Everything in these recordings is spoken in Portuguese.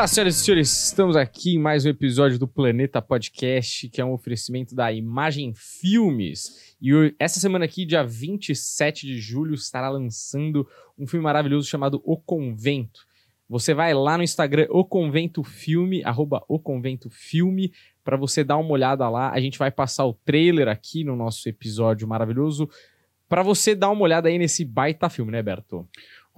Olá, senhoras e senhores, estamos aqui em mais um episódio do Planeta Podcast, que é um oferecimento da Imagem Filmes. E essa semana aqui, dia 27 de julho, estará lançando um filme maravilhoso chamado O Convento. Você vai lá no Instagram, O Convento Filme, arroba O Convento Filme, para você dar uma olhada lá. A gente vai passar o trailer aqui no nosso episódio maravilhoso, para você dar uma olhada aí nesse baita filme, né, Berto?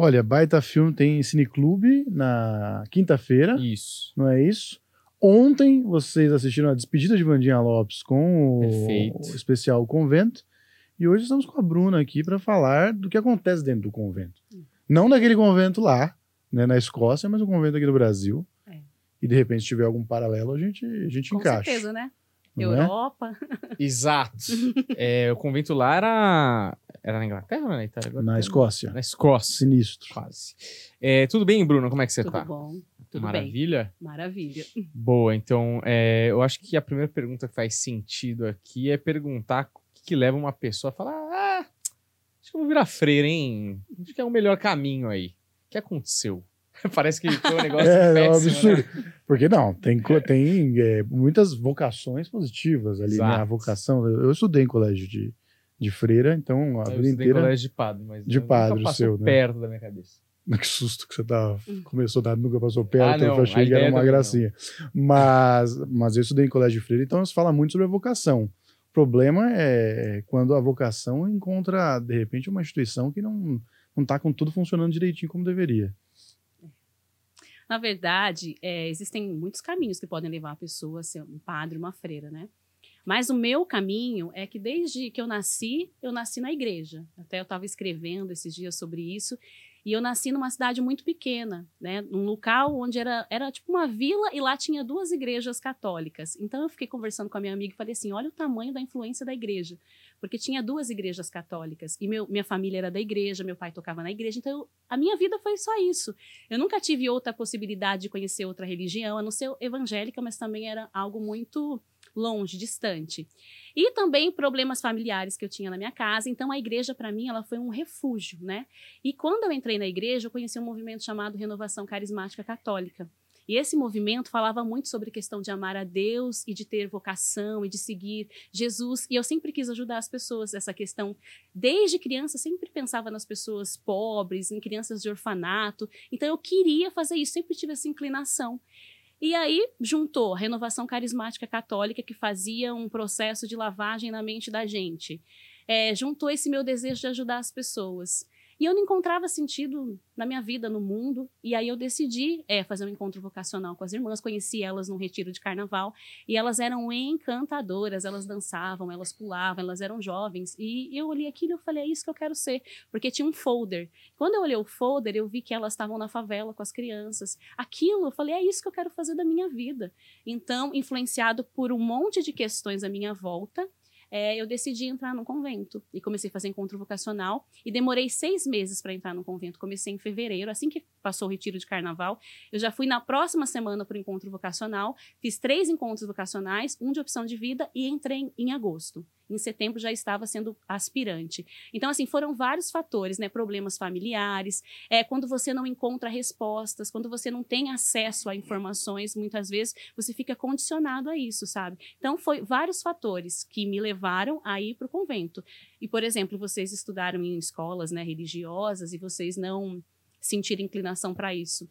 Olha, baita filme tem Cineclube na quinta-feira, Isso. não é isso? Ontem vocês assistiram a despedida de Vandinha Lopes com o, o especial Convento. E hoje estamos com a Bruna aqui para falar do que acontece dentro do convento. Não daquele convento lá, né, na Escócia, mas o convento aqui do Brasil. É. E de repente, se tiver algum paralelo, a gente, a gente Com encaixa. certeza, né? não é? Europa. Exato. É, o convento lá era. Era na Inglaterra ou na Itália? Agora Na tem- Escócia. Na Escócia. Sinistro. Quase. É, tudo bem, Bruno? Como é que você Tudo tá? bom. Tudo bem. Maravilha? Maravilha. Boa, então é, eu acho que a primeira pergunta que faz sentido aqui é perguntar o que, que leva uma pessoa a falar: Ah, acho que eu vou virar freira, hein? Acho que é o melhor caminho aí. O que aconteceu? Parece que foi um negócio É, é um né? absurdo. Porque não, tem, co- tem é, muitas vocações positivas ali, né? A Exato. vocação. Eu, eu estudei em colégio de, de freira, então a Eu vida estudei em inteira. colégio de padre, mas De padre, o passou seu, né? perto da minha cabeça. Que susto que você tá, Hum. começou a dar, nunca passou perto, Ah, não, eu achei que era uma não. gracinha. Mas, mas eu estudei em colégio de freira, então se fala muito sobre a vocação. O problema é quando a vocação encontra, de repente, uma instituição que não, não tá com tudo funcionando direitinho como deveria. Na verdade, é, existem muitos caminhos que podem levar a pessoa a ser um padre, uma freira, né? Mas o meu caminho é que desde que eu nasci, eu nasci na igreja. Até eu estava escrevendo esses dias sobre isso. E eu nasci numa cidade muito pequena, né? Num local onde era, era tipo uma vila e lá tinha duas igrejas católicas. Então eu fiquei conversando com a minha amiga e falei assim: olha o tamanho da influência da igreja. Porque tinha duas igrejas católicas. E meu, minha família era da igreja, meu pai tocava na igreja. Então eu- a minha vida foi só isso. Eu nunca tive outra possibilidade de conhecer outra religião, a não ser evangélica, mas também era algo muito longe, distante. E também problemas familiares que eu tinha na minha casa. Então a igreja para mim ela foi um refúgio, né? E quando eu entrei na igreja, eu conheci um movimento chamado Renovação Carismática Católica. E esse movimento falava muito sobre a questão de amar a Deus e de ter vocação e de seguir Jesus. E eu sempre quis ajudar as pessoas nessa questão. Desde criança, sempre pensava nas pessoas pobres, em crianças de orfanato. Então eu queria fazer isso, sempre tive essa inclinação. E aí juntou a renovação carismática católica, que fazia um processo de lavagem na mente da gente. É, juntou esse meu desejo de ajudar as pessoas. E eu não encontrava sentido na minha vida, no mundo. E aí eu decidi é, fazer um encontro vocacional com as irmãs. Conheci elas num retiro de carnaval. E elas eram encantadoras. Elas dançavam, elas pulavam, elas eram jovens. E eu olhei aquilo e falei, é isso que eu quero ser. Porque tinha um folder. Quando eu olhei o folder, eu vi que elas estavam na favela com as crianças. Aquilo, eu falei, é isso que eu quero fazer da minha vida. Então, influenciado por um monte de questões à minha volta, é, eu decidi entrar no convento e comecei a fazer encontro vocacional e demorei seis meses para entrar no convento. Comecei em fevereiro, assim que passou o retiro de carnaval, eu já fui na próxima semana para o encontro vocacional, fiz três encontros vocacionais, um de opção de vida e entrei em, em agosto. Em setembro já estava sendo aspirante. Então, assim, foram vários fatores, né? Problemas familiares, é, quando você não encontra respostas, quando você não tem acesso a informações, muitas vezes você fica condicionado a isso, sabe? Então, foi vários fatores que me levaram a ir para o convento. E, por exemplo, vocês estudaram em escolas né, religiosas e vocês não sentiram inclinação para isso.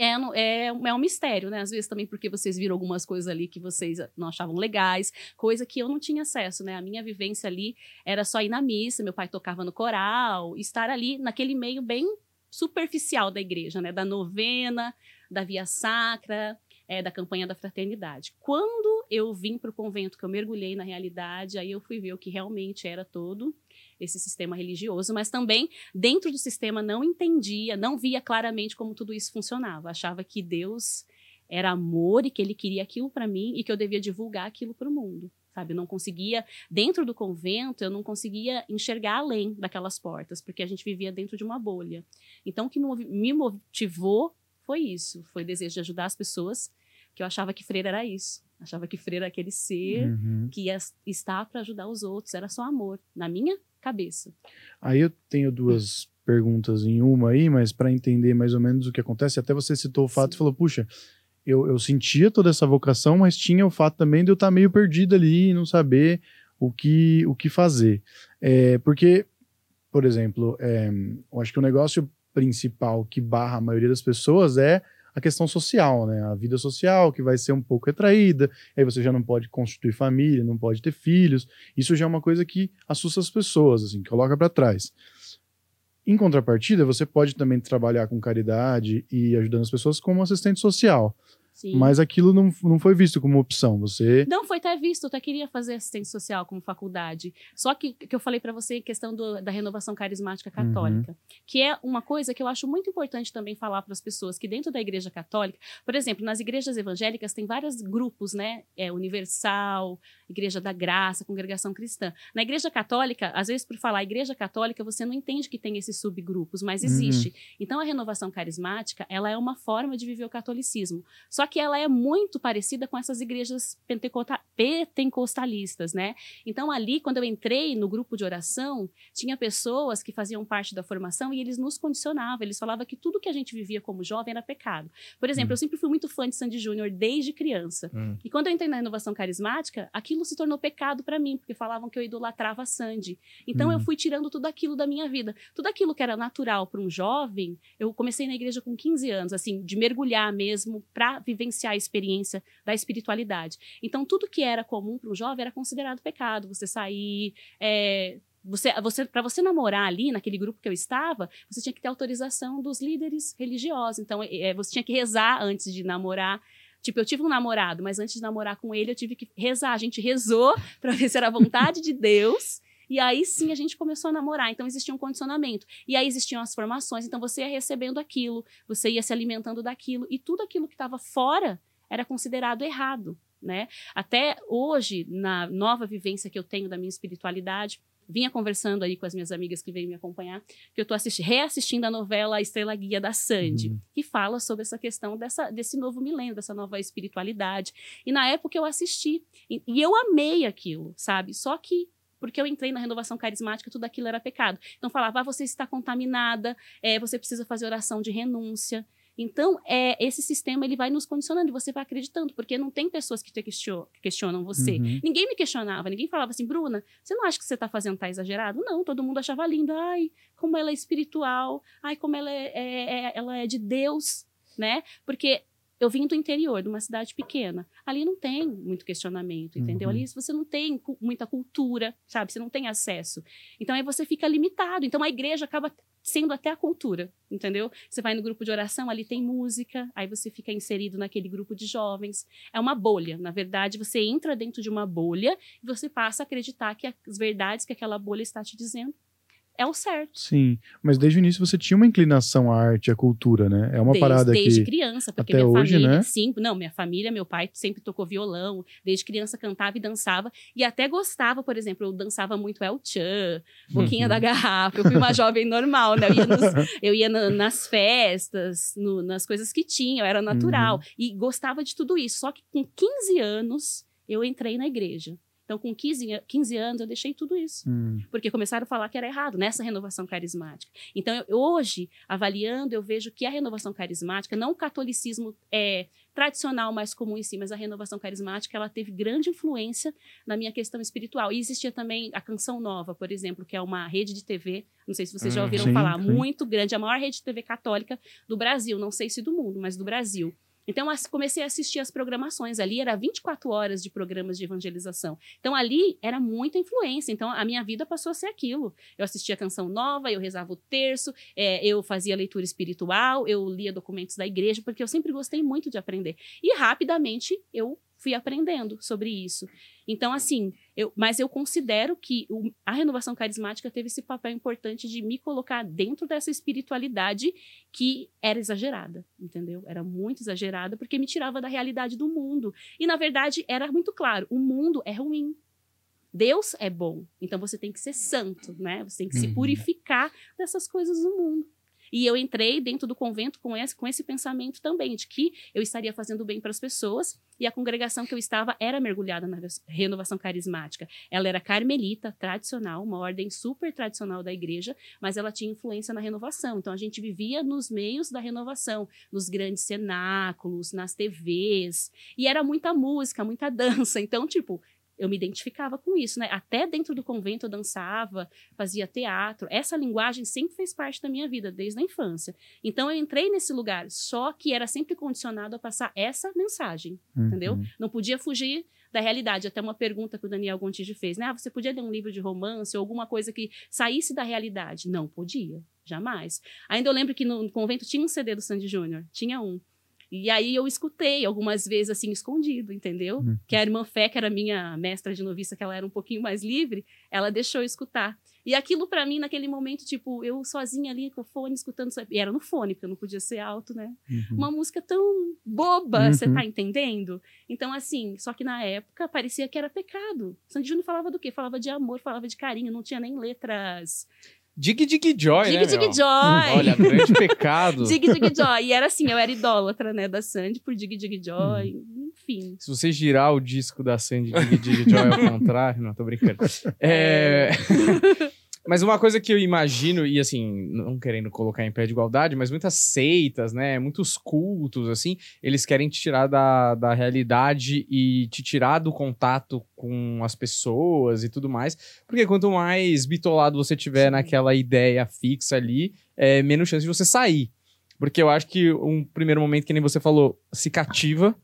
É, no- é, é um mistério, né? Às vezes também porque vocês viram algumas coisas ali que vocês não achavam legais, coisa que eu não tinha acesso, né? A minha vivência ali era só ir na missa, meu pai tocava no coral, estar ali naquele meio bem superficial da igreja, né? Da novena, da via sacra, é, da campanha da fraternidade. Quando eu vim para o convento, que eu mergulhei na realidade, aí eu fui ver o que realmente era todo esse sistema religioso, mas também dentro do sistema não entendia, não via claramente como tudo isso funcionava. Achava que Deus era amor e que ele queria aquilo para mim e que eu devia divulgar aquilo para o mundo. Sabe, eu não conseguia, dentro do convento, eu não conseguia enxergar além daquelas portas, porque a gente vivia dentro de uma bolha. Então, o que me motivou foi isso, foi o desejo de ajudar as pessoas, que eu achava que freira era isso. Achava que freira era aquele ser Uhum. que ia estar para ajudar os outros, era só amor, na minha cabeça. Aí eu tenho duas perguntas em uma aí, mas para entender mais ou menos o que acontece, até você citou o fato Sim. e falou, puxa, eu, eu sentia toda essa vocação, mas tinha o fato também de eu estar meio perdido ali e não saber o que, o que fazer. É, porque, por exemplo, é, eu acho que o negócio principal que barra a maioria das pessoas é a questão social, né? A vida social que vai ser um pouco retraída, aí você já não pode constituir família, não pode ter filhos. Isso já é uma coisa que assusta as pessoas, assim, coloca para trás. Em contrapartida, você pode também trabalhar com caridade e ajudando as pessoas como assistente social, Sim. mas aquilo não, não foi visto como opção. Você Não, foi até visto, eu até queria fazer assistência social como faculdade. Só que, que eu falei para você em questão do- da renovação carismática católica, que é uma coisa que eu acho muito importante também falar para as pessoas, que dentro da igreja católica, por exemplo, nas igrejas evangélicas tem vários grupos, né? É, Universal, Igreja da Graça, Congregação Cristã. Na igreja católica, às vezes por falar igreja católica, você não entende que tem esses subgrupos, mas existe. Então a renovação carismática, ela é uma forma de viver o catolicismo. Só que ela é muito parecida com essas igrejas pentecostalistas, né? Então ali, quando eu entrei no grupo de oração, tinha pessoas que faziam parte da formação e eles nos condicionavam, eles falavam que tudo que a gente vivia como jovem era pecado. Por exemplo, Hum. eu sempre fui muito fã de Sandy Júnior desde criança. Hum. E quando eu entrei na renovação carismática, aquilo se tornou pecado para mim, porque falavam que eu idolatrava a Sandy. Então eu Uhum. fui tirando tudo aquilo da minha vida. Tudo aquilo que era natural para um jovem, eu comecei na igreja com 15 anos, assim, de mergulhar mesmo para vivenciar a experiência da espiritualidade. Então tudo que era comum para um jovem era considerado pecado. Você sair, é, você, você para você namorar ali naquele grupo que eu estava, você tinha que ter autorização dos líderes religiosos. Então é, você tinha que rezar antes de namorar. Tipo, eu tive um namorado, mas antes de namorar com ele, eu tive que rezar. A gente rezou para ver se era a vontade de Deus. E aí sim a gente começou a namorar. Então existia um condicionamento. E aí existiam as formações. Então você ia recebendo aquilo, você ia se alimentando daquilo. E tudo aquilo que estava fora era considerado errado. Né? Até hoje, na nova vivência que eu tenho da minha espiritualidade, vinha conversando aí com as minhas amigas que veio me acompanhar, que eu estou reassistindo a novela Estrela Guia da Sandy, Uhum. que fala sobre essa questão dessa, desse novo milênio, dessa nova espiritualidade. E na época eu assisti, e, e eu amei aquilo, sabe? Só que porque eu entrei na renovação carismática, tudo aquilo era pecado. Então falava, ah, você está contaminada, é, você precisa fazer oração de renúncia. Então, é, esse sistema ele vai nos condicionando e você vai acreditando, porque não tem pessoas que te question- que questionam você. Uhum. Ninguém me questionava, ninguém falava assim, Bruna, você não acha que você está fazendo tá exagerado? Não, todo mundo achava lindo. Ai, como ela é espiritual, ai, como ela é, é- é- ela é de Deus, né? Porque eu vim do interior, de uma cidade pequena. Ali não tem muito questionamento, entendeu? Uhum. Ali você não tem muita cultura, sabe? Você não tem acesso. Então aí você fica limitado. Então a igreja acaba sendo até a cultura, entendeu? Você vai no grupo de oração, ali tem música, aí você fica inserido naquele grupo de jovens. É uma bolha. Na verdade, você entra dentro de uma bolha e você passa a acreditar que as verdades que aquela bolha está te dizendo é o certo. Sim, mas desde o início você tinha uma inclinação à arte, à cultura, né? É uma desde, parada desde que criança, porque até minha hoje, família, né? sim, não, minha família, meu pai sempre tocou violão, desde criança cantava e dançava, e até gostava, por exemplo, eu dançava muito El Chan, Boquinha Uhum. da Garrafa, eu fui uma jovem normal, né? Eu ia, nos- eu ia na- nas festas, no- nas coisas que tinha, eu era natural, Uhum. e gostava de tudo isso, só que com 15 anos eu entrei na igreja. Então, com 15, a- 15 anos, eu deixei tudo isso Hum, porque começaram a falar que era errado nessa renovação carismática. Então, eu- hoje, avaliando, eu vejo que a renovação carismática, não o catolicismo é, tradicional mais comum em si, mas a renovação carismática, ela teve grande influência na minha questão espiritual. E existia também a Canção Nova, por exemplo, que é uma rede de TV, não sei se vocês já Hum, ouviram sim, falar, sim. muito grande, a maior rede de TV católica do Brasil, não sei se do mundo, mas do Brasil. Então, comecei a assistir as programações ali, era 24 horas de programas de evangelização. Então, ali era muita influência. Então, a minha vida passou a ser aquilo. Eu assistia canção nova, eu rezava o terço, é, eu fazia leitura espiritual, eu lia documentos da igreja, porque eu sempre gostei muito de aprender. E rapidamente eu fui aprendendo sobre isso. Então, assim, eu, mas eu considero que o- a renovação carismática teve esse papel importante de me colocar dentro dessa espiritualidade que era exagerada, entendeu? Era muito exagerada, porque me tirava da realidade do mundo. E, na verdade, era muito claro: o mundo é ruim. Deus é bom. Então você tem que ser santo, né? Você tem que se Uhum. purificar dessas coisas do mundo. E eu entrei dentro do convento com esse, com esse pensamento também, de que eu estaria fazendo bem para as pessoas, e a congregação que eu estava era mergulhada na renovação carismática. Ela era carmelita, tradicional, uma ordem super tradicional da igreja, mas ela tinha influência na renovação. Então a gente vivia nos meios da renovação, nos grandes cenáculos, nas TVs, e era muita música, muita dança. Então, tipo, eu me identificava com isso, né? Até dentro do convento eu dançava, fazia teatro. Essa linguagem sempre fez parte da minha vida, desde a infância. Então eu entrei nesse lugar, só que era sempre condicionado a passar essa mensagem, uhum. entendeu? Não podia fugir da realidade. Até uma pergunta que o Daniel Gontijo fez, né? Ah, você podia ler um livro de romance ou alguma coisa que saísse da realidade? Não podia, jamais. Ainda eu lembro que no convento tinha um CD do Sandy Júnior, tinha um. E aí eu escutei algumas vezes assim, escondido, entendeu? Uhum. Que a irmã Fé, que era minha mestra de noviça, que ela era um pouquinho mais livre, ela deixou eu escutar. E aquilo para mim, naquele momento, tipo, eu sozinha ali com o fone, escutando. E era no fone, porque eu não podia ser alto, né? Uhum. Uma música tão boba, você uhum. tá entendendo? Então, assim, só que na época parecia que era pecado. Sandy Júnior falava do quê? Falava de amor, falava de carinho, não tinha nem letras Dig Dig Joy, dig, né? Dig Dig Joy. Olha, grande pecado. Dig Dig Joy. E era assim, eu era idólatra, né, da Sandy por Dig Dig Joy, hum. enfim. Se você girar o disco da Sandy Dig Dig Joy ao contrário, não, tô brincando. É... Mas uma coisa que eu imagino, e assim, não querendo colocar em pé de igualdade, mas muitas seitas, né? Muitos cultos, assim, eles querem te tirar da, da realidade e te tirar do contato com as pessoas e tudo mais. Porque quanto mais bitolado você tiver naquela ideia fixa ali, é menos chance de você sair. Porque eu acho que um primeiro momento, que nem você falou, se cativa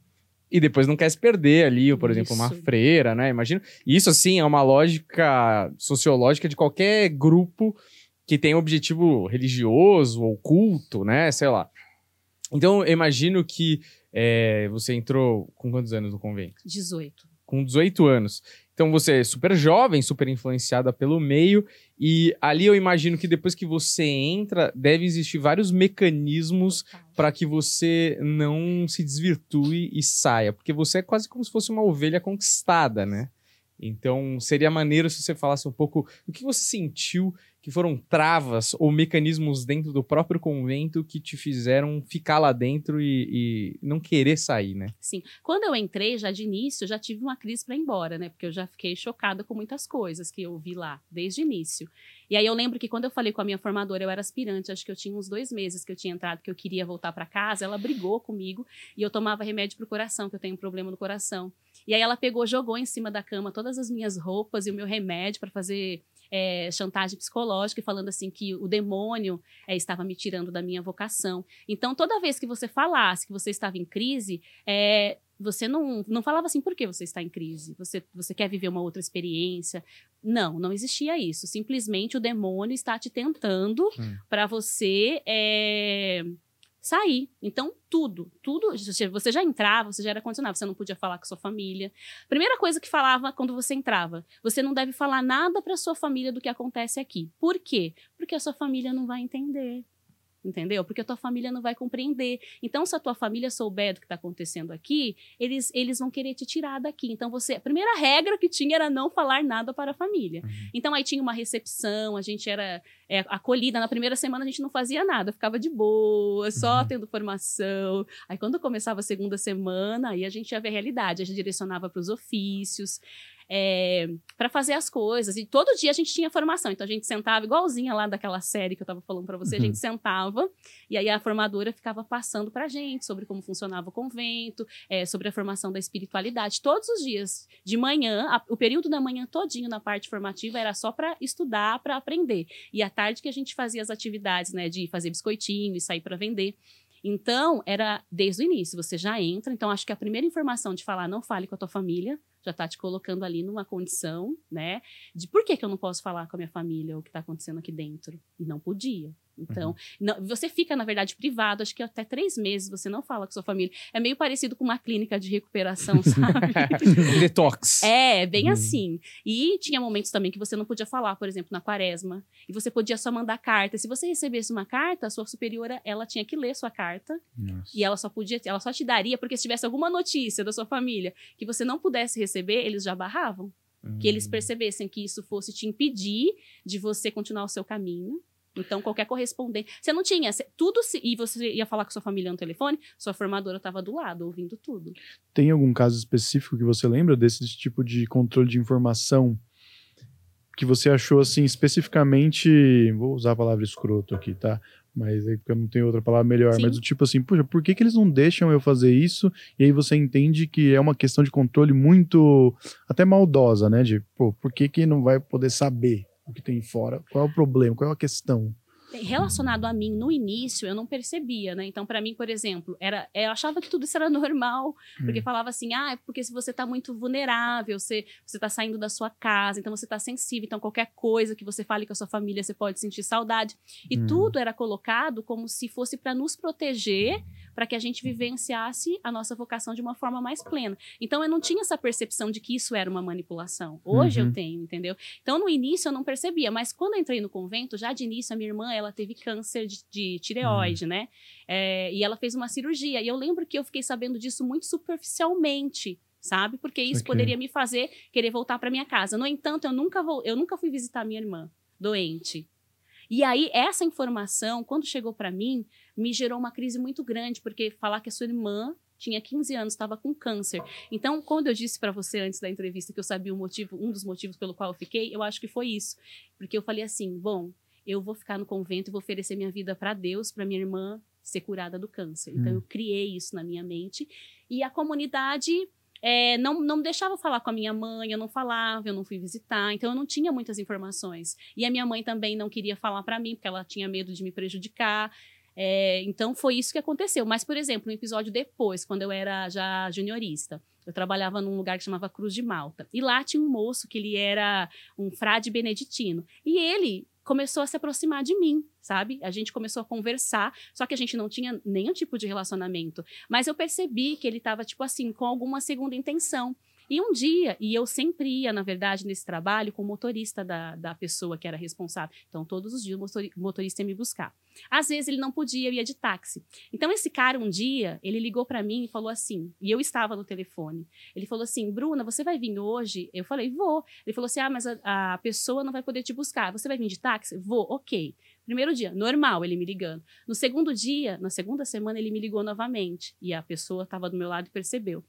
e depois não quer se perder ali, ou, por isso. exemplo, uma freira, né? Imagina. Isso, assim, é uma lógica sociológica de qualquer grupo que tem objetivo religioso ou culto, né? Sei lá. Então, eu imagino que é, você entrou com quantos anos no convento? 18. Com 18 anos. Então você é super jovem, super influenciada pelo meio, e ali eu imagino que depois que você entra, deve existir vários mecanismos para que você não se desvirtue e saia, porque você é quase como se fosse uma ovelha conquistada, né? Então seria maneiro se você falasse um pouco o que você sentiu que foram travas ou mecanismos dentro do próprio convento que te fizeram ficar lá dentro e, e não querer sair, né? Sim. Quando eu entrei, já de início, já tive uma crise para ir embora, né? Porque eu já fiquei chocada com muitas coisas que eu vi lá, desde o início. E aí eu lembro que quando eu falei com a minha formadora, eu era aspirante, acho que eu tinha uns dois meses que eu tinha entrado, que eu queria voltar para casa, ela brigou comigo e eu tomava remédio pro coração, que eu tenho um problema no coração. E aí ela pegou, jogou em cima da cama todas as minhas roupas e o meu remédio para fazer é, chantagem psicológica, falando assim que o demônio é, estava me tirando da minha vocação. Então, toda vez que você falasse que você estava em crise, é, você não, não falava assim, por que você está em crise? Você, você quer viver uma outra experiência? Não, não existia isso. Simplesmente o demônio está te tentando para você é, sair. Então, tudo, tudo, você já entrava, você já era condicionado, você não podia falar com sua família. Primeira coisa que falava quando você entrava, você não deve falar nada para sua família do que acontece aqui. Por quê? Porque a sua família não vai entender entendeu? Porque a tua família não vai compreender. Então, se a tua família souber do que está acontecendo aqui, eles, eles vão querer te tirar daqui. Então, você, a primeira regra que tinha era não falar nada para a família. Uhum. Então, aí tinha uma recepção, a gente era é, acolhida. Na primeira semana a gente não fazia nada, ficava de boa, só uhum. tendo formação. Aí, quando começava a segunda semana, aí a gente ia ver a realidade, a gente direcionava para os ofícios é, para fazer as coisas. E todo dia a gente tinha formação. Então a gente sentava, igualzinha lá daquela série que eu estava falando para você, uhum. a gente sentava e aí a formadora ficava passando para a gente sobre como funcionava o convento, é, sobre a formação da espiritualidade. Todos os dias, de manhã, a, o período da manhã todinho na parte formativa era só para estudar, para aprender. E à tarde que a gente fazia as atividades, né, de fazer biscoitinho e sair para vender. Então, era desde o início, você já entra. Então, acho que a primeira informação de falar, não fale com a tua família, já está te colocando ali numa condição, né? De por que, que eu não posso falar com a minha família o que está acontecendo aqui dentro? E não podia. Então, uhum. não, você fica, na verdade, privado, acho que até três meses você não fala com sua família. É meio parecido com uma clínica de recuperação, sabe? Detox. É, bem uhum. assim. E tinha momentos também que você não podia falar, por exemplo, na quaresma. E você podia só mandar carta. Se você recebesse uma carta, a sua superiora, ela tinha que ler sua carta. Nossa. E ela só podia, ela só te daria, porque se tivesse alguma notícia da sua família que você não pudesse receber, eles já barravam. Uhum. Que eles hum. percebessem que isso fosse te impedir de você continuar o seu caminho Então, qualquer correspondente. Você não tinha. Você, tudo se, E você ia falar com sua família no telefone, sua formadora estava do lado, ouvindo tudo. Tem algum caso específico que você lembra desse tipo de controle de informação que você achou, assim, especificamente. Vou usar a palavra escroto aqui, tá? Mas é porque eu não tenho outra palavra melhor. Sim. Mas do tipo assim, puxa, por que, que eles não deixam eu fazer isso? E aí você entende que é uma questão de controle muito. até maldosa, né? De, pô, por que, que não vai poder saber o que tem fora? Qual é o problema? Qual é a questão? Relacionado a mim, no início, eu não percebia, né? Então, para mim, por exemplo, era, eu achava que tudo isso era normal, porque Hum. falava assim, ah, é porque se você tá muito vulnerável, você, você tá saindo da sua casa, então você tá sensível, então qualquer coisa que você fale com a sua família, você pode sentir saudade. E Hum. tudo era colocado como se fosse para nos proteger, para que a gente vivenciasse a nossa vocação de uma forma mais plena. Então, eu não tinha essa percepção de que isso era uma manipulação. Hoje Uhum. eu tenho, entendeu? Então, no início eu não percebia, mas quando eu entrei no convento, já de início, a minha irmã, ela teve câncer de, de tireoide, né? É, e ela fez uma cirurgia. E eu lembro que eu fiquei sabendo disso muito superficialmente, sabe? Porque isso Ok. poderia me fazer querer voltar para minha casa. No entanto, eu nunca, vou, eu nunca fui visitar minha irmã doente. E aí, essa informação, quando chegou para mim, me gerou uma crise muito grande, porque falar que a sua irmã tinha 15 anos, estava com câncer. Então, quando eu disse para você antes da entrevista que eu sabia o motivo, um dos motivos pelo qual eu fiquei, eu acho que foi isso. Porque eu falei assim: bom, eu vou ficar no convento e vou oferecer minha vida para Deus, para minha irmã ser curada do câncer. Então, Hum. eu criei isso na minha mente. E a comunidade é, não, não deixava falar com a minha mãe, eu não falava, eu não fui visitar, então eu não tinha muitas informações. E a minha mãe também não queria falar para mim, porque ela tinha medo de me prejudicar. É, então foi isso que aconteceu. Mas, por exemplo, um episódio depois, quando eu era já juniorista, eu trabalhava num lugar que chamava Cruz de Malta. E lá tinha um moço que ele era um frade beneditino. E ele começou a se aproximar de mim, sabe? A gente começou a conversar, só que a gente não tinha nenhum tipo de relacionamento. Mas eu percebi que ele estava, tipo assim, com alguma segunda intenção. E um dia, e eu sempre ia, na verdade, nesse trabalho com o motorista da, da pessoa que era responsável. Então, todos os dias o motori- o motorista ia me buscar. Às vezes ele não podia, eu ia de táxi. Então, esse cara, um dia, ele ligou para mim e falou assim, e eu estava no telefone. Ele falou assim: Bruna, você vai vir hoje? Eu falei: vou. Ele falou assim: ah, mas a, a pessoa não vai poder te buscar. Você vai vir de táxi? Vou, ok. Primeiro dia, normal, ele me ligando. No segundo dia, na segunda semana, ele me ligou novamente. E a pessoa estava do meu lado e percebeu.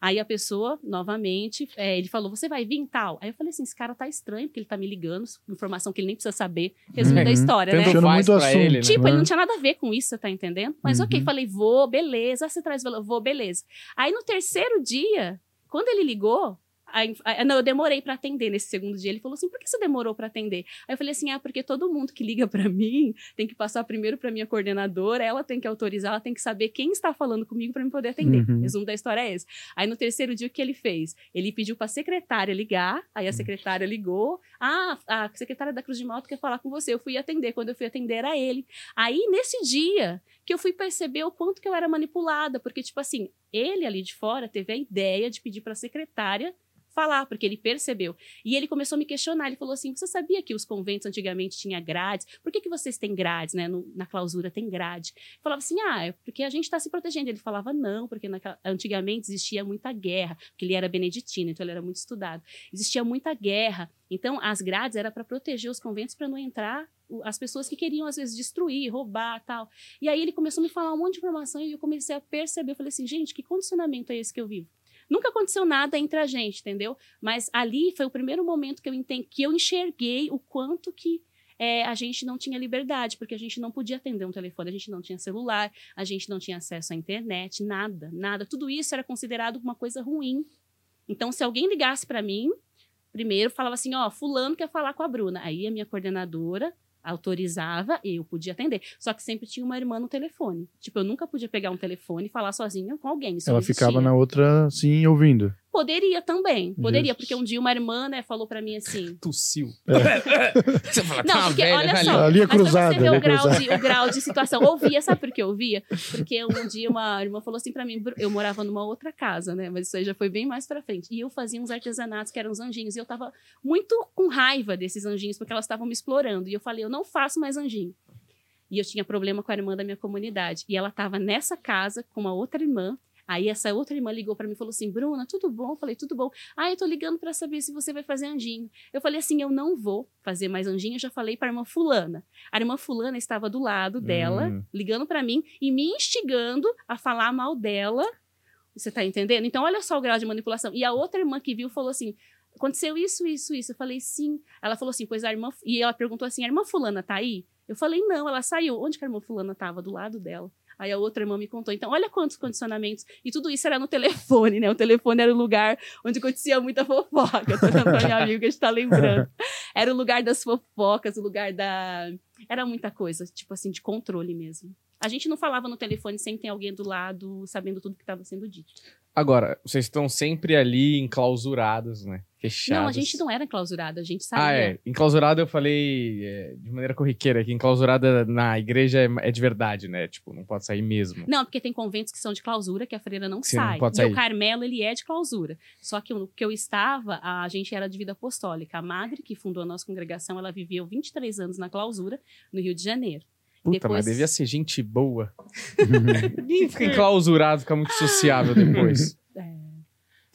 Aí a pessoa, novamente, é, ele falou: Você vai vir tal? Aí eu falei assim: Esse cara tá estranho, porque ele tá me ligando, informação que ele nem precisa saber. Resumo Uhum. da história, né? Faz muito assunto. ele, né? Tipo, ele não tinha nada a ver com isso, você tá entendendo? Mas ok, Uhum. falei, vou, beleza. Você traz valor, vou, beleza. Aí no terceiro dia, quando ele ligou, aí- aí- não, eu demorei pra atender nesse segundo dia. Ele falou assim: por que você demorou pra atender? Aí eu falei assim: ah, porque todo mundo que liga pra mim tem que passar primeiro pra minha coordenadora, ela tem que autorizar, ela tem que saber quem está falando comigo pra me poder atender. Uhum. Resumo da história é esse. Aí no terceiro dia, o que ele fez? Ele pediu pra secretária ligar, aí a secretária ligou. Ah, a secretária da Cruz de Malta quer falar com você. Eu fui atender. Quando eu fui atender, era ele. Aí, nesse dia, que eu fui perceber o quanto que eu era manipulada, porque, tipo assim, ele ali de fora teve a ideia de pedir pra secretária falar, porque ele percebeu. E ele começou a me questionar, ele falou assim, você sabia que os conventos antigamente tinham grades? Por que, que vocês têm grades, né? No- na clausura tem grade. Eu falava assim, ah, é porque a gente está se protegendo. Ele falava, não, porque naquela- antigamente existia muita guerra, porque ele era beneditino, então ele era muito estudado. Existia muita guerra, então as grades era para proteger os conventos para não entrar as pessoas que queriam às vezes destruir, roubar, tal. E aí ele começou a me falar um monte de informação e eu comecei a perceber, eu falei assim, gente, que condicionamento é esse que eu vivo? Nunca aconteceu nada entre a gente, entendeu? Mas ali foi o primeiro momento que eu entendi, que eu enxerguei o quanto que é, a gente não tinha liberdade, porque a gente não podia atender um telefone, a gente não tinha celular, a gente não tinha acesso à internet, nada, nada. Tudo isso era considerado uma coisa ruim. Então, se alguém ligasse para mim, primeiro falava assim, ó, fulano quer falar com a Bruna. Aí a minha coordenadora autorizava e eu podia atender. Só que sempre tinha uma irmã no telefone. Tipo, eu nunca podia pegar um telefone e falar sozinha com alguém. Ela não ficava existia. na outra, sim, ouvindo. Poderia também, poderia, Jesus. porque um dia uma irmã, né, falou pra mim assim. Tossiu. É. Você fala, Não, tá porque velha, olha tá só, ali. É mas pra cruzada, você ver ali é o grau, de, o grau de situação. Ouvia, sabe por que eu ouvia? Porque um dia uma irmã falou assim pra mim, "Bru- eu morava numa outra casa, né, mas isso aí já foi bem mais pra frente. E eu fazia uns artesanatos que eram os anjinhos, e eu tava muito com raiva desses anjinhos, porque elas estavam me explorando. E eu falei, eu não faço mais anjinho. E eu tinha problema com a irmã da minha comunidade. E ela tava nessa casa com uma outra irmã. Aí essa outra irmã ligou para mim e falou assim: Bruna, tudo bom? Eu falei, tudo bom. Ah, eu tô ligando para saber se você vai fazer anjinho. Eu falei assim: eu não vou fazer mais anjinho. Eu já falei para a irmã Fulana. A irmã Fulana estava do lado dela, Hum. ligando para mim e me instigando a falar mal dela. Você tá entendendo? Então, olha só o grau de manipulação. E a outra irmã que viu falou assim: aconteceu isso, isso, isso. Eu falei, sim. Ela falou assim, pois a irmã. E ela perguntou assim: a irmã Fulana tá aí? Eu falei, não, ela saiu. Onde que a irmã Fulana tava? Do lado dela. Aí a outra irmã me contou. Então, olha quantos condicionamentos. E tudo isso era no telefone, né? O telefone era o lugar onde acontecia muita fofoca. Tô dando pra minha amiga a gente tá lembrando. Era o lugar das fofocas, o lugar da. Era muita coisa, tipo assim, de controle mesmo. A gente não falava no telefone sem ter alguém do lado, sabendo tudo que estava sendo dito. Agora, vocês estão sempre ali enclausurados, né? Fechados. Não, a gente não era clausurada, a gente sabia. Ah, é. Enclausurado eu falei é, de maneira corriqueira, que enclausurada na igreja é, é de verdade, né? Tipo, não pode sair mesmo. Não, porque tem conventos que são de clausura, que a freira não Sim, não sai. pode e sair. o Carmelo, ele é de clausura. Só que o que eu estava, a gente era de vida apostólica. A madre que fundou a nossa congregação, ela viveu 23 anos na clausura, no Rio de Janeiro. Puta, Depois- mas devia ser gente boa. Ninguém fica enclausurado, fica muito sociável depois.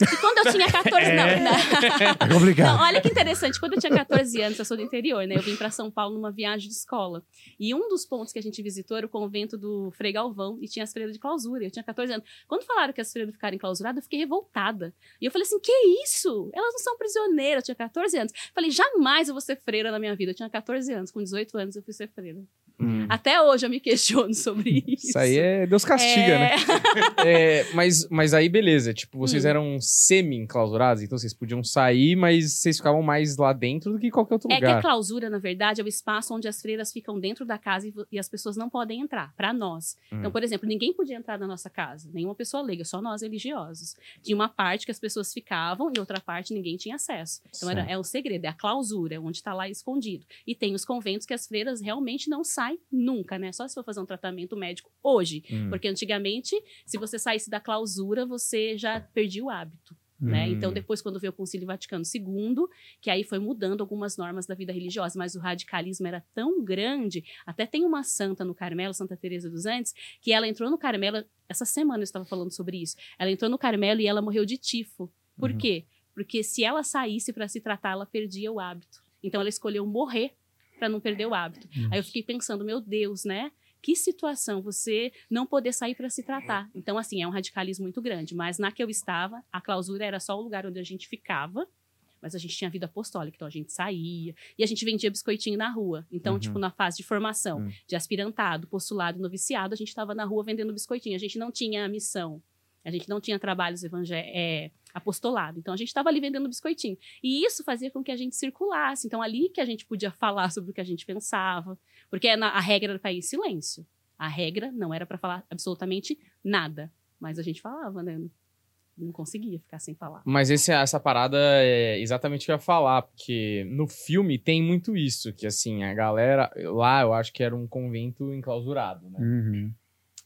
E quando eu tinha 14, não, não. É complicado. Não, olha que interessante. Quando eu tinha 14 anos, eu sou do interior, né? Eu vim para São Paulo numa viagem de escola. E um dos pontos que a gente visitou era o convento do Frei Galvão e tinha as freiras de clausura. Eu tinha 14 anos. Quando falaram que as freiras ficaram enclausuradas, eu fiquei revoltada. E eu falei assim: que isso? Elas não são prisioneiras. Eu tinha 14 anos. Falei: jamais eu vou ser freira na minha vida. Eu tinha 14 anos. Com 18 anos, eu fui ser freira. Hum. Até hoje eu me questiono sobre isso. Isso aí é Deus castiga, É, né? É, mas, mas aí, beleza. Tipo, vocês Hum. eram semi-enclausurados, então vocês podiam sair, mas vocês ficavam mais lá dentro do que qualquer outro É que lugar. a clausura, na verdade, é o espaço onde as freiras ficam dentro da casa e, e as pessoas não podem entrar, para nós. Então, Hum. por exemplo, ninguém podia entrar na nossa casa, nenhuma pessoa leiga, só nós religiosos. Tinha uma parte que as pessoas ficavam e outra parte ninguém tinha acesso. Então, era, é o segredo, é a clausura, onde está lá escondido. E tem os conventos que as freiras realmente não saem nunca, né? Só se for fazer um tratamento médico hoje. Hum. Porque antigamente, se você saísse da clausura, você já perdia o hábito. Né? Hum. Então, depois, quando veio o Concílio Vaticano II, que aí foi mudando algumas normas da vida religiosa, mas o radicalismo era tão grande, até tem uma santa no Carmelo, Santa Teresa dos Andes, que ela entrou no Carmelo, essa semana eu estava falando sobre isso, ela entrou no Carmelo e ela morreu de tifo. Por Uhum. quê? Porque se ela saísse para se tratar, ela perdia o hábito. Então, ela escolheu morrer para não perder o hábito. Aí eu fiquei pensando, meu Deus, né? Que situação você não poder sair para se tratar. Então, assim, é um radicalismo muito grande. Mas na que eu estava, a clausura era só o lugar onde a gente ficava. Mas a gente tinha vida apostólica, então a gente saía. E a gente vendia biscoitinho na rua. Então, Uhum. tipo, na fase de formação, Hum. de aspirantado, postulado, noviciado, a gente estava na rua vendendo biscoitinho. A gente não tinha missão. A gente não tinha trabalhos evangé é, apostolado. Então, a gente estava ali vendendo biscoitinho. E isso fazia com que a gente circulasse. Então, ali que a gente podia falar sobre o que a gente pensava. Porque na- a regra era para ir em silêncio. A regra não era para falar absolutamente nada. Mas a gente falava, né? Não conseguia ficar sem falar. Mas esse, essa parada é exatamente o que eu ia falar, porque no filme tem muito isso, que assim, a galera lá eu acho que era um convento enclausurado, né? Uhum.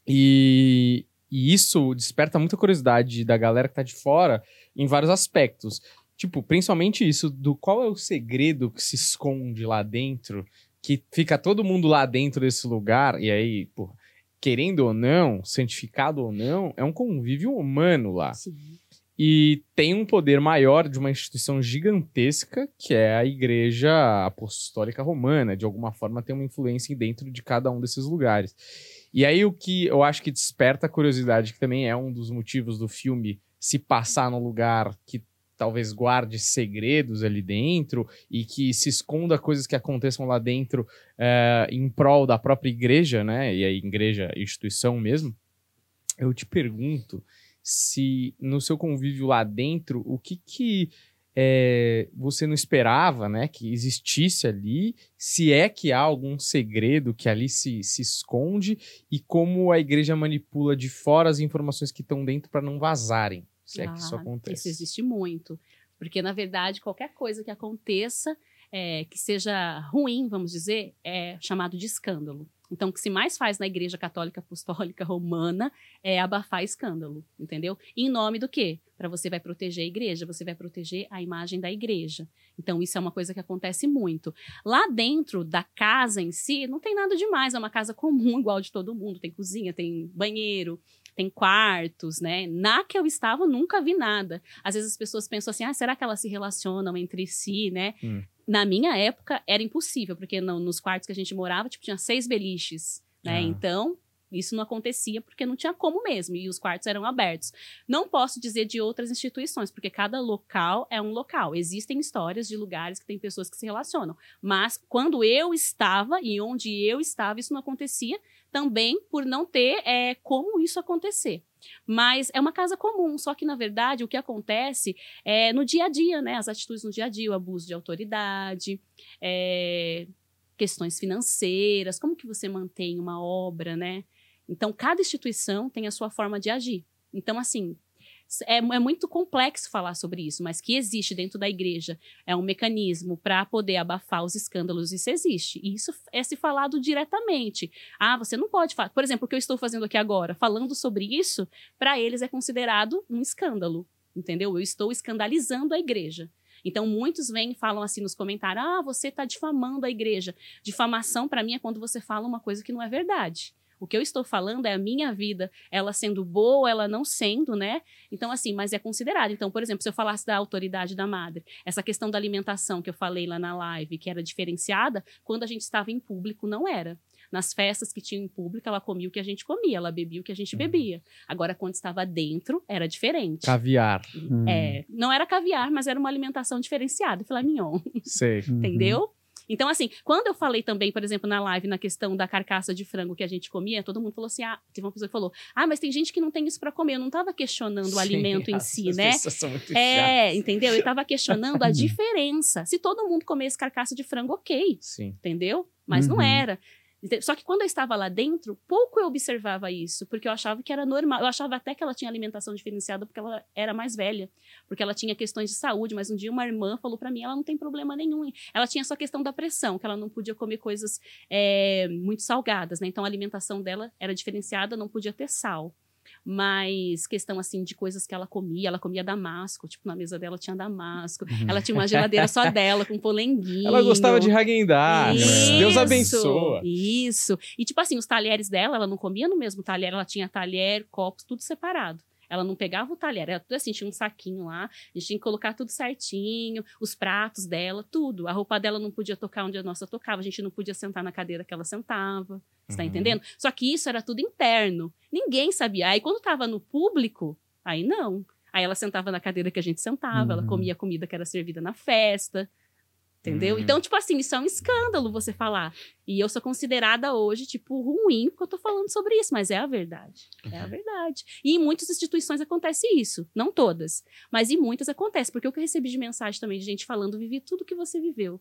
E, e isso desperta muita curiosidade da galera que tá de fora em vários aspectos. Tipo, principalmente isso do qual é o segredo que se esconde lá dentro, que fica todo mundo lá dentro desse lugar, e aí, querendo ou não, santificado ou não, é um convívio humano lá. Sim. E tem um poder maior de uma instituição gigantesca, que é a Igreja Apostólica Romana. De alguma forma, tem uma influência dentro de cada um desses lugares. E aí, o que eu acho que desperta a curiosidade, que também é um dos motivos do filme se passar num lugar que talvez guarde segredos ali dentro e que se esconda coisas que aconteçam lá dentro eh, em prol da própria igreja, né? E a igreja, instituição mesmo. Eu te pergunto se no seu convívio lá dentro, o que que é, você não esperava, né, que existisse ali, se é que há algum segredo que ali se, se esconde e como a igreja manipula de fora as informações que estão dentro para não vazarem, se é que isso Ah, acontece. Isso existe muito. Porque, na verdade, qualquer coisa que aconteça, é, que seja ruim, vamos dizer, é chamado de escândalo. Então, o que se mais faz na Igreja Católica Apostólica Romana é abafar escândalo, entendeu? Em nome do quê? Para você vai proteger a igreja, você vai proteger a imagem da igreja. Então, isso é uma coisa que acontece muito. Lá dentro da casa em si, não tem nada demais, é uma casa comum, igual de todo mundo. Tem cozinha, tem banheiro, tem quartos, né? Na que eu estava, nunca vi nada. Às vezes as pessoas pensam assim, ah, será que elas se relacionam entre si, né? Hum. Na minha época, era impossível, porque no, nos quartos que a gente morava, tipo, tinha seis beliches, né? Ah. Então, isso não acontecia porque não tinha como mesmo, e os quartos eram abertos. Não posso dizer de outras instituições, porque cada local é um local. Existem histórias de lugares que tem pessoas que se relacionam. Mas quando eu estava e onde eu estava, isso não acontecia também por não ter é, como isso acontecer. Mas é uma casa comum, só que na verdade o que acontece é no dia a dia, né? As atitudes no dia a dia, o abuso de autoridade, é, questões financeiras, como que você mantém uma obra, né? Então, cada instituição tem a sua forma de agir. Então, assim, é, é, muito complexo falar sobre isso, mas que existe dentro da igreja é um mecanismo para poder abafar os escândalos, isso existe. E isso é se falado diretamente. Ah, você não pode falar. Por exemplo, o que eu estou fazendo aqui agora, falando sobre isso, para eles é considerado um escândalo. Entendeu? Eu estou escandalizando a igreja. Então, muitos vêm e falam assim nos comentários: ah, você está difamando a igreja. Difamação, para mim, é quando você fala uma coisa que não é verdade. O que eu estou falando é a minha vida, ela sendo boa, ela não sendo, né? Então, assim, mas é considerado. Então, por exemplo, se eu falasse da autoridade da madre, essa questão da alimentação que eu falei lá na live, que era diferenciada, quando a gente estava em público, não era. Nas festas que tinham em público, ela comia o que a gente comia, ela bebia o que a gente uhum. bebia. Agora, quando estava dentro, era diferente. Caviar. É, não era caviar, mas era uma alimentação diferenciada, filé mignon. Sei. Entendeu? Uhum. Então, assim, quando eu falei também, por exemplo, na live, na questão da carcaça de frango que a gente comia, todo mundo falou assim: ah, teve uma pessoa que falou, ah, mas tem gente que não tem isso para comer. Eu não estava questionando Sim, o alimento em si, né? São muito é, chatas. entendeu? Eu estava questionando a diferença. Se todo mundo comesse carcaça de frango, ok. Sim. Entendeu? Mas uhum. não era. Só que quando eu estava lá dentro, pouco eu observava isso, porque eu achava que era normal. Eu achava até que ela tinha alimentação diferenciada porque ela era mais velha, porque ela tinha questões de saúde. Mas um dia uma irmã falou para mim, ela não tem problema nenhum. Ela tinha só questão da pressão, que ela não podia comer coisas é, muito salgadas, né? Então a alimentação dela era diferenciada, não podia ter sal mas questão assim de coisas que ela comia, ela comia damasco, tipo na mesa dela tinha damasco, uhum. ela tinha uma geladeira só dela com polenguinho. Ela gostava de Hagendaz. Deus abençoa. Isso. E tipo assim, os talheres dela, ela não comia no mesmo talher, ela tinha talher, copos, tudo separado. Ela não pegava o talher, era tudo assim, tinha um saquinho lá, a gente tinha que colocar tudo certinho, os pratos dela, tudo. A roupa dela não podia tocar onde a nossa tocava, a gente não podia sentar na cadeira que ela sentava. Você tá uhum. entendendo? Só que isso era tudo interno. Ninguém sabia. Aí quando tava no público, aí não. Aí ela sentava na cadeira que a gente sentava, uhum. ela comia a comida que era servida na festa. Entendeu? Uhum. Então, tipo assim, isso é um escândalo você falar. E eu sou considerada hoje, tipo, ruim porque eu tô falando sobre isso, mas é a verdade. Uhum. É a uhum. verdade. E em muitas instituições acontece isso. Não todas, mas em muitas acontece. Porque o que eu recebi de mensagem também de gente falando, vivi tudo que você viveu.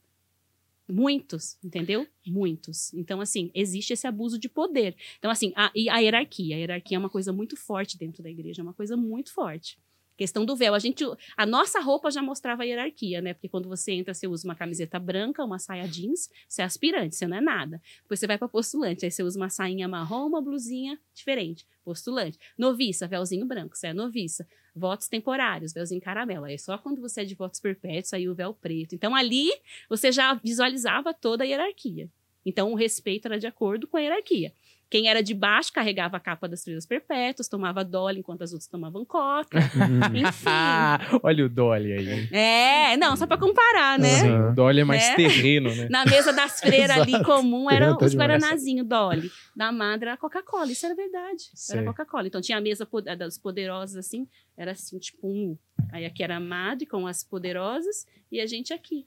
Muitos, entendeu? Muitos. Então, assim, existe esse abuso de poder. Então, assim, a, e a hierarquia. A hierarquia é uma coisa muito forte dentro da igreja, é uma coisa muito forte. Questão do véu. A gente, a nossa roupa já mostrava a hierarquia, né? Porque quando você entra, você usa uma camiseta branca, uma saia jeans, você é aspirante, você não é nada. Depois você vai para postulante, aí você usa uma sainha marrom, uma blusinha diferente, postulante. Noviça, véuzinho branco, você é noviça. Votos temporários, véuzinho caramelo. Aí só quando você é de votos perpétuos, aí o véu preto. Então ali você já visualizava toda a hierarquia. Então o respeito era de acordo com a hierarquia. Quem era de baixo carregava a capa das freiras perpétuas, tomava Dolly enquanto as outras tomavam coca. Enfim. Olha o Dolly aí. É, não, só para comparar, né? Sim, o Dolly é mais né? terreno, né? Na mesa das freiras ali comum eram os guaranazinhos Dolly. Da madre era Coca-Cola, isso era verdade. Sei. Era Coca-Cola. Então tinha a mesa das poderosas assim, era assim, tipo um. Aí aqui era a madre com as poderosas e a gente aqui.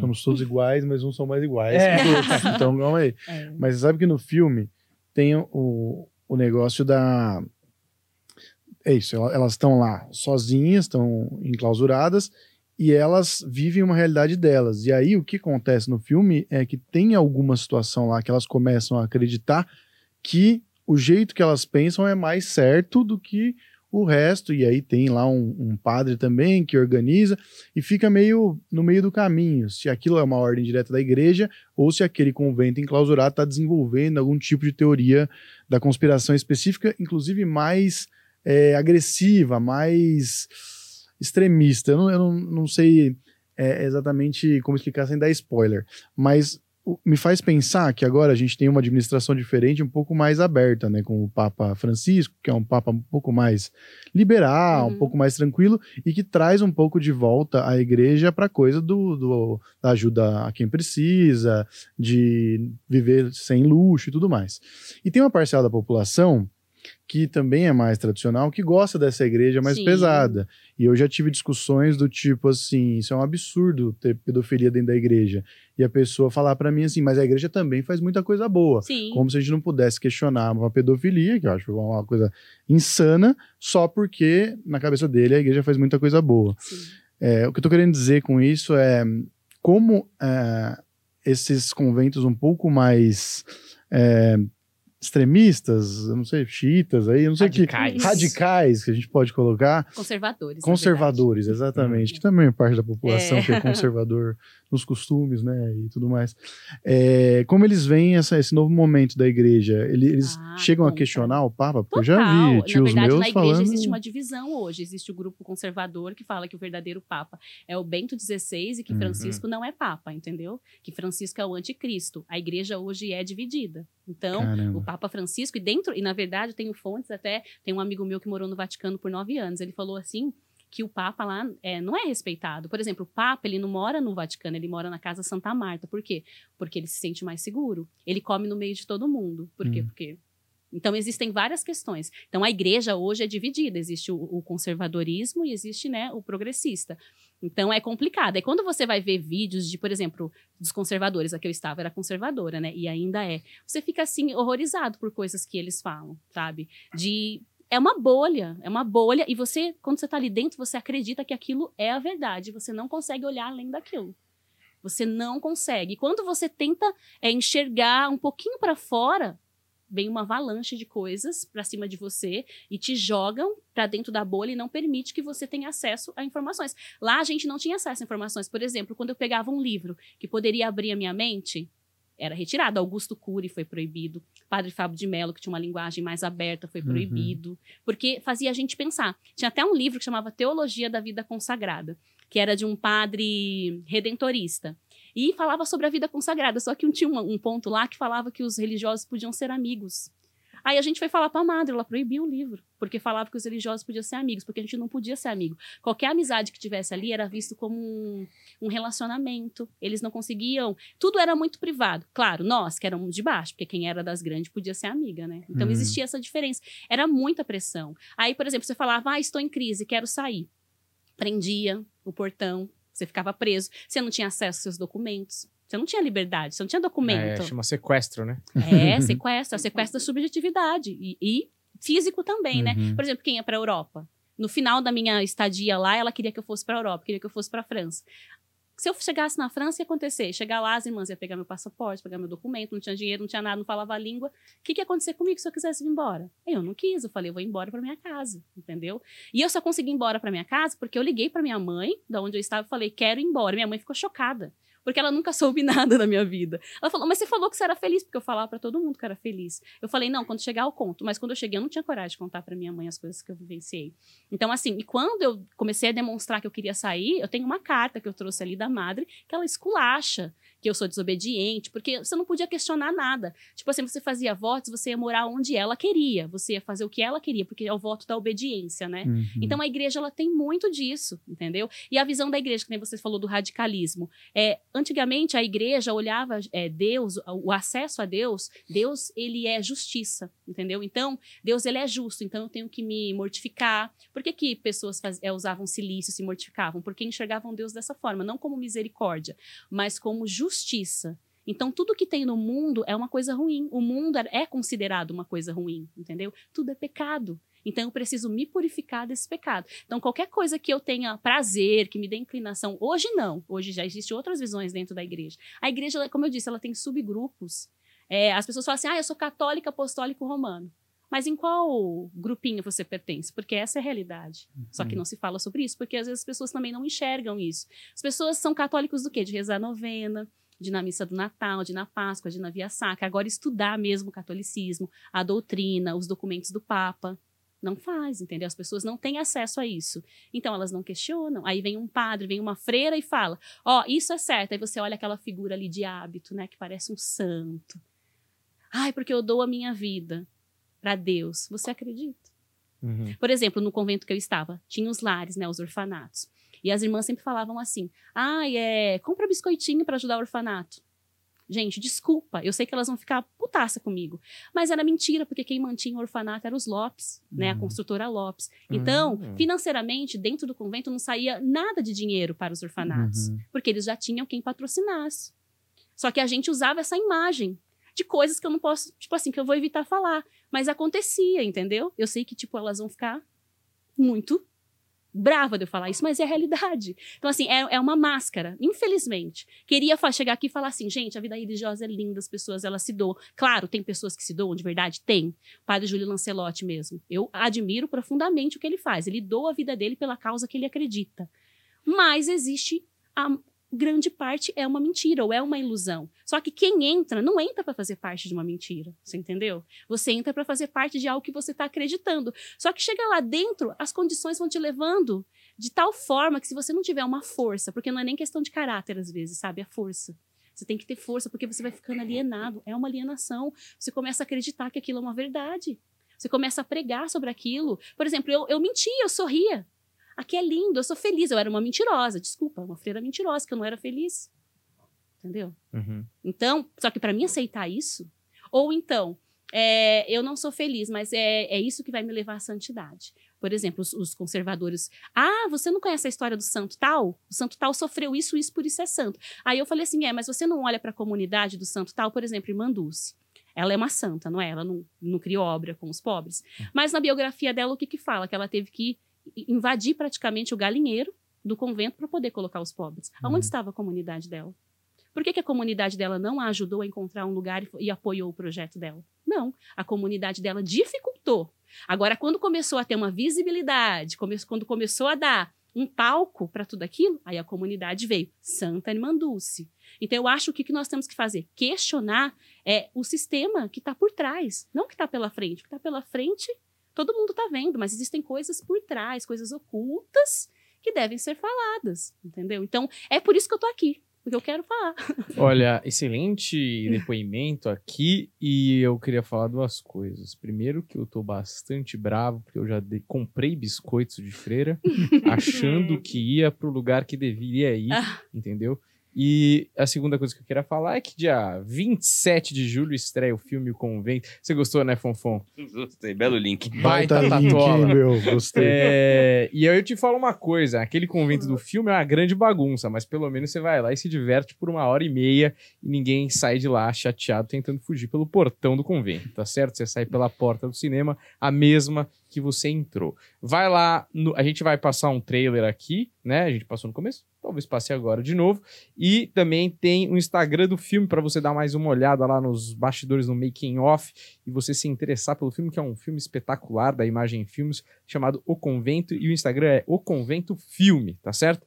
Somos todos iguais, mas uns são mais iguais é. Então, calma aí. É. Mas sabe que no filme tem o, o negócio da. É isso, elas estão lá sozinhas, estão enclausuradas e elas vivem uma realidade delas. E aí o que acontece no filme é que tem alguma situação lá que elas começam a acreditar que o jeito que elas pensam é mais certo do que o resto, e aí tem lá um, um, padre também que organiza, e fica meio no meio do caminho, se aquilo é uma ordem direta da igreja, ou se aquele convento enclausurado está desenvolvendo algum tipo de teoria da conspiração específica, inclusive mais é, agressiva, mais extremista. Eu não, eu não, não sei é, exatamente como explicar sem dar spoiler, mas me faz pensar que agora a gente tem uma administração diferente, um pouco mais aberta, né, com o Papa Francisco, que é um Papa um pouco mais liberal, uhum. um pouco mais tranquilo e que traz um pouco de volta a igreja para a coisa do, do, da ajuda a quem precisa, de viver sem luxo e tudo mais. E tem uma parcela da população que também é mais tradicional, que gosta dessa igreja mais Sim. pesada. E eu já tive discussões do tipo assim, isso é um absurdo ter pedofilia dentro da igreja. E a pessoa falar para mim assim, mas a igreja também faz muita coisa boa. Sim. Como se a gente não pudesse questionar uma pedofilia, que eu acho uma coisa insana, só porque na cabeça dele a igreja faz muita coisa boa. É, o que eu tô querendo dizer com isso é como é, esses conventos um pouco mais é, extremistas, eu não sei, xiitas aí, eu não sei radicais. que radicais que a gente pode colocar. Conservadores. Conservadores, exatamente, uhum. que também é parte da população é. que é conservador nos costumes, né, e tudo mais. É, como eles veem essa, esse novo momento da igreja? Eles ah, chegam a questionar o Papa? Porque Total. eu já vi tios na verdade, meus na igreja falando... existe uma divisão hoje. Existe o grupo conservador que fala que o verdadeiro Papa é o Bento XVI e que uhum. Francisco não é Papa, entendeu? Que Francisco é o anticristo. A igreja hoje é dividida. Então, Caramba. o Papa Francisco, e dentro, e na verdade, eu tenho fontes até, tem um amigo meu que morou no Vaticano por nove anos, ele falou assim que o Papa lá é, não é respeitado. Por exemplo, o Papa, ele não mora no Vaticano, ele mora na Casa Santa Marta. Por quê? Porque ele se sente mais seguro. Ele come no meio de todo mundo. Por quê? Hum. Porque então, existem várias questões. Então, a igreja hoje é dividida. Existe o, o, conservadorismo e existe né, o progressista. Então, é complicado. É quando você vai ver vídeos de, por exemplo, dos conservadores, a que eu estava era conservadora, né? E ainda é. Você fica, assim, horrorizado por coisas que eles falam, sabe? De é uma bolha, é uma bolha, e você, quando você está ali dentro, você acredita que aquilo é a verdade, você não consegue olhar além daquilo. Você não consegue. Quando você tenta é, enxergar um pouquinho para fora, vem uma avalanche de coisas para cima de você e te jogam para dentro da bolha e não permite que você tenha acesso a informações. Lá a gente não tinha acesso a informações. Por exemplo, quando eu pegava um livro que poderia abrir a minha mente, era retirado. Augusto Cury foi proibido. Padre Fábio de Mello, que tinha uma linguagem mais aberta, foi uhum. proibido. Uhum. Porque fazia a gente pensar. Tinha até um livro que chamava Teologia da Vida Consagrada, que era de um padre redentorista. E falava sobre a vida consagrada. Só que tinha um, um ponto lá que falava que os religiosos podiam ser amigos. Aí a gente foi falar para a madre, ela proibiu o livro, porque falava que os religiosos podiam ser amigos, porque a gente não podia ser amigo. Qualquer amizade que tivesse ali era visto como um, um relacionamento. Eles não conseguiam. Tudo era muito privado. Claro, nós que éramos de baixo, porque quem era das grandes podia ser amiga, né? Então uhum. existia essa diferença. Era muita pressão. Aí, por exemplo, você falava, ah, estou em crise, quero sair. Prendia o portão, você ficava preso, você não tinha acesso aos seus documentos. Você não tinha liberdade, você não tinha documento. É, chama sequestro, né? É, sequestro, sequestro da subjetividade. E, e físico também, né? uhum. né? Por exemplo, quem ia para a Europa? No final da minha estadia lá, ela queria que eu fosse para a Europa, queria que eu fosse para a França. Se eu chegasse na França, ia acontecer? Chegar lá, as irmãs iam pegar meu passaporte, pegar meu documento, não tinha dinheiro, não tinha nada, não falava a língua. O que, que ia acontecer comigo se eu quisesse vir embora? Eu não quis, eu falei, eu vou embora para minha casa, entendeu? E eu só consegui ir embora para minha casa porque eu liguei para minha mãe, da onde eu estava, e falei, quero ir embora. Minha mãe ficou chocada porque ela nunca soube nada da minha vida. Ela falou, mas você falou que você era feliz, porque eu falava para todo mundo que era feliz. Eu falei, não, quando chegar eu conto. Mas quando eu cheguei, eu não tinha coragem de contar para minha mãe as coisas que eu vivenciei. Então, assim, e quando eu comecei a demonstrar que eu queria sair, eu tenho uma carta que eu trouxe ali da madre, que ela esculacha que eu sou desobediente, porque você não podia questionar nada. Tipo assim, você fazia votos, você ia morar onde ela queria, você ia fazer o que ela queria, porque é o voto da obediência, né? Uhum. Então a igreja ela tem muito disso, entendeu? E a visão da igreja, que nem você falou do radicalismo, é antigamente a igreja olhava é, Deus, o acesso a Deus, Deus ele é justiça, entendeu? Então Deus ele é justo, então eu tenho que me mortificar. Por que, que pessoas faz, é, usavam silício, se mortificavam? Porque enxergavam Deus dessa forma, não como misericórdia, mas como justiça. Então, tudo que tem no mundo é uma coisa ruim. O mundo é, é considerado uma coisa ruim, entendeu? Tudo é pecado. Então, eu preciso me purificar desse pecado. Então, qualquer coisa que eu tenha prazer, que me dê inclinação, hoje não. Hoje já existem outras visões dentro da igreja. A igreja, como eu disse, ela tem subgrupos. É, as pessoas falam assim, ah, eu sou católica apostólico romano. Mas em qual grupinho você pertence? Porque essa é a realidade. Só que não se fala sobre isso, porque às vezes as pessoas também não enxergam isso. As pessoas são católicos do quê? De rezar novena, de na missa do Natal, de na Páscoa, de na Via Sacra. Agora estudar mesmo o catolicismo, a doutrina, os documentos do Papa. Não faz, entendeu? As pessoas não têm acesso a isso. Então elas não questionam. Aí vem um padre, vem uma freira e fala: Ó, oh, isso é certo. Aí você olha aquela figura ali de hábito, né? Que parece um santo. Ai, porque eu dou a minha vida para Deus. Você acredita? Uhum. Por exemplo, no convento que eu estava, tinha os lares, né? Os orfanatos. E as irmãs sempre falavam assim: ai, é, compra biscoitinho para ajudar o orfanato. Gente, desculpa, eu sei que elas vão ficar putaça comigo. Mas era mentira, porque quem mantinha o orfanato era os Lopes, né? A uhum. construtora Lopes. Então, uhum. financeiramente, dentro do convento não saía nada de dinheiro para os orfanatos, uhum. porque eles já tinham quem patrocinasse. Só que a gente usava essa imagem de coisas que eu não posso, tipo assim, que eu vou evitar falar. Mas acontecia, entendeu? Eu sei que, tipo, elas vão ficar muito brava de eu falar isso, mas é a realidade. Então, assim, é, é uma máscara, infelizmente. Queria chegar aqui e falar assim, gente, a vida religiosa é linda, as pessoas, elas se doam. Claro, tem pessoas que se doam de verdade? Tem. O padre Júlio Lancelotti mesmo. Eu admiro profundamente o que ele faz. Ele doa a vida dele pela causa que ele acredita. Mas existe a, grande parte é uma mentira ou é uma ilusão. Só que quem entra não entra para fazer parte de uma mentira, você entendeu? Você entra para fazer parte de algo que você está acreditando. Só que chega lá dentro, as condições vão te levando de tal forma que se você não tiver uma força, porque não é nem questão de caráter às vezes, sabe? A força. Você tem que ter força porque você vai ficando alienado. É uma alienação. Você começa a acreditar que aquilo é uma verdade. Você começa a pregar sobre aquilo. Por exemplo, eu, eu mentia, eu sorria. Aqui é lindo, eu sou feliz. Eu era uma mentirosa, desculpa, uma freira mentirosa, que eu não era feliz. Entendeu? Uhum. Então, só que para mim aceitar isso, ou então, é, eu não sou feliz, mas é, é isso que vai me levar à santidade. Por exemplo, os, os, conservadores. Ah, você não conhece a história do santo tal? O santo tal sofreu isso, isso, por isso é santo. Aí eu falei assim: é, mas você não olha para a comunidade do santo tal, por exemplo, Irmã Dulce. Ela é uma santa, não é? Ela não, não criou obra com os pobres. Hum. Mas na biografia dela, o que que fala? Que ela teve que invadir praticamente o galinheiro do convento para poder colocar os pobres. Uhum. Aonde estava a comunidade dela? Por que, que, a comunidade dela não a ajudou a encontrar um lugar e, e, apoiou o projeto dela? Não, a comunidade dela dificultou. Agora, quando começou a ter uma visibilidade, come, quando começou a dar um palco para tudo aquilo, aí a comunidade veio, Santa Irmã Dulce. Então, eu acho que o que nós temos que fazer? Questionar é o sistema que está por trás, não o que está pela frente. O que está pela frente todo mundo está vendo, mas existem coisas por trás, coisas ocultas que devem ser faladas, entendeu? Então, é por isso que eu tô aqui, porque eu quero falar. Olha, excelente depoimento aqui e eu queria falar duas coisas. Primeiro que eu tô bastante bravo porque eu já de... comprei biscoitos de freira achando que ia pro lugar que deveria ir, ah. entendeu? E a segunda coisa que eu queria falar é que dia 27 de julho estreia o filme O Convento. Você gostou, né, Fonfon? Gostei, belo link. Baita, Baita link, meu, gostei. É... E aí eu te falo uma coisa, aquele convento do filme é uma grande bagunça, mas pelo menos você vai lá e se diverte por uma hora e meia e ninguém sai de lá chateado tentando fugir pelo portão do convento, tá certo? Você sai pela porta do cinema, a mesma que você entrou. Vai lá, no... a gente vai passar um trailer aqui, né? A gente passou no começo, talvez passe agora de novo. E também tem o Instagram do filme para você dar mais uma olhada lá nos bastidores no making off e você se interessar pelo filme, que é um filme espetacular da Imagem Filmes, chamado O Convento, e o Instagram é O Convento Filme, tá certo?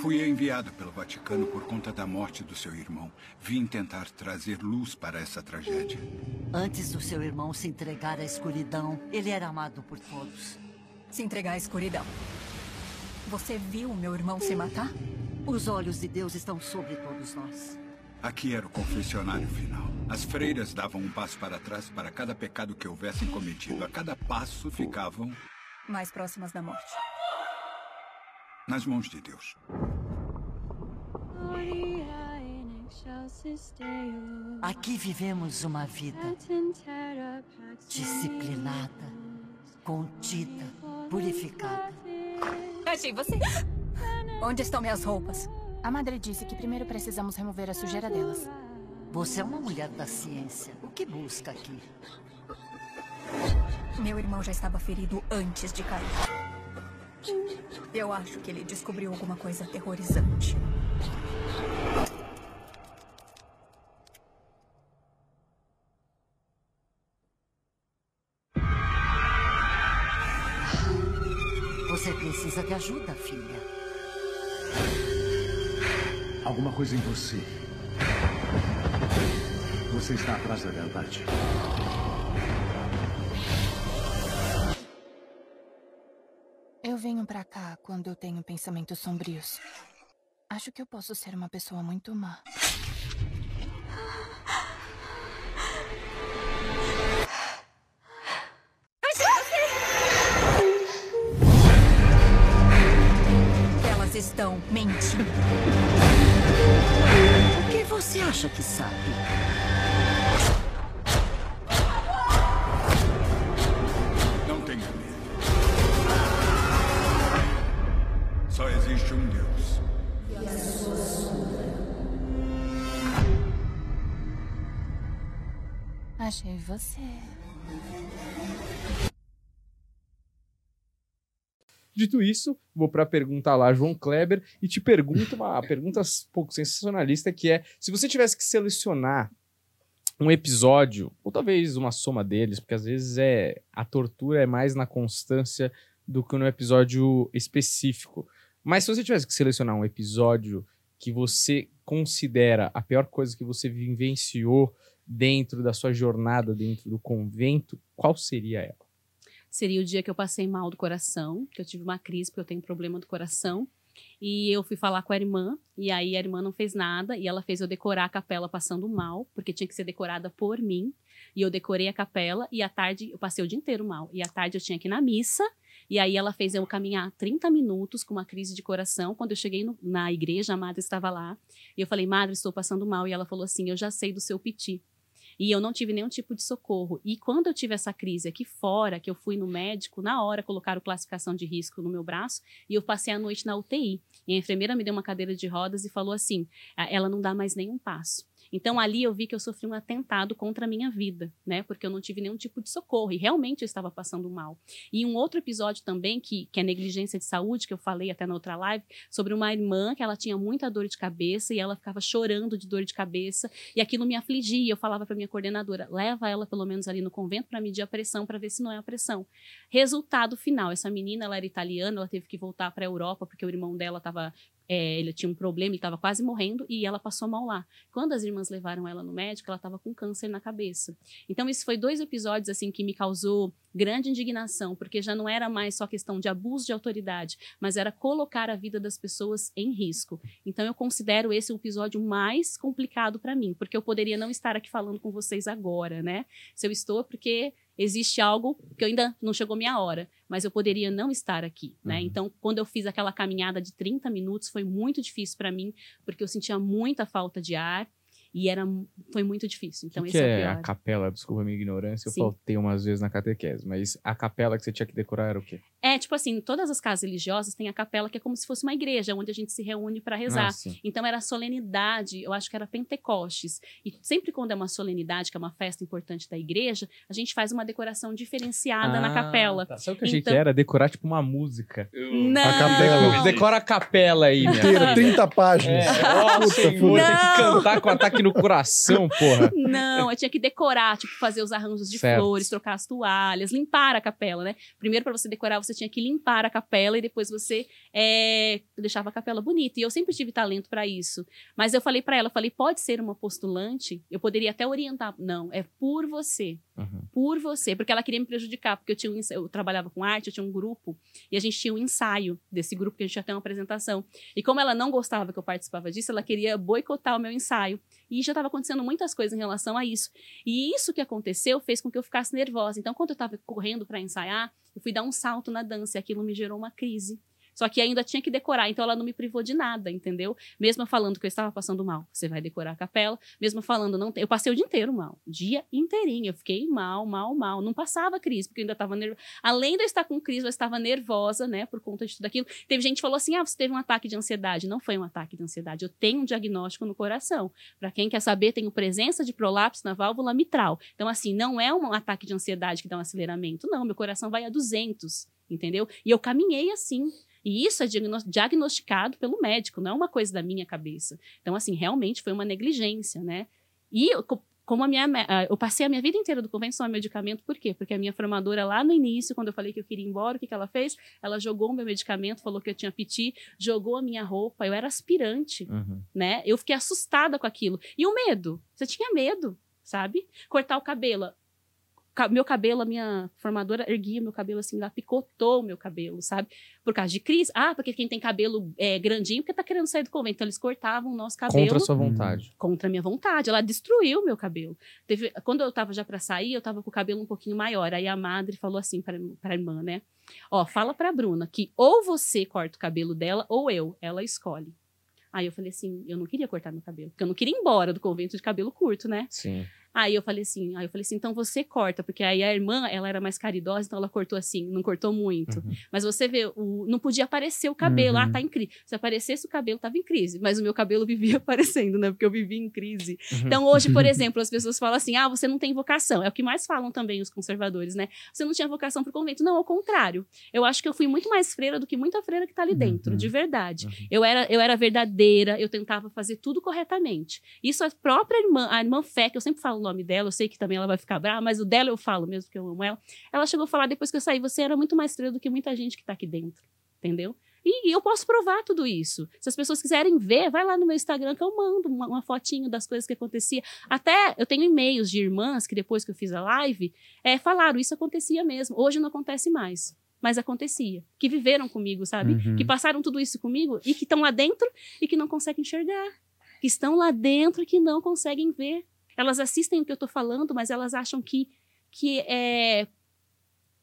Fui enviado pelo Vaticano por conta da morte do seu irmão. Vim tentar trazer luz para essa tragédia. Antes do seu irmão se entregar à escuridão, ele era amado por todos. Se entregar à escuridão. Você viu meu irmão se matar? Os olhos de Deus estão sobre todos nós. Aqui era o confessionário final. As freiras davam um passo para trás para cada pecado que houvessem cometido. A cada passo ficavam mais próximas da morte nas mãos de Deus. Aqui vivemos uma vida disciplinada, contida, purificada. Achei você. Onde estão minhas roupas? A madre disse que primeiro precisamos remover a sujeira delas. Você é uma mulher da ciência. O que busca aqui? Meu irmão já estava ferido antes de cair. Eu acho que ele descobriu alguma coisa aterrorizante. Você precisa de ajuda, filha. Alguma coisa em você. Você está atrás da verdade. Venho pra cá quando eu tenho pensamentos sombrios. Acho que eu posso ser uma pessoa muito má. Elas estão mentindo. O que você acha que sabe? Achei você. Dito isso, vou para a pergunta lá, João Kleber, e te pergunto uma pergunta um pouco sensacionalista, que é, se você tivesse que selecionar um episódio, ou talvez uma soma deles, porque às vezes é a tortura é mais na constância do que no episódio específico. Mas se você tivesse que selecionar um episódio que você considera a pior coisa que você vivenciou dentro da sua jornada dentro do convento, qual seria ela? Seria o dia que eu passei mal do coração, que eu tive uma crise porque eu tenho problema do coração. E eu fui falar com a irmã, e aí a irmã não fez nada, e ela fez eu decorar a capela passando mal, porque tinha que ser decorada por mim. E eu decorei a capela, e à tarde eu passei o dia inteiro mal. E à tarde eu tinha que ir na missa, e aí ela fez eu caminhar 30 minutos com uma crise de coração. Quando eu cheguei no- na igreja, a madre estava lá, e eu falei, madre, estou passando mal. E ela falou assim: eu já sei do seu piti. E eu não tive nenhum tipo de socorro. E quando eu tive essa crise aqui fora, que eu fui no médico, na hora colocaram classificação de risco no meu braço, e eu passei a noite na UTI. E a enfermeira me deu uma cadeira de rodas e falou assim: "Ah, ela não dá mais nenhum passo. Então ali eu vi que eu sofri um atentado contra a minha vida, né? Porque eu não tive nenhum tipo de socorro e realmente eu estava passando mal. E um outro episódio também que, que é negligência de saúde, que eu falei até na outra live, sobre uma irmã que ela tinha muita dor de cabeça e ela ficava chorando de dor de cabeça e aquilo me afligia. Eu falava para minha coordenadora: leva ela pelo menos ali no convento para medir a pressão, para ver se não é a pressão. Resultado final: essa menina ela era italiana, ela teve que voltar para a Europa porque o irmão dela estava. Ele tinha um problema, ele estava quase morrendo e ela passou mal lá. Quando as irmãs levaram ela no médico, ela estava com câncer na cabeça. Então, isso foi dois episódios assim que me causou grande indignação, porque já não era mais só questão de abuso de autoridade, mas era colocar a vida das pessoas em risco. Então, eu considero esse o episódio mais complicado para mim, porque eu poderia não estar aqui falando com vocês agora, né? Se eu estou, porque existe algo que ainda não chegou minha hora, mas eu poderia não estar aqui, né? Uhum. Então, quando eu fiz aquela caminhada de 30 minutos, foi muito difícil para mim, porque eu sentia muita falta de ar e era foi muito difícil. Então, o que, esse que é, é a capela? Desculpa a minha ignorância, eu Sim. faltei umas vezes na catequese, mas a capela que você tinha que decorar era o quê? É, tipo assim, todas as casas religiosas têm a capela que é como se fosse uma igreja, onde a gente se reúne para rezar. Ah, sim. Então era solenidade, eu acho que era Pentecostes. E sempre quando é uma solenidade, que é uma festa importante da igreja, a gente faz uma decoração diferenciada na Ah, capela. tá. Sabe o que eu achei Então- que era? Decorar tipo uma música. Não! A capela. Decora a capela aí, minha Inteira, filha. 30 páginas. É, ó, Puta, senhor, puta. tem que cantar com ataque no coração, porra. Não, eu tinha que decorar, tipo, fazer os arranjos de Certo. flores, trocar as toalhas, limpar a capela, né? Primeiro, para você decorar, você tinha que limpar a capela e depois você é, deixava a capela bonita. E eu sempre tive talento para isso. Mas eu falei para ela, eu falei, pode ser uma postulante? Eu poderia até orientar. Não, é por você. Uhum. por você, porque ela queria me prejudicar, porque eu tinha um, ensa- eu trabalhava com arte, eu tinha um grupo e a gente tinha um ensaio desse grupo que a gente ia ter uma apresentação. E como ela não gostava que eu participava disso, ela queria boicotar o meu ensaio. E já estava acontecendo muitas coisas em relação a isso. E isso que aconteceu fez com que eu ficasse nervosa. Então, quando eu estava correndo para ensaiar, eu fui dar um salto na dança e aquilo me gerou uma crise. Só que ainda tinha que decorar, então ela não me privou de nada, entendeu? Mesmo falando que eu estava passando mal, você vai decorar a capela. Mesmo falando, não tem. Eu passei o dia inteiro mal. Dia inteirinho. Eu fiquei mal, mal, mal. Não passava crise, porque eu ainda estava nervosa. Além de eu estar com crise, eu estava nervosa, né? Por conta de tudo aquilo. Teve gente que falou assim: ah, você teve um ataque de ansiedade. Não foi um ataque de ansiedade. Eu tenho um diagnóstico no coração. Para quem quer saber, tenho presença de prolapso na válvula mitral. Então, assim, não é um ataque de ansiedade que dá um aceleramento. Não, meu coração vai a 200, entendeu? E eu caminhei assim. E isso é diagno- diagnosticado pelo médico, não é uma coisa da minha cabeça. Então, assim, realmente foi uma negligência, né? E como a minha, ah, eu passei a minha vida inteira do convento sem medicamento, por quê? Porque a minha formadora lá no início, quando eu falei que eu queria ir embora, o que, que ela fez? Ela jogou o meu medicamento, falou que eu tinha piti, jogou a minha roupa, eu era aspirante Uhum. né? Eu fiquei assustada com aquilo. E o medo? Você tinha medo, sabe? Cortar o cabelo. Meu cabelo, a minha formadora erguia meu cabelo assim, ela picotou o meu cabelo, sabe? Por causa de crise. Ah, porque quem tem cabelo é, grandinho, porque tá querendo sair do convento. Então, eles cortavam o nosso cabelo Contra a sua vontade. contra a minha vontade. Ela destruiu meu cabelo. Teve, quando eu tava já para sair, eu tava com o cabelo um pouquinho maior. Aí a madre falou assim para a irmã, né? Ó, fala pra Bruna que ou você corta o cabelo dela ou eu. Ela escolhe. Aí eu falei assim, eu não queria cortar meu cabelo, porque eu não queria ir embora do convento de cabelo curto, né? Sim. Aí eu falei assim, aí eu falei assim, então você corta, porque aí a irmã, ela era mais caridosa, então ela cortou assim, não cortou muito. Uhum. Mas você vê, o, não podia aparecer o cabelo, Uhum. ah, tá em crise. Se aparecesse o cabelo, tava em crise, mas o meu cabelo vivia aparecendo, né? Porque eu vivia em crise. Uhum. Então hoje, por exemplo, as pessoas falam assim, ah, você não tem vocação. É o que mais falam também os conservadores, né? Você não tinha vocação pro convento. Não, ao contrário. Eu acho que eu fui muito mais freira do que muita freira que tá ali dentro, Uhum. de verdade. Uhum. Eu era, eu era verdadeira, eu tentava fazer tudo corretamente. Isso a própria irmã, a irmã Fé, que eu sempre falo o nome dela, eu sei que também ela vai ficar brava, mas o dela eu falo mesmo, porque eu amo ela. Ela chegou a falar depois que eu saí, você era muito mais freira do que muita gente que tá aqui dentro, entendeu? E eu posso provar tudo isso. Se as pessoas quiserem ver, vai lá no meu Instagram que eu mando uma, uma fotinho das coisas que acontecia. Até eu tenho e-mails de irmãs que depois que eu fiz a live, é, falaram, isso acontecia mesmo. Hoje não acontece mais. Mas acontecia. Que viveram comigo, sabe? Uhum. Que passaram tudo isso comigo e que estão lá dentro e que não conseguem enxergar. Que estão lá dentro e que não conseguem ver. Elas assistem o que eu tô falando, mas elas acham que, que é,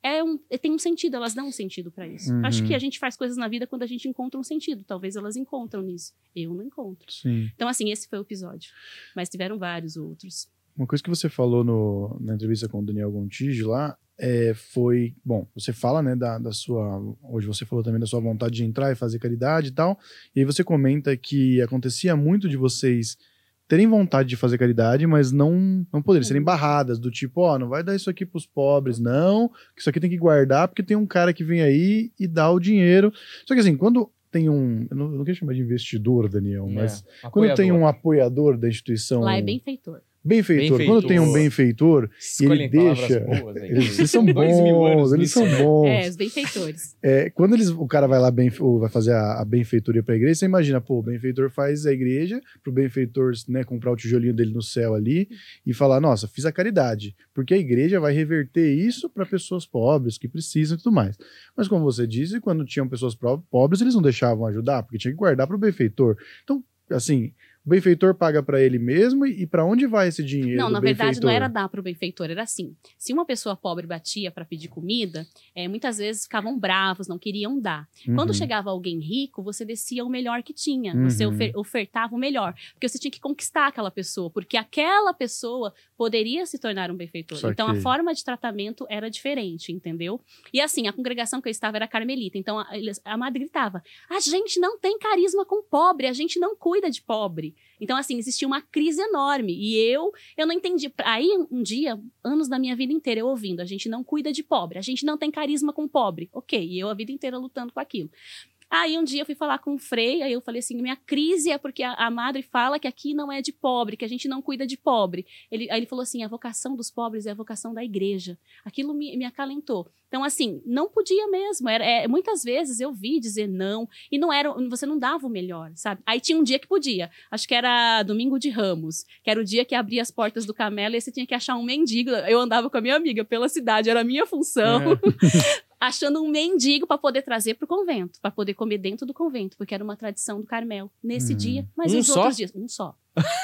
é um, tem um sentido, elas dão um sentido para isso. Uhum. Acho que a gente faz coisas na vida quando a gente encontra um sentido. Talvez elas encontram nisso. Eu não encontro. Sim. Então, assim, esse foi o episódio. Mas tiveram vários outros. Uma coisa que você falou no- na entrevista com o Daniel Gontijo lá é, foi. Bom, você fala, né, da, da sua. Hoje você falou também da sua vontade de entrar e fazer caridade e tal. E aí você comenta que acontecia muito de vocês terem vontade de fazer caridade, mas não, não poderem, serem barradas, do tipo, ó, não vai dar isso aqui pros pobres, não, que isso aqui tem que guardar, porque tem um cara que vem aí e dá o dinheiro. Só que assim, quando tem um. Eu não, eu não quero chamar de investidor, Daniel, mas É, quando tem um apoiador da instituição. Lá é benfeitor. Benfeitor. Benfeitor. Quando tem um benfeitor, Escolhem ele deixa- boas aí. eles, são bons, eles são né? bons. É, os benfeitores. É, quando eles, o cara vai lá bem, ou vai fazer a, a benfeitoria pra igreja, você imagina, pô, o benfeitor faz a igreja pro benfeitor né, comprar o tijolinho dele no céu ali e falar, nossa, fiz a caridade, porque a igreja vai reverter isso para pessoas pobres que precisam e tudo mais. Mas como você disse, quando tinham pessoas pobres, eles não deixavam ajudar, porque tinha que guardar pro benfeitor. Então, assim, o benfeitor paga para ele mesmo e, para onde vai esse dinheiro Não, na verdade não era dar para o benfeitor, era assim. Se uma pessoa pobre batia para pedir comida, é, muitas vezes ficavam bravos, não queriam dar. Quando Uhum. chegava alguém rico, você descia o melhor que tinha. Você Uhum. ofer- ofertava o melhor. Porque você tinha que conquistar aquela pessoa. Porque aquela pessoa poderia se tornar um benfeitor. Então a forma de tratamento era diferente, entendeu? E assim, a congregação que eu estava era carmelita. Então a, a madre gritava: a gente não tem carisma com pobre, a gente não cuida de pobre. Então, assim, existia uma crise enorme. E eu, eu não entendi. Aí, um dia, anos da minha vida inteira, eu ouvindo, a gente não cuida de pobre, a gente não tem carisma com pobre. Ok, e eu a vida inteira lutando com aquilo. Aí um dia eu fui falar com o Frei, aí eu falei assim: minha crise é porque a, a madre fala que aqui não é de pobre, que a gente não cuida de pobre. Ele, aí ele falou assim: a vocação dos pobres é a vocação da igreja. Aquilo me, me acalentou. Então, assim, não podia mesmo. Era, é, muitas vezes eu vi dizer não, e não era, você não dava o melhor, sabe? Aí tinha um dia que podia. Acho que era domingo de Ramos, que era o dia que abria as portas do camelo e você tinha que achar um mendigo. Eu andava com a minha amiga pela cidade, era a minha função. achando um mendigo para poder trazer para o convento, para poder comer dentro do convento, porque era uma tradição do Carmel. Nesse Uhum. dia, mas Um nos só? outros dias, um só.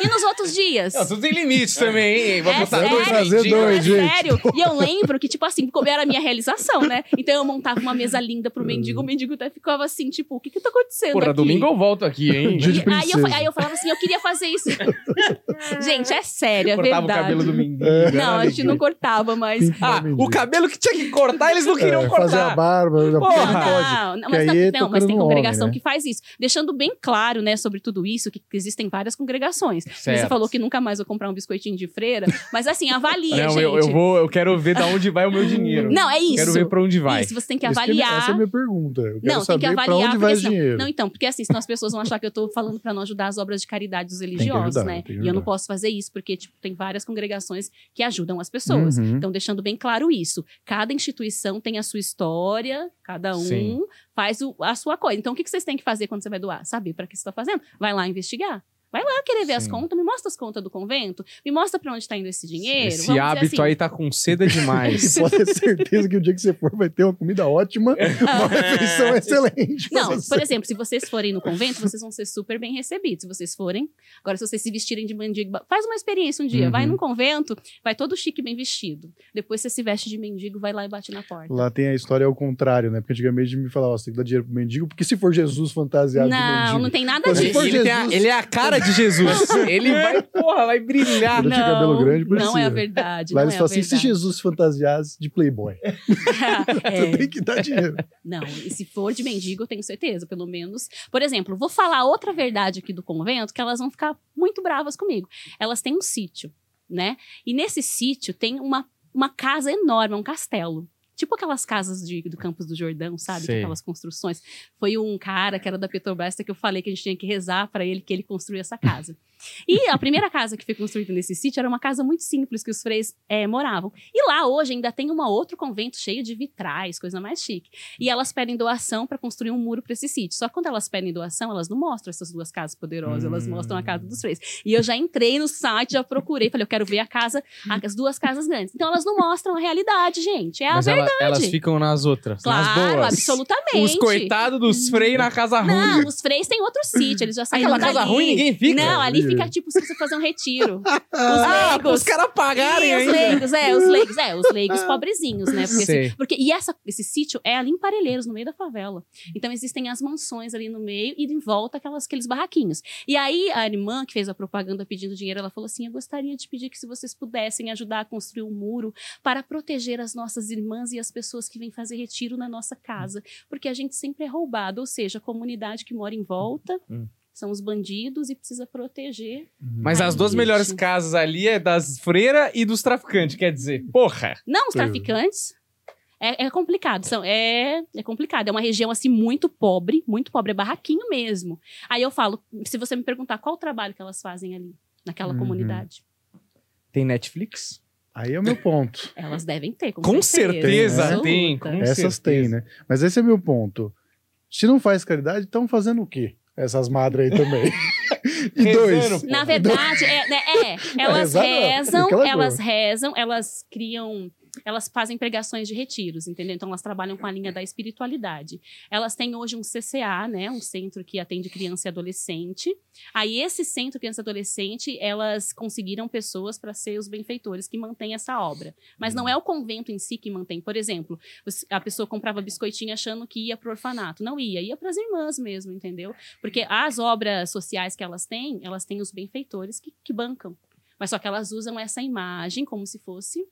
E nos outros dias? Não, tudo tem limites também, hein? Vou É botar sério? dois mendigos. dois, é gente. sério. E eu lembro que, tipo assim, como era a minha realização, né? Então eu montava uma mesa linda pro mendigo, o mendigo até ficava assim, tipo, o que que tá acontecendo Porra, aqui? domingo eu volto aqui, hein? Dia de aí, eu, aí eu falava assim, eu queria fazer isso. gente, é sério, é Cortava verdade. o cabelo do mendigo. Não, a gente não cortava, mas... Ah, o cabelo que tinha que cortar, eles não queriam É, fazer a cortar. barba, já Porra. não pode. Não, mas, é não, não, mas tem congregação homem, né? que faz isso. Deixando bem claro, né, sobre tudo isso, que existem várias congregações. Você falou que nunca mais vou comprar um biscoitinho de freira, mas assim, avalia, Não, gente. eu, eu vou, eu quero ver da onde vai o meu dinheiro. Não, é isso. Quero ver pra onde vai. Isso, você tem que Esse avaliar. essa é a minha pergunta. Eu quero Não, tem saber que avaliar. pra onde vai senão- dinheiro. Não, então, porque assim, senão as pessoas vão achar que eu tô falando pra não ajudar as obras de caridade dos religiosos, ajudar, né? tem E eu não posso fazer isso, porque, tipo, tem várias congregações que ajudam as pessoas. Uhum. Então, deixando bem claro isso. Cada instituição tem a sua história, cada um Sim. faz o- a sua coisa. Então, o que que vocês têm que fazer quando você vai doar? Saber para que você está fazendo. Vai lá investigar. Vai lá querer ver as Sim. contas, me mostra as contas do convento, me mostra para onde está indo esse dinheiro. Esse Vamos hábito assim, aí tá com seda demais. Pode ter certeza que o dia que você for vai ter uma comida ótima, uma refeição excelente. pra Não, você. por exemplo, se vocês forem no convento, vocês vão ser super bem recebidos. Se vocês forem. Agora, se vocês se vestirem de mendigo, faz uma experiência um dia. Uhum. Vai num convento, vai todo chique bem vestido. Depois você se veste de mendigo, vai lá e bate na porta. Lá tem a história ao contrário, né? Porque antigamente me falava, você tem que dar dinheiro pro mendigo, porque se for Jesus fantasiado de Não, mendigo, não tem nada disso. ele, tem a- Jesus- ele é a cara de Jesus. ele vai, porra, vai brilhar. Quando tinha cabelo grande, não é a verdade. Lá não eles é falam assim, se. Jesus fantasiasse de playboy, É. você tem que dar dinheiro. Não, e se for de mendigo, eu tenho certeza, pelo menos. Por exemplo, vou falar outra verdade aqui do convento, que elas vão ficar muito bravas comigo. Elas têm um sítio, né? E nesse sítio tem uma, uma casa enorme, um castelo. Tipo aquelas casas de, do Campos do Jordão, sabe? Aquelas construções. Foi um cara que era da Petrobras que eu falei que a gente tinha que rezar para ele que ele construiu essa casa. E a primeira casa que foi construída nesse sítio era uma casa muito simples que os freis eh, moravam. E lá hoje ainda tem um outro convento cheio de vitrais, coisa mais chique. E elas pedem doação para construir um muro para esse sítio. Só que quando elas pedem doação, elas não mostram essas duas casas poderosas, elas mostram a casa dos freis. E eu já entrei no site, já procurei, falei, eu quero ver a casa, as duas casas grandes. Então elas não mostram a realidade, gente. É a Mas ela- verdade. elas ficam nas outras, nas Claro, boas. absolutamente. Os coitados dos freios na casa ruim. Não, os freis têm outro sítio, eles já saíram Aquela casa ruim, ninguém fica. Não, ali Fica tipo se você fazer um retiro. Os Ah, leigos. os caras pagarem E os leigos, é, os leigos, é, os leigos pobrezinhos, né? Porque, assim, porque- e essa, esse sítio é ali em Parelheiros, no meio da favela. Então existem as mansões ali no meio e em volta aquelas, aqueles barraquinhos. E aí a irmã que fez a propaganda pedindo dinheiro, ela falou assim: Eu gostaria de pedir que se vocês pudessem ajudar a construir um muro para proteger as nossas irmãs e as pessoas que vêm fazer retiro na nossa casa. Porque a gente sempre é roubado, ou seja, a comunidade que mora em volta. Hum. São os bandidos e precisa proteger. Mas Ai, as duas melhores casas ali é das freiras e dos traficantes, quer dizer. Porra! Não, os traficantes. É, é complicado, são, é, é complicado. É uma região, assim, muito pobre, muito pobre, é barraquinho mesmo. Aí eu falo, se você me perguntar qual o trabalho que elas fazem ali, naquela Uhum. comunidade, Tem Netflix? Aí é o meu ponto. elas devem ter, com, Com certeza Absoluta. tem, com Essas certeza. têm, né? Mas esse é meu ponto. Se não faz caridade, estão fazendo o quê? Essas madres aí também. e dois. Na verdade, é, né, é, elas rezar não, rezam, elas rezam, elas criam, elas fazem pregações de retiros, entendeu? Então elas trabalham com a linha da espiritualidade. Elas têm hoje um CCA, né, um centro que atende criança e adolescente. Aí esse centro criança e adolescente, elas conseguiram pessoas para ser os benfeitores que mantêm essa obra. Mas não é o convento em si que mantém. Por exemplo, a pessoa comprava biscoitinho achando que ia pro orfanato. Não ia, ia para as irmãs mesmo, entendeu? Porque as obras sociais que elas têm, elas têm os benfeitores que, que bancam. Mas só que elas usam essa imagem como se fosse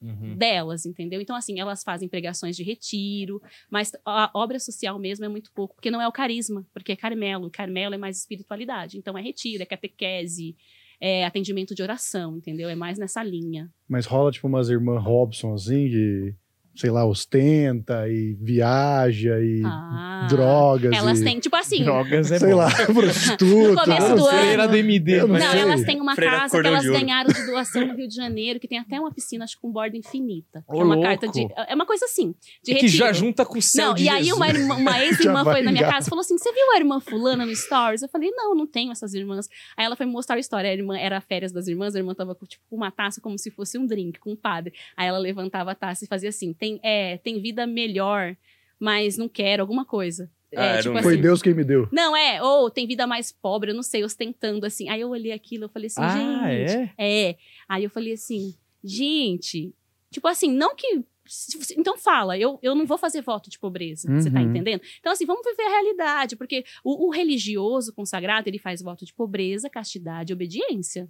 Uhum. delas, entendeu? Então, assim, elas fazem pregações de retiro, mas a obra social mesmo é muito pouco, porque não é o carisma, porque é Carmelo. Carmelo é mais espiritualidade. Então, é retiro, é catequese, é atendimento de oração, entendeu? É mais nessa linha. Mas rola tipo umas irmãs Robson, assim, que, sei lá, ostenta e viaja e Ah, drogas. Elas e, têm, tipo assim. Drogas é sei bom. lá, prostituta. No começo do ano- do MD. Não. Não, elas têm uma Freira casa que elas de ganharam de doação no Rio de Janeiro, que tem até uma piscina, acho que com borda infinita. Que Ô, é uma louco. carta de. É uma coisa assim, de É que já junta com o céu Não, de e aí uma, irmã- uma ex-irmã foi na minha casa e falou assim: Você viu a irmã fulana no Stories? Eu falei, não, não tenho essas irmãs. Aí ela foi me mostrar a história. A irmã era férias das irmãs, a irmã tava com tipo, com uma taça como se fosse um drink, com um padre. Aí ela levantava a taça e fazia assim: tem, é, tem vida melhor, mas não quero, alguma coisa. Ah, É, tipo um- Foi assim, Deus quem me deu. Não, é, ou tem vida mais pobre, eu não sei, ostentando assim. Aí eu olhei aquilo, eu falei assim, Ah, gente. é? É. Aí eu falei assim, gente, tipo assim, não que. Então fala, eu, eu não vou fazer voto de pobreza, você tá Uhum. entendendo? Então, assim, vamos viver a realidade, porque o, o religioso consagrado, ele faz voto de pobreza, castidade e obediência.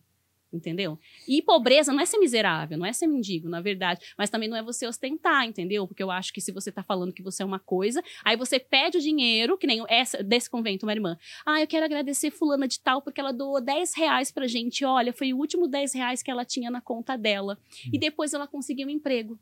Entendeu? E pobreza não é ser miserável, não é ser mendigo, na verdade, mas também não é você ostentar, entendeu? Porque eu acho que se você tá falando que você é uma coisa, aí você pede o dinheiro, que nem essa desse convento, uma irmã. Ah, eu quero agradecer fulana de tal porque ela doou 10 reais pra gente. Olha, foi o último 10 reais que ela tinha na conta dela. E depois ela conseguiu um emprego.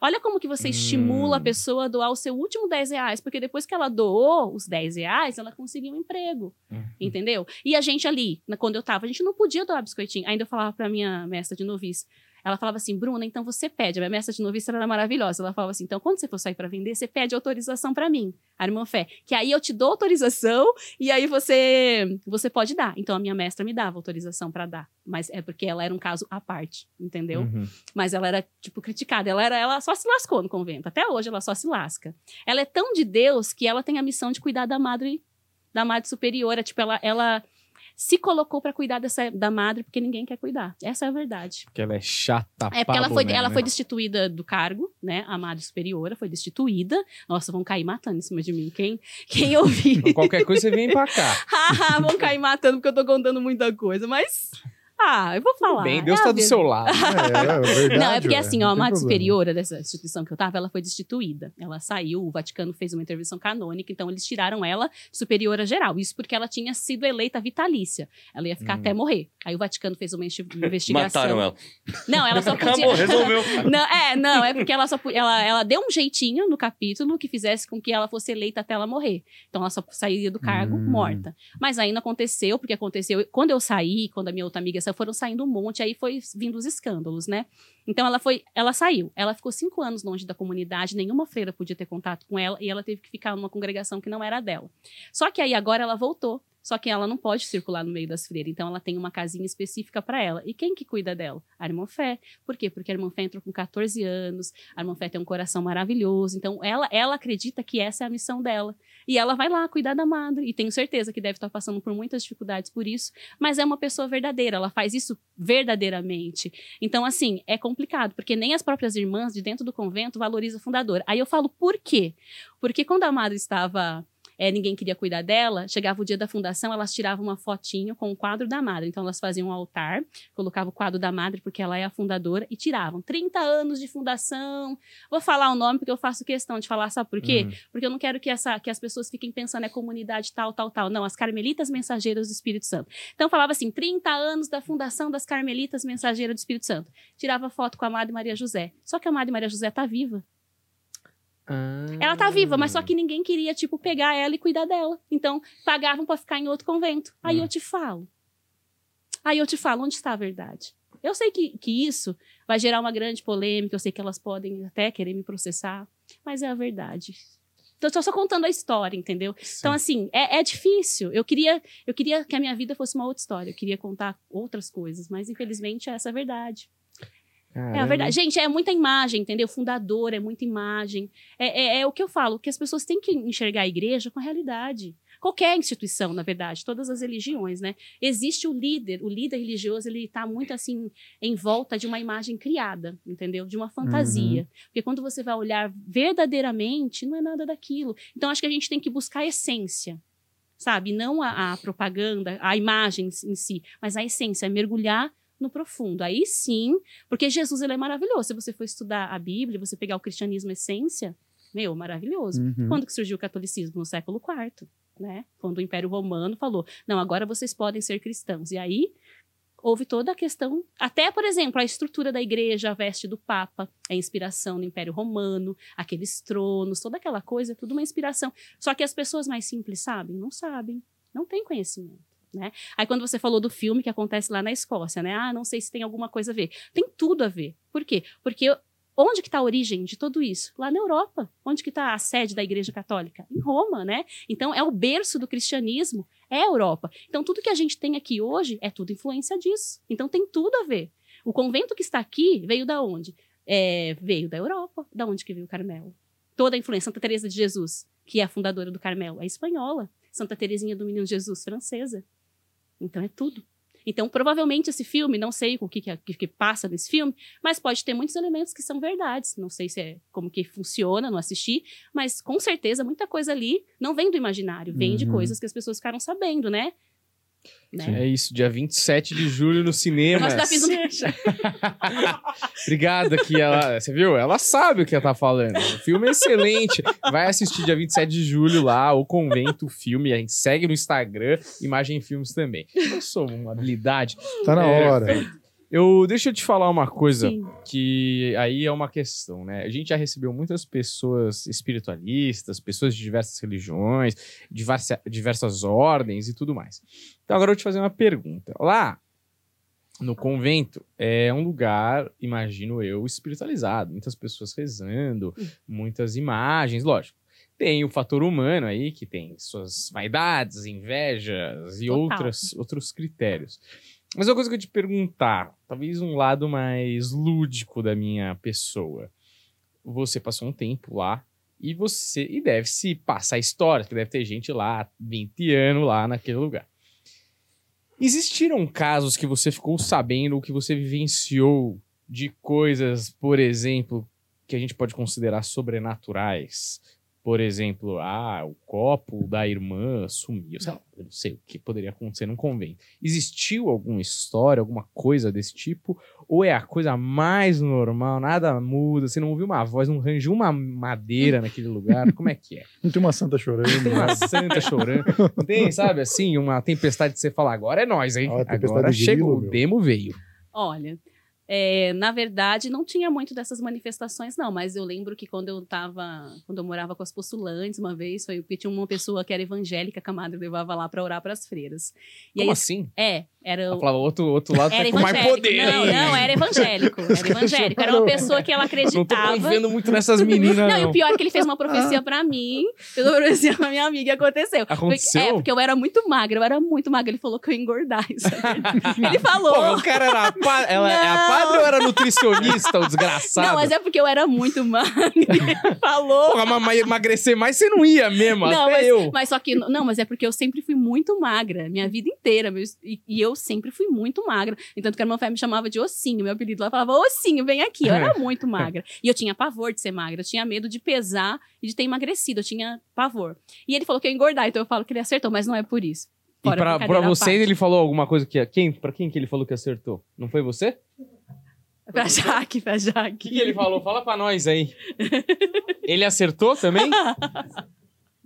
Olha como que você estimula a Hum. pessoa a doar o seu último 10 reais, porque depois que ela doou os 10 reais, ela conseguiu um emprego. Uhum. Entendeu? E a gente ali, quando eu tava, a gente não podia doar biscoitinho. Ainda eu falava pra minha mestra de novice. Ela falava assim, Bruna, então você pede. A minha mestra de novice ela era maravilhosa. Ela falava assim, então quando você for sair pra vender, você pede autorização pra mim, a irmã Fé. Que aí eu te dou autorização e aí você você pode dar. Então a minha mestra me dava autorização pra dar. Mas é porque ela era um caso à parte, entendeu? Uhum. Mas ela era, tipo, criticada. Ela, era, ela só se lascou no convento. Até hoje ela só se lasca. Ela é tão de Deus que ela tem a missão de cuidar da madre, da madre superiora. Tipo, ela, ela se colocou pra cuidar dessa, da madre porque ninguém quer cuidar. Essa é a verdade. Porque ela é chata É porque ela foi, boné, ela né? foi destituída do cargo, né? A madre superiora foi destituída. Nossa, vão cair matando em cima de mim. Quem, quem ouvir. Então, Qualquer coisa você vem pra cá. Vão cair matando porque eu tô contando muita coisa. Mas. Ah, eu vou falar. Bem, Deus é tá a do seu lado. É, é verdade, Não, é porque ué, assim, ó, a madre superiora dessa instituição que eu tava, ela foi destituída. Ela saiu, o Vaticano fez uma intervenção canônica, então eles tiraram ela de superiora geral. Isso porque ela tinha sido eleita vitalícia. Ela ia ficar Hum. até morrer. Aí o Vaticano fez uma investigação. Mataram ela. Não, ela só podia. Acabou, resolveu. Não, é, não, é porque ela só ela, ela deu um jeitinho no capítulo que fizesse com que ela fosse eleita até ela morrer. Então ela só sairia do cargo Hum. morta. Mas aí não aconteceu, porque aconteceu. Quando eu saí, quando a minha outra amiga saiu, foram saindo um monte, aí foi vindo os escândalos, né? Então ela foi, ela saiu. Ela ficou cinco anos longe da comunidade, nenhuma freira podia ter contato com ela, e ela teve que ficar numa congregação que não era dela. Só que aí agora ela voltou. Só que ela não pode circular no meio das freiras, então ela tem uma casinha específica para ela. E quem que cuida dela? A irmã Fé. Por quê? Porque a irmã Fé entrou com 14 anos, a irmã Fé tem um coração maravilhoso, então ela, ela acredita que essa é a missão dela. E ela vai lá cuidar da madre, e tenho certeza que deve estar passando por muitas dificuldades por isso, mas é uma pessoa verdadeira, ela faz isso verdadeiramente. Então, assim, é complicado, porque nem as próprias irmãs de dentro do convento valorizam a fundadora. Aí eu falo, por quê? Porque quando a madre estava é, ninguém queria cuidar dela, chegava o dia da fundação, elas tiravam uma fotinho com o quadro da madre. Então, elas faziam um altar, colocavam o quadro da madre, porque ela é a fundadora, e tiravam 30 anos de fundação. Vou falar o nome, porque eu faço questão de falar, sabe por quê? Uhum. Porque eu não quero que, essa, que as pessoas fiquem pensando é comunidade tal, tal, tal. Não, as Carmelitas Mensageiras do Espírito Santo. Então, falava assim, 30 anos da fundação das Carmelitas Mensageiras do Espírito Santo. Tirava foto com a Madre Maria José. Só que a Madre Maria José tá viva. Ela tá viva, mas só que ninguém queria, tipo, pegar ela e cuidar dela. Então, pagavam pra ficar em outro convento. Aí Hum. eu te falo. Aí eu te falo, onde está a verdade? Eu sei que, que isso vai gerar uma grande polêmica, eu sei que elas podem até querer me processar, mas é a verdade. Então, eu tô só contando a história, entendeu? Então, assim, é, é difícil. Eu queria, eu queria que a minha vida fosse uma outra história. Eu queria contar outras coisas, mas infelizmente essa é a verdade. É a verdade. Gente, é muita imagem, entendeu? Fundador, é muita imagem. É, é, é o que eu falo, que as pessoas têm que enxergar a igreja com a realidade. Qualquer instituição, na verdade, todas as religiões, né? Existe o líder, o líder religioso, ele tá muito assim, em volta de uma imagem criada, entendeu? De uma fantasia. Porque quando você vai olhar verdadeiramente, não é nada daquilo. Então, acho que a gente tem que buscar a essência, sabe? Não a, a propaganda, a imagem em si, mas a essência, é mergulhar no profundo. Aí sim, porque Jesus ele é maravilhoso. Se você for estudar a Bíblia, você pegar o cristianismo essência, meu, maravilhoso. Uhum. Quando que surgiu o catolicismo? No século IV, né? Quando o Império Romano falou, não, agora vocês podem ser cristãos. E aí houve toda a questão, até, por exemplo, a estrutura da igreja, a veste do Papa, a inspiração no Império Romano, aqueles tronos, toda aquela coisa, tudo uma inspiração. Só que as pessoas mais simples sabem? Não sabem, não têm conhecimento. Né? Aí quando você falou do filme que acontece lá na Escócia, né? Ah, não sei se tem alguma coisa a ver. Tem tudo a ver. Por quê? Porque onde que está a origem de tudo isso? Lá na Europa. Onde que está a sede da Igreja Católica? Em Roma, né? Então é o berço do cristianismo, é a Europa. Então tudo que a gente tem aqui hoje é tudo influência disso. Então tem tudo a ver. O convento que está aqui veio da onde? É, veio da Europa. Da onde que veio o Carmelo? Toda a influência. Santa Teresa de Jesus, que é a fundadora do Carmelo, é espanhola. Santa Teresinha do Menino Jesus, francesa. Então é tudo. Então, provavelmente esse filme, não sei o que, que, que, passa nesse filme, mas pode ter muitos elementos que são verdades. Não sei se é como que funciona, não assisti, mas com certeza muita coisa ali não vem do imaginário, vem de Uhum. coisas que as pessoas ficaram sabendo, né? Né? É isso, dia 27 de julho no cinema. Mas já fiz um deixa. Obrigado aqui, ela, você viu? Ela sabe o que ela tá falando. O filme é excelente. Vai assistir dia 27 de julho lá, o Convento o Filme. A gente segue no Instagram, Imagem Filmes também. Eu sou uma habilidade. Tá na É, hora. Eu, deixa eu te falar uma coisa Sim. que aí é uma questão, né? A gente já recebeu muitas pessoas espiritualistas, pessoas de diversas religiões, diversa, diversas ordens e tudo mais. Então agora eu vou te fazer uma pergunta. Lá no convento é um lugar, imagino eu, espiritualizado, muitas pessoas rezando, muitas imagens, lógico. Tem o fator humano aí, que tem suas vaidades, invejas e Total. outras, outros critérios. Mas uma coisa que eu te perguntar, talvez um lado mais lúdico da minha pessoa. Você passou um tempo lá e você e deve se passar histórias, que deve ter gente lá há 20 anos lá naquele lugar. Existiram casos que você ficou sabendo, que você vivenciou de coisas, por exemplo, que a gente pode considerar sobrenaturais? Por exemplo, ah, o copo da irmã sumiu. Sei lá, eu não sei o que poderia acontecer num convento. Existiu alguma história, alguma coisa desse tipo? Ou é a coisa mais normal, nada muda, você não ouviu uma voz, não rangiu uma madeira naquele lugar? Como é que é? Não tem uma santa chorando. Tem uma santa chorando. Não tem, sabe, assim, uma tempestade de você falar, agora é nós, hein? Ó, a tempestade agora grilo, chegou, o demo veio. Olha, é, na verdade, não tinha muito dessas manifestações, não, mas eu lembro que quando eu tava, quando eu morava com as postulantes, uma vez, foi porque tinha uma pessoa que era evangélica que a madre levava lá para orar para as freiras. E Como aí, assim? é, era o- falava, outro, outro lado era tá com mais poder. Não, hein? não, era evangélico. Era evangélico. Era uma pessoa que ela Não tô acreditava. confiando muito nessas meninas, Não, não. e o pior é que ele fez uma profecia pra mim, fez uma profecia pra minha amiga e aconteceu. Aconteceu? É, porque eu era muito magra, eu era muito magra. Ele falou que eu ia engordar. Isso é. Ele falou. Pô, o cara era pa... ela é a Não. padre ou era nutricionista, o desgraçado? Não, mas é porque eu era muito magra. Ele falou. Porra, mas- mas emagrecer mais você não ia mesmo, Não, até mas, eu. mas só que, não, mas é porque eu sempre fui muito magra, minha vida inteira, e, e eu sempre fui muito magra. Entanto que a irmã Fé me chamava de ossinho, meu apelido lá falava, ossinho, vem aqui. Eu era muito magra. E eu tinha pavor de ser magra, eu tinha medo de pesar e de ter emagrecido, eu tinha pavor. E ele falou que eu ia engordar, então eu falo que ele acertou, mas não é por isso. E Fora pra, pra à vocês, ele falou alguma coisa que... Quem, pra quem que ele falou que acertou? Não foi você? Pra Jaque, pra O Jaque. que, que ele falou? Fala pra nós aí. Ele acertou também?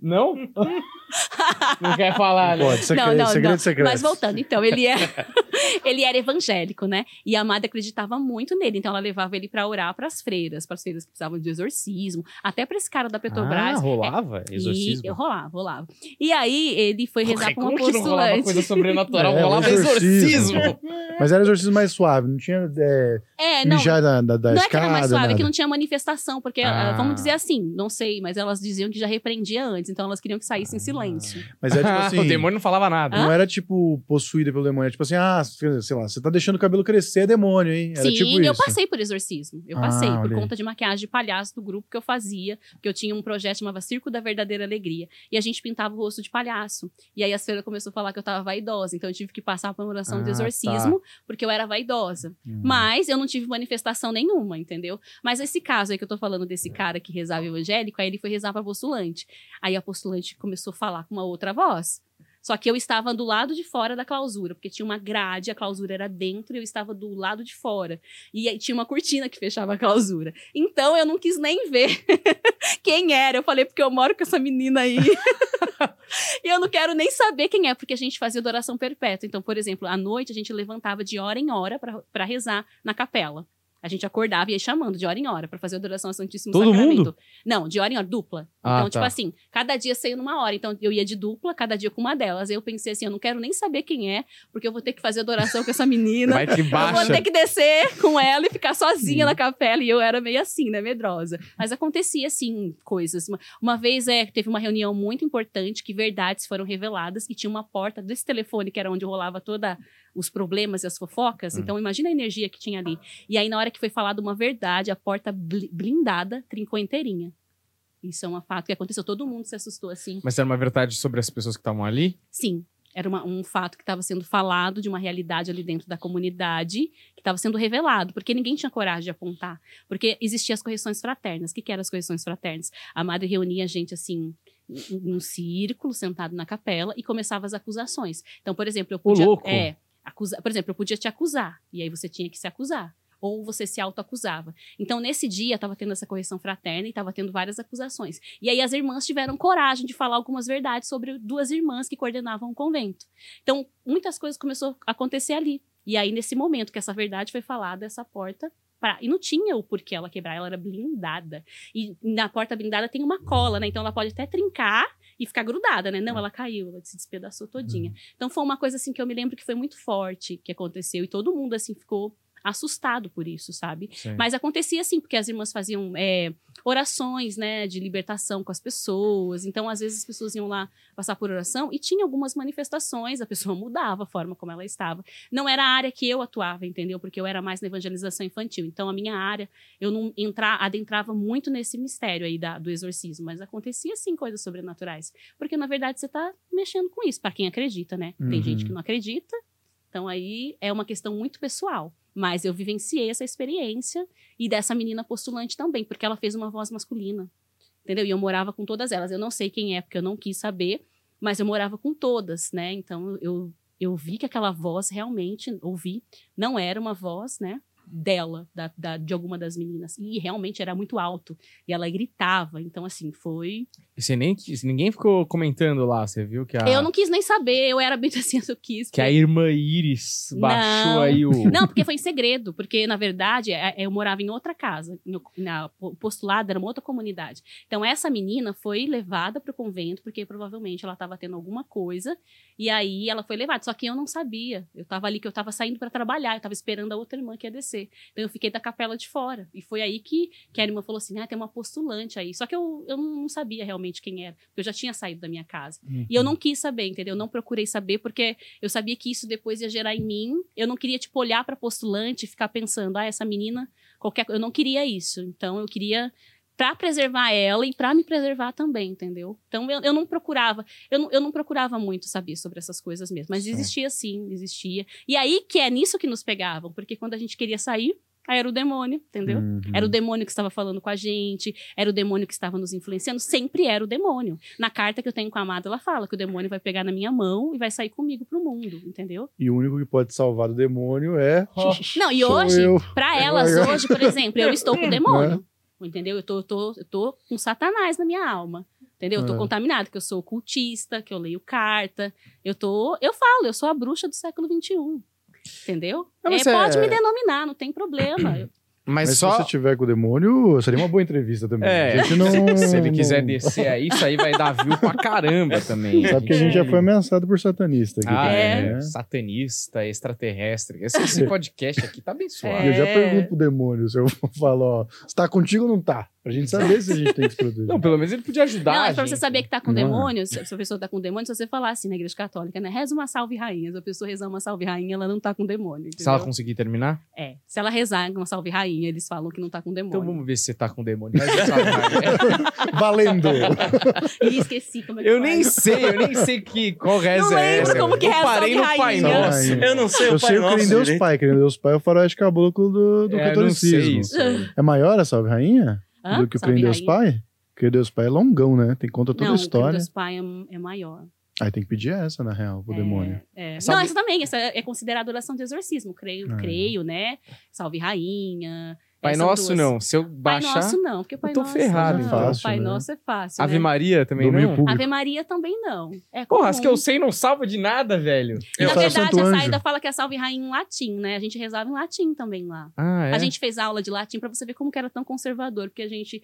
Não? Não quer falar, né? Pode, segredo, não, não, segredo não. secreto. Mas voltando, então, ele era, ele era evangélico, né? E a Amada acreditava muito nele, então ela levava ele pra orar pras freiras, pras freiras que precisavam de exorcismo, até pra esse cara da Petrobras. Ah, rolava? E Exorcismo? eu rolava, rolava. E aí ele foi rezar pra uma que não rolava postulante. coisa sobrenatural? É, rolava exorcismo. exorcismo. Mas era exorcismo mais suave, não tinha é, É, não. mijar da, da, da Não é que escada, era mais suave, é nada. que não tinha manifestação, porque, Ah. ah, vamos dizer assim, não sei, mas elas diziam que já repreendia antes, então elas queriam que saísse em Ah. silêncio. Mas é tipo assim, o demônio não falava nada. não era tipo possuída pelo demônio, é tipo assim, ah, sei lá, você tá deixando o cabelo crescer, é demônio, hein? Era Sim, tipo eu isso. passei por exorcismo. Eu Ah, passei por olha aí. conta de maquiagem de palhaço do grupo que eu fazia, porque eu tinha um projeto que chamava Circo da Verdadeira Alegria. E a gente pintava o rosto de palhaço. E aí a Sfera começou a falar que eu tava vaidosa, então eu tive que passar por uma oração Ah, de exorcismo, porque eu era vaidosa. Hum. Mas eu não tive manifestação nenhuma, entendeu? Mas esse caso aí que eu tô falando desse cara que rezava evangélico, aí ele foi rezar pra postulante. Aí a postulante começou a falar com uma outra voz. Só que eu estava do lado de fora da clausura, porque tinha uma grade, a clausura era dentro e eu estava do lado de fora. E aí tinha uma cortina que fechava a clausura. Então eu não quis nem ver quem era. Eu falei, porque eu moro com essa menina aí. e eu não quero nem saber quem é, porque a gente fazia adoração perpétua. Então, por exemplo, à noite a gente levantava de hora em hora para rezar na capela. A gente acordava e ia chamando de hora em hora para fazer adoração ao Santíssimo Todo Sacramento. mundo? Não, de hora em hora, dupla. Ah, então, tá. tipo assim, cada dia saiu numa hora. Então, eu ia de dupla, cada dia com uma delas. Aí eu pensei assim, eu não quero nem saber quem é, porque eu vou ter que fazer adoração com essa menina. Vai que Eu vou baixa. ter que descer com ela e ficar sozinha na capela. E eu era meio assim, né? Medrosa. Mas acontecia, assim, coisas. Uma, uma vez é, teve uma reunião muito importante que verdades foram reveladas e tinha uma porta desse telefone, que era onde rolava toda os problemas e as fofocas. Então, imagina a energia que tinha ali. E aí, na hora que foi falada uma verdade, a porta bli- blindada trincou inteirinha. Isso é um fato que aconteceu. Todo mundo se assustou assim. Mas era uma verdade sobre as pessoas que estavam ali? Sim, era uma- um fato que estava sendo falado de uma realidade ali dentro da comunidade que estava sendo revelado, porque ninguém tinha coragem de apontar. Porque existiam as correções fraternas. O que, que eram as correções fraternas? A madre reunia a gente assim. um, um círculo sentado na capela e começava as acusações. Então, por exemplo, eu podia. louco. É, acusa, por exemplo, eu podia te acusar. E aí você tinha que se acusar. Ou você se autoacusava. Então, nesse dia, estava tendo essa correção fraterna e estava tendo várias acusações. E aí as irmãs tiveram coragem de falar algumas verdades sobre duas irmãs que coordenavam o convento. Então, muitas coisas começaram a acontecer ali. E aí, nesse momento que essa verdade foi falada, essa porta. Pra... E não tinha o porquê ela quebrar, ela era blindada. E na porta blindada tem uma cola, né? Então ela pode até trincar e ficar grudada, né? Não, ela caiu, ela se despedaçou todinha. Então foi uma coisa assim que eu me lembro que foi muito forte que aconteceu. E todo mundo assim ficou assustado por isso, sabe? Sim. Mas acontecia assim, porque as irmãs faziam é, orações, né, de libertação com as pessoas. Então, às vezes, as pessoas iam lá passar por oração e tinha algumas manifestações, a pessoa mudava a forma como ela estava. Não era a área que eu atuava, entendeu? Porque eu era mais na evangelização infantil. Então, a minha área, eu não entra, adentrava muito nesse mistério aí da, do exorcismo, mas acontecia sim coisas sobrenaturais. Porque, na verdade, você está mexendo com isso, para quem acredita, né? Tem Uhum. gente que não acredita, então aí é uma questão muito pessoal. Mas eu vivenciei essa experiência e dessa menina postulante também, porque ela fez uma voz masculina. Entendeu? E eu morava com todas elas. Eu não sei quem é, porque eu não quis saber, mas eu morava com todas, né? Então eu, eu vi que aquela voz realmente, ouvi, não era uma voz, né? Dela, da, da- de alguma das meninas. E realmente era muito alto. E ela gritava. Então, assim, foi. E você nem, quis- ninguém ficou comentando lá, você viu que a, Eu não quis nem saber, eu era bem assim, eu quis. que a irmã Iris baixou Não. aí o. Não, porque foi em segredo, porque na verdade é- eu morava em outra casa, no- na, o postulado era uma outra comunidade. Então essa menina foi levada para o convento porque provavelmente ela estava tendo alguma coisa e aí ela foi levada. Só que eu não sabia. Eu estava ali que eu estava saindo para trabalhar, eu estava esperando a outra irmã que ia descer. Então eu fiquei da capela de fora e foi aí que, que a irmã falou assim, ah, tem uma postulante aí. Só que eu, eu não sabia realmente quem era, porque eu já tinha saído da minha casa. E eu não quis saber, entendeu? Eu não procurei saber porque eu sabia que isso depois ia gerar em mim. Eu não queria, tipo, olhar para postulante e ficar pensando, ah, essa menina, qualquer. Eu não queria isso. Então, eu queria para preservar ela e para me preservar também, entendeu? Então, eu, eu não procurava, eu não, eu não procurava muito saber sobre essas coisas mesmo. Mas Certo. existia sim, existia. E aí que é nisso que nos pegavam, porque quando a gente queria sair, aí era o demônio, entendeu? Uhum. Era o demônio que estava falando com a gente, era o demônio que estava nos influenciando, sempre era o demônio. Na carta que eu tenho com a amada, ela fala que o demônio vai pegar na minha mão e vai sair comigo pro mundo, entendeu? E o único que pode salvar do demônio é. Não, e hoje, pra elas, Eu- hoje, por exemplo, eu estou com o demônio. Entendeu? Eu tô, eu tô, eu tô com Satanás na minha alma. Entendeu? Eu tô É. contaminada, que eu sou ocultista, que eu leio carta. Eu tô. Eu falo, eu sou a bruxa do século XXI. Entendeu? Não, É, é- pode me denominar, não tem problema. Eu- Mas, Mas só. se você tiver com o demônio, seria uma boa entrevista também. É, a gente não, Se ele quiser não- descer aí, isso aí vai dar view pra caramba também. Sabe que a gente já foi ameaçado por satanista aqui. Ah, também, é. né? Satanista, extraterrestre. Esse, esse podcast aqui tá abençoado. E eu já É. pergunto pro demônio se eu falo, ó, se tá contigo ou não tá? Pra gente saber se a gente tem que se proteger. Não, pelo menos ele podia ajudar. Não, a é pra você gente. saber que tá com é? demônio, se a pessoa tá com demônio, se você falar assim na igreja católica, né? Reza uma salve rainha. Se a pessoa rezar uma salve rainha, ela não tá com demônio. Se ela entendeu? conseguir terminar, É. Se ela rezar uma salve rainha, eles falam que não tá com demônio. então vamos ver se você tá com demônio. Valendo! Ih, esqueci como é que eu faz. nem sei, eu nem sei que, qual reza Não é lembro essa. como que eu reza parei no Salve Pai Rainha. Nosso. Rainha. Eu não sei Eu o Pai sei o Nosso Crê em Deus direito. Pai. Em Deus Pai é o faroeste caboclo do, do É, eu não sei catolicismo. É maior a Salve Rainha? Hã? Do que o Crê em Deus Rainha? Pai? Crê em Deus Pai é longão, né? Tem conta toda Não, a o história. Deus Pai é, é maior. Aí tem que pedir essa, na real, pro É, demônio. é. Salve- Não, essa também, essa é considerada oração de exorcismo. Creio, Ah. creio, né? Salve Rainha. Pai Nosso duas. não. Se eu Pai baixar. Nosso não, porque Pai tô Nosso ferrado, não. então. Fácil, Pai né? Nosso é fácil, Ave né? Maria também Domínio não. público. Ave Maria também não. É Porra, as que eu sei não salva de nada, velho. E, na verdade, a saída fala que é salve rainha em latim, né? A gente rezava em latim também lá. Ah, é? A gente fez aula de latim pra você ver como que era tão conservador, porque a gente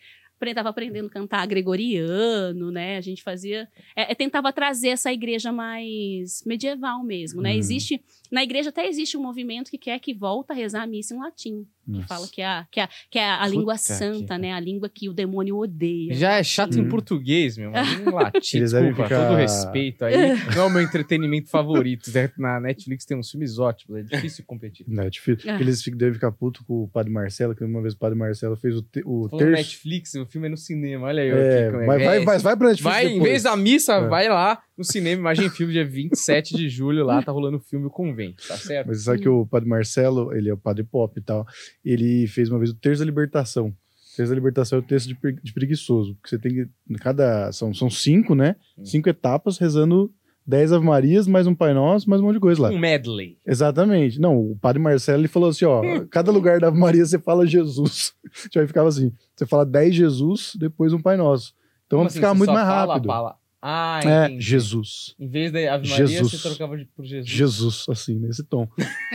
tava aprendendo a cantar gregoriano, né? A gente fazia, é, é, tentava trazer essa igreja mais medieval mesmo, né? Hum. Existe na igreja até existe um movimento que quer que volta a rezar a missa em latim, que Nossa. fala que é a, que é a, que é a língua Puta santa, que- né? A língua que o demônio odeia. Já é chato em Hum. português, meu. Em latim, Eles desculpa, ficar- todo respeito aí. Não é o meu entretenimento favorito. né? Na Netflix tem uns filmes ótimos, é difícil competir. Não, é difícil. É. Eles devem ficar puto com o Padre Marcelo, que uma vez o Padre Marcelo fez o, te, o terço. Netflix, o filme é no cinema, olha aí. É, aqui mas é. vai, É, vai, vai pra Netflix Vai, em depois. vez da missa, É. vai lá no cinema, Imagem Filme, dia 27 de julho, lá tá rolando o filme O Convento, tá certo? Mas sabe que o Padre Marcelo, ele é o Padre Pop e tal, ele fez uma vez o Terço da Libertação. texto da libertação é o texto de, de preguiçoso. Porque você tem que. Cada. São, são cinco, né? Hum. Cinco etapas rezando dez Ave Marias, mais um Pai Nosso, mais um monte de coisa lá. Um medley. Exatamente. Não, o padre Marcelo ele falou assim: ó, cada lugar da Ave Maria você fala Jesus. Já ficava assim: você fala 10 Jesus, depois um Pai Nosso. Então Como assim, ficava muito mais fala a Ah, É. Jesus. Em vez da Ave Maria, Jesus. você trocava de- por Jesus. Jesus, assim, nesse tom.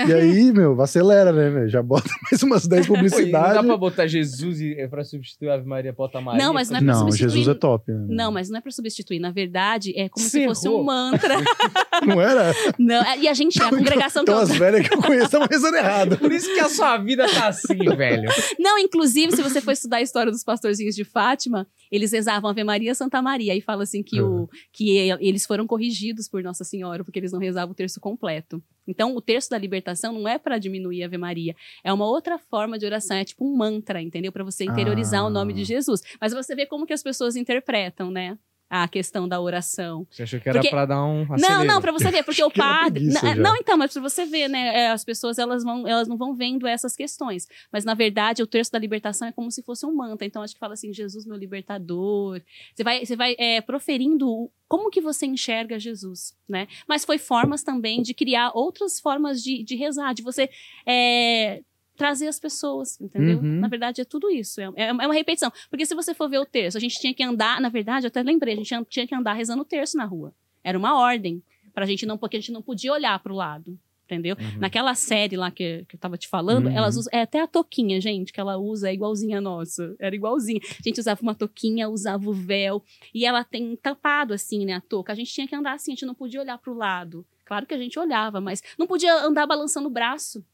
E aí, meu, acelera, né, velho? Já bota mais umas 10 Pô, e não dá publicidades. pra botar Jesus e, é pra substituir a Ave Maria, bota Maria. Não, mas não é pra Não, substituir- Jesus é top. Né? Não, mas não é pra substituir. Na verdade, é como Você se fosse errou. um mantra. Não era? Não, é- e a gente, a congregação que Então eu... as velhas que eu conheço estavam rezando errado. Por isso que a sua vida tá assim, velho. Não, inclusive, se você for estudar a história dos pastorzinhos de Fátima, eles rezavam Ave Maria, Santa Maria. Aí fala assim que, o, que eles foram corrigidos por Nossa Senhora, porque eles não rezavam o terço completo. Então, o terço da libertação não é para diminuir a Ave Maria. É uma outra forma de oração. É tipo um mantra, entendeu? Para você interiorizar Ah. o nome de Jesus. Mas você vê como que as pessoas interpretam, né? A questão da oração. Você achou que era Porque- pra dar um Não, acelero. não, pra você ver, porque o padre. Não, não, então, mas pra você ver, né? é, As pessoas elas, vão, elas não vão vendo essas questões. Mas, na verdade, o terço da libertação é como se fosse um mantra. Então, acho que fala assim: Jesus, meu libertador. Você vai, você vai é, proferindo como que você enxerga Jesus, né? Mas foi formas também de criar outras formas de, de rezar, de você. é, Trazer as pessoas, entendeu? Uhum. Na verdade, é tudo isso. É, é uma repetição. Porque se você for ver o terço, a gente tinha que andar, na verdade, eu até lembrei, a gente tinha- que andar rezando o terço na rua. Era uma ordem. Pra gente não, porque a gente não podia olhar pro lado. Entendeu? Uhum. Naquela série lá que, que eu tava te falando, Uhum. elas usam. É até a toquinha, gente, que ela usa é igualzinha a nossa. Era igualzinha. A gente usava uma toquinha, usava o véu. E ela tem tampado assim, né, a touca. A gente tinha que andar assim, a gente não podia olhar pro lado. Claro que a gente olhava, mas não podia andar balançando o braço.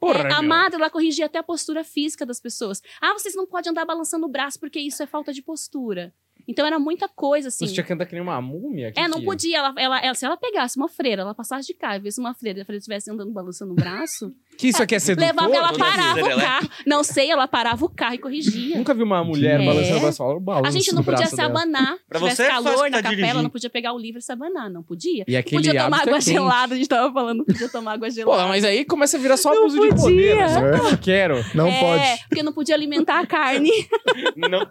Porra, É, a madre, ela corrigia até a postura física das pessoas. Ah, vocês não podem andar balançando o braço porque isso é falta de postura. Então era muita coisa, assim. Você tinha que andar que nem uma múmia? Que É, não que- podia. Ela, ela, ela- se ela pegasse uma freira, ela passasse de carro e visse uma freira e a freira estivesse andando balançando o braço, Que isso aqui é sedutor? levava ela, parava o serelepe. carro. Não sei, ela parava o carro e corrigia. Nunca vi uma mulher É. balançando o braço "Eu balanço A gente não o podia se dela." abanar. Pra Se tivesse você é calor tá na capela, dirigindo. não podia pegar o livro e se abanar. Não podia. E aquele podia tomar é água quente. gelada, a gente tava falando, podia tomar água Pô, gelada. mas aí começa a virar só abuso de poder. Né? Quero. Não é, pode. porque não podia alimentar a carne. Não.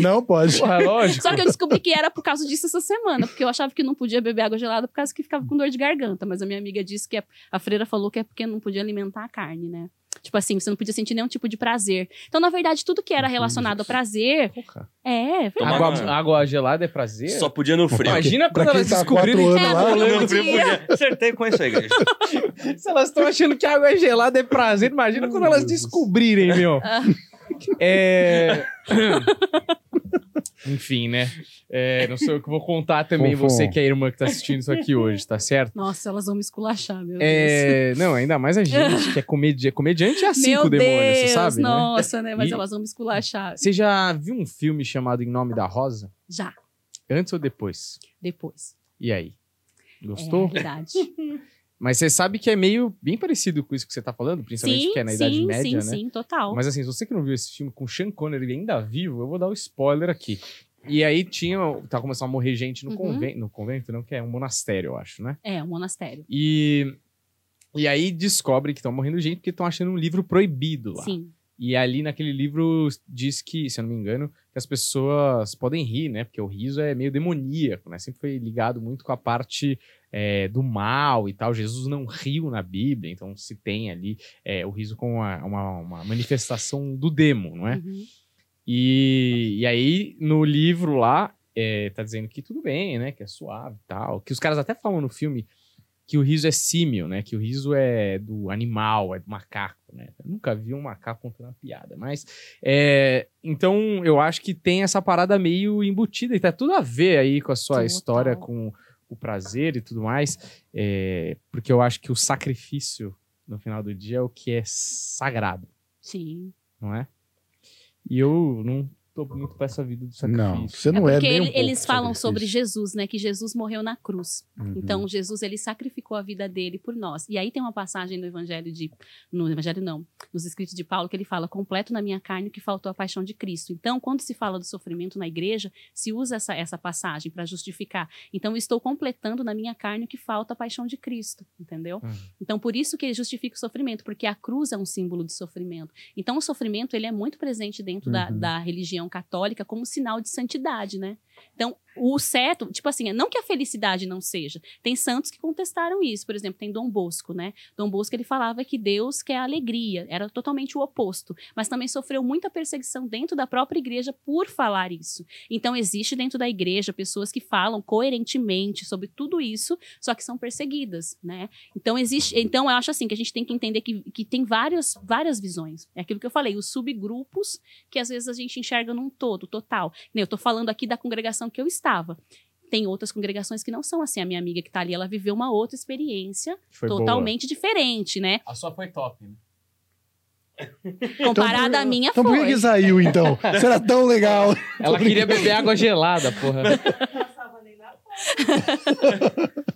Não pode. Porra, é lógico. Só que eu descobri que era por causa disso essa semana, porque eu achava que não podia beber água gelada por causa que ficava com dor de garganta. Mas a minha amiga disse que é- a freira falou que é porque não podia alimentar a carne, né? Tipo assim, você não podia sentir nenhum tipo de prazer. Então, na verdade, tudo que era relacionado a prazer Porra. é. Tomar Água, água gelada é prazer? Só podia no frio. Imagina Pra quando elas tá que anos tá lá, rolando No frio podia. podia. Acertei com isso aí, igreja. Se elas estão achando que água gelada é prazer, imagina quando elas descobrirem, meu. É... Enfim, né? É, não sou eu que vou contar também, Fofão. você que é a irmã que tá assistindo isso aqui hoje, tá certo? Nossa, elas vão me esculachar, meu Deus. É, não, ainda mais a gente, que é comedi comediante é assim meu com o demônio, Deus, você sabe, né? nossa, né? Mas E- elas vão me esculachar. Você já viu um filme chamado Em Nome da Rosa? Já, Antes ou depois? depois. E aí? É Gostou? a verdade. Mas você sabe que é meio bem parecido com isso que você tá falando, principalmente sim, que é na sim, Idade Média, sim, né? sim, total. Mas assim, se você que não viu esse filme com Sean Connery ainda vivo, eu vou dar o spoiler aqui. E aí tinha, tá começando a morrer gente no Uhum. convento, no convento não, que é um monastério, eu acho, né? É, um monastério. E e aí descobre que estão morrendo gente porque estão achando um livro proibido lá. Sim. E ali naquele livro diz que, se eu não me engano, que as pessoas podem rir, né? Porque o riso é meio demoníaco, né? Sempre foi ligado muito com a parte é, do mal e tal. Jesus não riu na Bíblia, então se tem ali é, o riso como uma, uma, uma manifestação do demo, não é? Uhum. E, e aí, no livro lá, é, tá dizendo que tudo bem, né? Que é suave e tal. Que os caras até falam no filme que o riso é símil, né? Que o riso é do animal, é do macaco, né? Eu nunca vi um macaco contando uma piada, mas... é, então, eu acho que tem essa parada meio embutida e tá tudo a ver aí com a sua Total. história, com o prazer e tudo mais. é, porque eu acho que o sacrifício, no final do dia, é o que é sagrado Sim. não é? E eu não tô muito pra essa vida do sacrifício. Não, você não é, porque nem um eles falam sobre sacrifício. Jesus, né? Que Jesus morreu na cruz. Uhum. Então, Jesus, ele sacrificou a vida dele por nós. E aí tem uma passagem no Evangelho de... No Evangelho não, nos escritos de Paulo, que ele fala, completo na minha carne o que faltou a paixão de Cristo. Então, quando se fala do sofrimento na igreja, se usa essa, essa passagem para justificar. Então, eu estou completando na minha carne o que falta a paixão de Cristo, entendeu? Uhum. Então, por isso que ele justifica o sofrimento, porque a cruz é um símbolo de sofrimento. Então, o sofrimento, ele é muito presente dentro da, Uhum. da religião católica como sinal de santidade, né? Então, o certo, tipo assim, não que a felicidade não seja. Tem santos que contestaram isso. Por exemplo, tem Dom Bosco, né? Dom Bosco, ele falava que Deus quer alegria. Era totalmente o oposto. Mas também sofreu muita perseguição dentro da própria igreja por falar isso. Então, existe dentro da igreja pessoas que falam coerentemente sobre tudo isso, só que são perseguidas, né? Então, existe... Então, eu acho assim, que a gente tem que entender que, que tem várias, várias visões. É aquilo que eu falei, os subgrupos que às vezes a gente enxerga num todo, total. Eu tô falando aqui da congregação que eu estava. Tem outras congregações que não são assim. A minha amiga que tá ali, ela viveu uma outra experiência Foi boa. totalmente diferente, né? A sua foi top, né? Comparada à minha, Então por que foi. que saiu, então? Isso era tão legal. Ela queria beber água gelada, porra.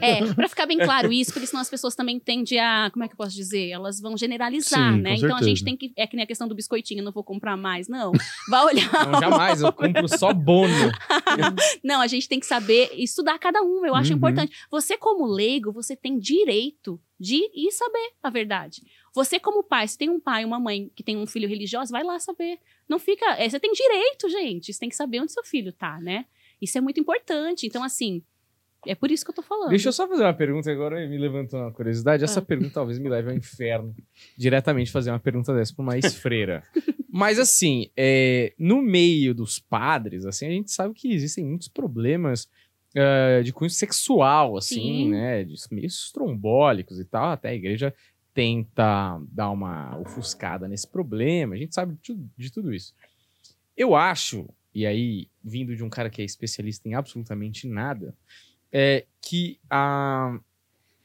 É, pra ficar bem claro isso, porque senão as pessoas também tendem a. Como é que eu posso dizer? Elas vão generalizar, Sim, né? Então a gente tem que. É que nem a questão do biscoitinho, não vou comprar mais. Não. Vai olhar. Não, jamais, eu compro só bono. Não, a gente tem que saber estudar cada um, eu acho Uhum. importante. Você, como leigo, você tem direito de ir saber a verdade. Você, como pai, se tem um pai e uma mãe que tem um filho religioso, vai lá saber. Não fica. é, você tem direito, gente. Você tem que saber onde seu filho tá, né? Isso é muito importante. Então, assim, é por isso que eu tô falando. Deixa eu só fazer uma pergunta agora, me levantou uma curiosidade. Essa Ah. pergunta talvez me leve ao inferno. Diretamente fazer uma pergunta dessa pra uma ex-freira. Mas assim, é, no meio dos padres, assim, a gente sabe que existem muitos problemas eh, de cunho sexual, assim, Sim. né? De meio estrombólicos e tal. Até a igreja tenta dar uma ofuscada nesse problema. A gente sabe de, de tudo isso. Eu acho, e aí, vindo de um cara que é especialista em absolutamente nada, é que a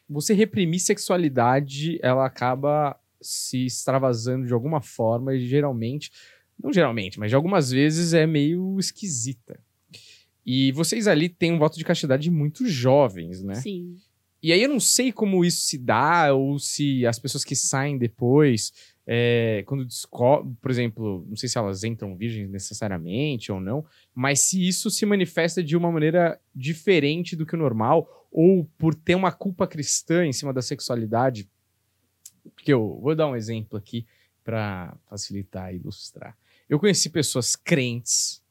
você reprimir sexualidade, ela acaba se extravasando de alguma forma e geralmente, não geralmente, mas de algumas vezes é meio esquisita. E vocês ali têm um voto de castidade muito jovens, né? Sim. E aí eu não sei como isso se dá, ou se as pessoas que saem depois, é, quando descobrem, por exemplo, não sei se elas entram virgens necessariamente ou não, mas se isso se manifesta de uma maneira diferente do que o normal, ou por ter uma culpa cristã em cima da sexualidade. Porque eu vou dar um exemplo aqui para facilitar e ilustrar. Eu conheci pessoas crentes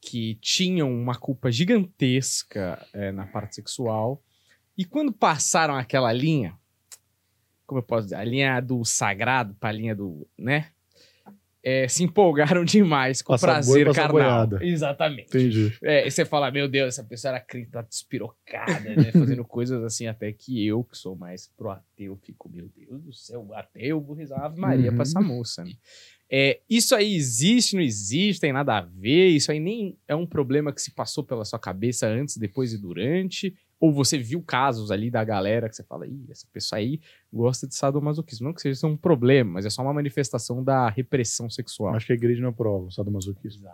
que tinham uma culpa gigantesca é, na parte sexual. E quando passaram aquela linha, como eu posso dizer, a linha do sagrado para a linha do, né? É, se empolgaram demais com o boi, prazer carnal. boiada. Exatamente. Entendi. É, e você fala, meu Deus, essa pessoa era crente, tá despirocada, né? Fazendo coisas assim, até que eu, que sou mais pro ateu, fico, meu Deus do céu, ateu, vou rezar Ave Maria Uhum. pra essa moça, né? É, isso aí existe, não existe, tem nada a ver, isso aí nem é um problema que se passou pela sua cabeça antes, depois e durante, ou você viu casos ali da galera que você fala, ih, essa pessoa aí gosta de sadomasoquismo. Não que seja um problema, mas é só uma manifestação da repressão sexual. Acho que a igreja não aprova o sadomasoquismo.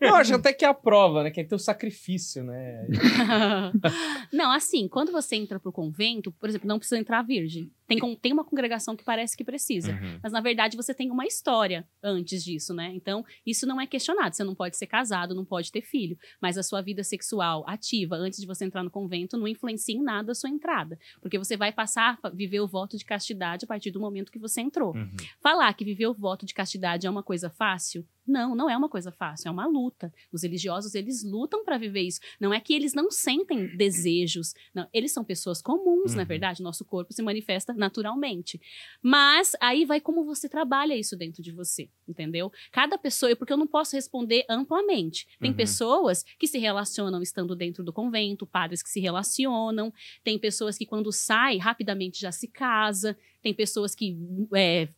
Eu acho até que é a prova, né? Que é teu sacrifício, né? não, assim, quando você entra pro convento, por exemplo, não precisa entrar virgem. Tem, tem uma congregação que parece que precisa. Uhum. Mas, na verdade, você tem uma história antes disso, né? Então, isso não é questionado. Você não pode ser casado, não pode ter filho. Mas a sua vida sexual ativa antes de você entrar no convento não influencia em nada a sua entrada. Porque você vai passar a viver o voto de castidade a partir do momento que você entrou. Uhum. Falar que viver o voto de castidade é uma coisa fácil? Não, não é uma coisa fácil, é uma luta. Os religiosos, eles lutam para viver isso. Não é que eles não sentem desejos. Não, eles são pessoas comuns, na Uhum. verdade. Nosso corpo se manifesta naturalmente. Mas aí vai como você trabalha isso dentro de você, entendeu? Cada pessoa, porque eu não posso responder amplamente. Tem Uhum. pessoas que se relacionam estando dentro do convento, padres que se relacionam, tem pessoas que quando sai rapidamente já se casa, tem pessoas que é,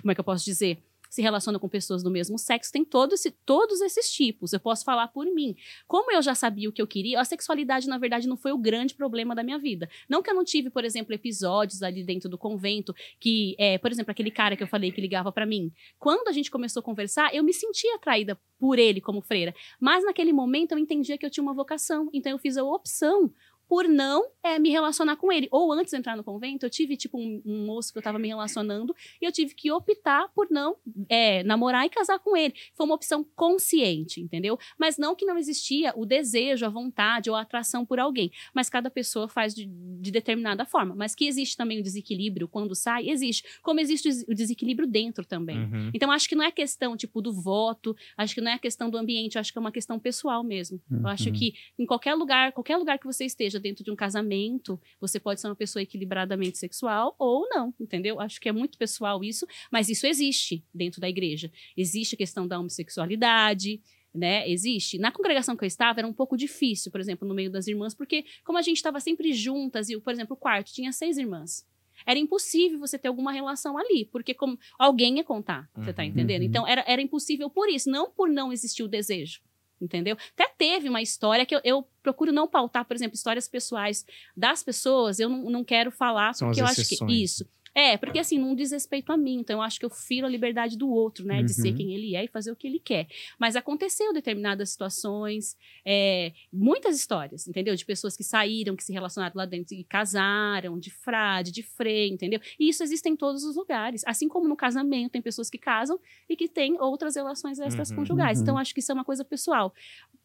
como é que eu posso dizer? Se relaciona com pessoas do mesmo sexo, tem todo esse, todos esses tipos. Eu posso falar por mim. Como eu já sabia o que eu queria, a sexualidade, na verdade, não foi o grande problema da minha vida. Não que eu não tive, por exemplo, episódios ali dentro do convento, que, é, por exemplo, aquele cara que eu falei que ligava para mim. Quando a gente começou a conversar, eu me sentia atraída por ele como freira. Mas naquele momento eu entendia que eu tinha uma vocação. Então eu fiz a opção por não é, me relacionar com ele. Ou antes de entrar no convento, eu tive, tipo, um, um moço que eu tava me relacionando e eu tive que optar por não é, namorar e casar com ele. Foi uma opção consciente, entendeu? Mas não que não existia o desejo, a vontade ou a atração por alguém. Mas cada pessoa faz de, de determinada forma. Mas que existe também o desequilíbrio quando sai, existe. Como existe o desequilíbrio dentro também. Uhum. Então, acho que não é questão, tipo, do voto, acho que não é questão do ambiente, acho que é uma questão pessoal mesmo. Eu acho Uhum. que em qualquer lugar, qualquer lugar que você esteja dentro de um casamento, você pode ser uma pessoa equilibradamente sexual ou não, entendeu? Acho que é muito pessoal isso, mas isso existe dentro da igreja. Existe a questão da homossexualidade, né? Existe. Na congregação que eu estava era um pouco difícil, por exemplo, no meio das irmãs, porque como a gente estava sempre juntas e, por exemplo, o quarto tinha seis irmãs. Era impossível você ter alguma relação ali, porque como alguém ia contar, você tá Uhum. entendendo? Uhum. Então era, era impossível por isso, não por não existir o desejo entendeu? Até teve uma história que eu, eu procuro não pautar, por exemplo, histórias pessoais das pessoas, eu não, não quero falar, São porque eu acho exceções. que isso. É, porque assim, não diz respeito a mim, então eu acho que eu firo a liberdade do outro, né, de ser Uhum. quem ele é e fazer o que ele quer. Mas aconteceu determinadas situações, é, muitas histórias, entendeu? De pessoas que saíram, que se relacionaram lá dentro e casaram, de frade, de freio, entendeu? E isso existe em todos os lugares. Assim como no casamento, tem pessoas que casam e que têm outras relações extraconjugais. Uhum. Então, acho que isso é uma coisa pessoal.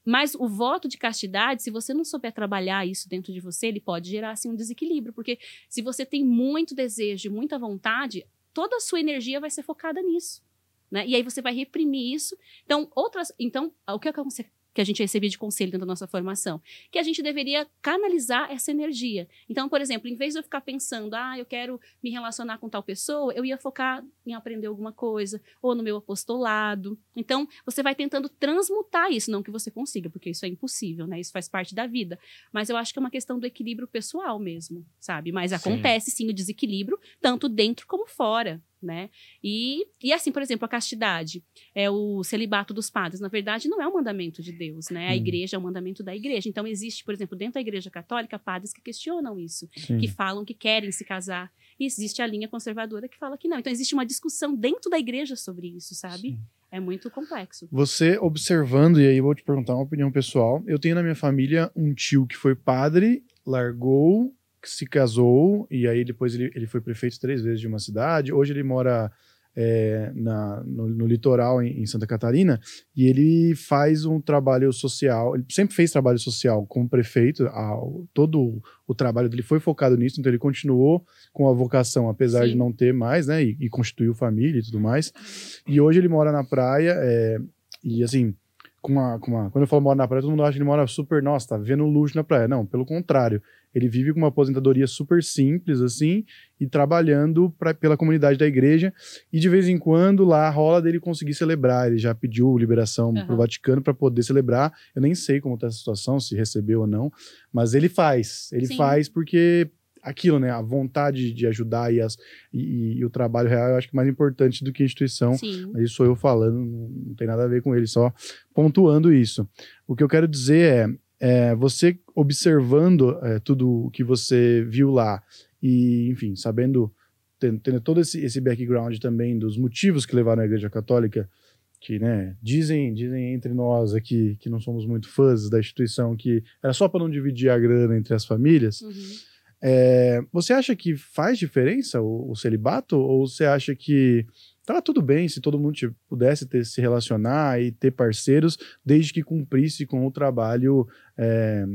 Mas o voto de castidade, se você não souber trabalhar isso dentro de você, ele pode gerar assim um desequilíbrio, porque se você tem muito desejo e muita vontade, toda a sua energia vai ser focada nisso, né? E aí você vai reprimir isso. Então, outras, então, o que que a gente recebia de conselho dentro da nossa formação, que a gente deveria canalizar essa energia. Então, por exemplo, em vez de eu ficar pensando, ah, eu quero me relacionar com tal pessoa, eu ia focar em aprender alguma coisa, ou no meu apostolado. Então, você vai tentando transmutar isso, não que você consiga, porque isso é impossível, né? Isso faz parte da vida. Mas eu acho que é uma questão do equilíbrio pessoal mesmo, sabe? Mas Sim. acontece sim o desequilíbrio, tanto dentro como fora. Né? E, e assim, por exemplo, a castidade, é o celibato dos padres, na verdade, não é um mandamento de Deus, né? A Hum. igreja é um mandamento da igreja. Então, existe, por exemplo, dentro da igreja católica, padres que questionam isso Sim. que falam que querem se casar. E existe a linha conservadora que fala que não. Então existe uma discussão dentro da igreja sobre isso, sabe? Sim. É muito complexo. Você observando, e aí eu vou te perguntar uma opinião pessoal. Eu tenho na minha família um tio que foi padre, largou, se casou, e aí depois ele, ele foi prefeito três vezes de uma cidade. Hoje ele mora é, na, no, no litoral em, em Santa Catarina, e ele faz um trabalho social. Ele sempre fez trabalho social como prefeito, ao- todo o trabalho dele foi focado nisso, então ele continuou com a vocação, apesar Sim. de não ter mais, né? E, e constituiu família e tudo mais. E hoje ele mora na praia, é, e assim, com uma, com uma- quando eu falo mora na praia, todo mundo acha que ele mora super, nossa, tá vivendo luxo na praia. Não, pelo contrário. Ele vive com uma aposentadoria super simples, assim, e trabalhando pra, pela comunidade da igreja. E de vez em quando lá rola dele conseguir celebrar. Ele já pediu liberação Aham. pro Vaticano para poder celebrar. Eu nem sei como tá essa situação, se recebeu ou não, mas ele faz. Ele Sim. faz porque aquilo, né? A vontade de ajudar e, as, e, e o trabalho real eu acho que é mais importante do que a instituição. Sim. Mas isso sou eu falando, não tem nada a ver com ele, só pontuando isso. O que eu quero dizer é, é, você observando é, tudo o que você viu lá e, enfim, sabendo, tendo, tendo todo esse, esse background também dos motivos que levaram a Igreja Católica, que, né, dizem, dizem entre nós aqui que não somos muito fãs da instituição, que era só para não dividir a grana entre as famílias. Uhum. É, você acha que faz diferença o, o celibato? Ou você acha que tava tudo bem se todo mundo tipo, pudesse ter, se relacionar e ter parceiros, desde que cumprisse com o trabalho é,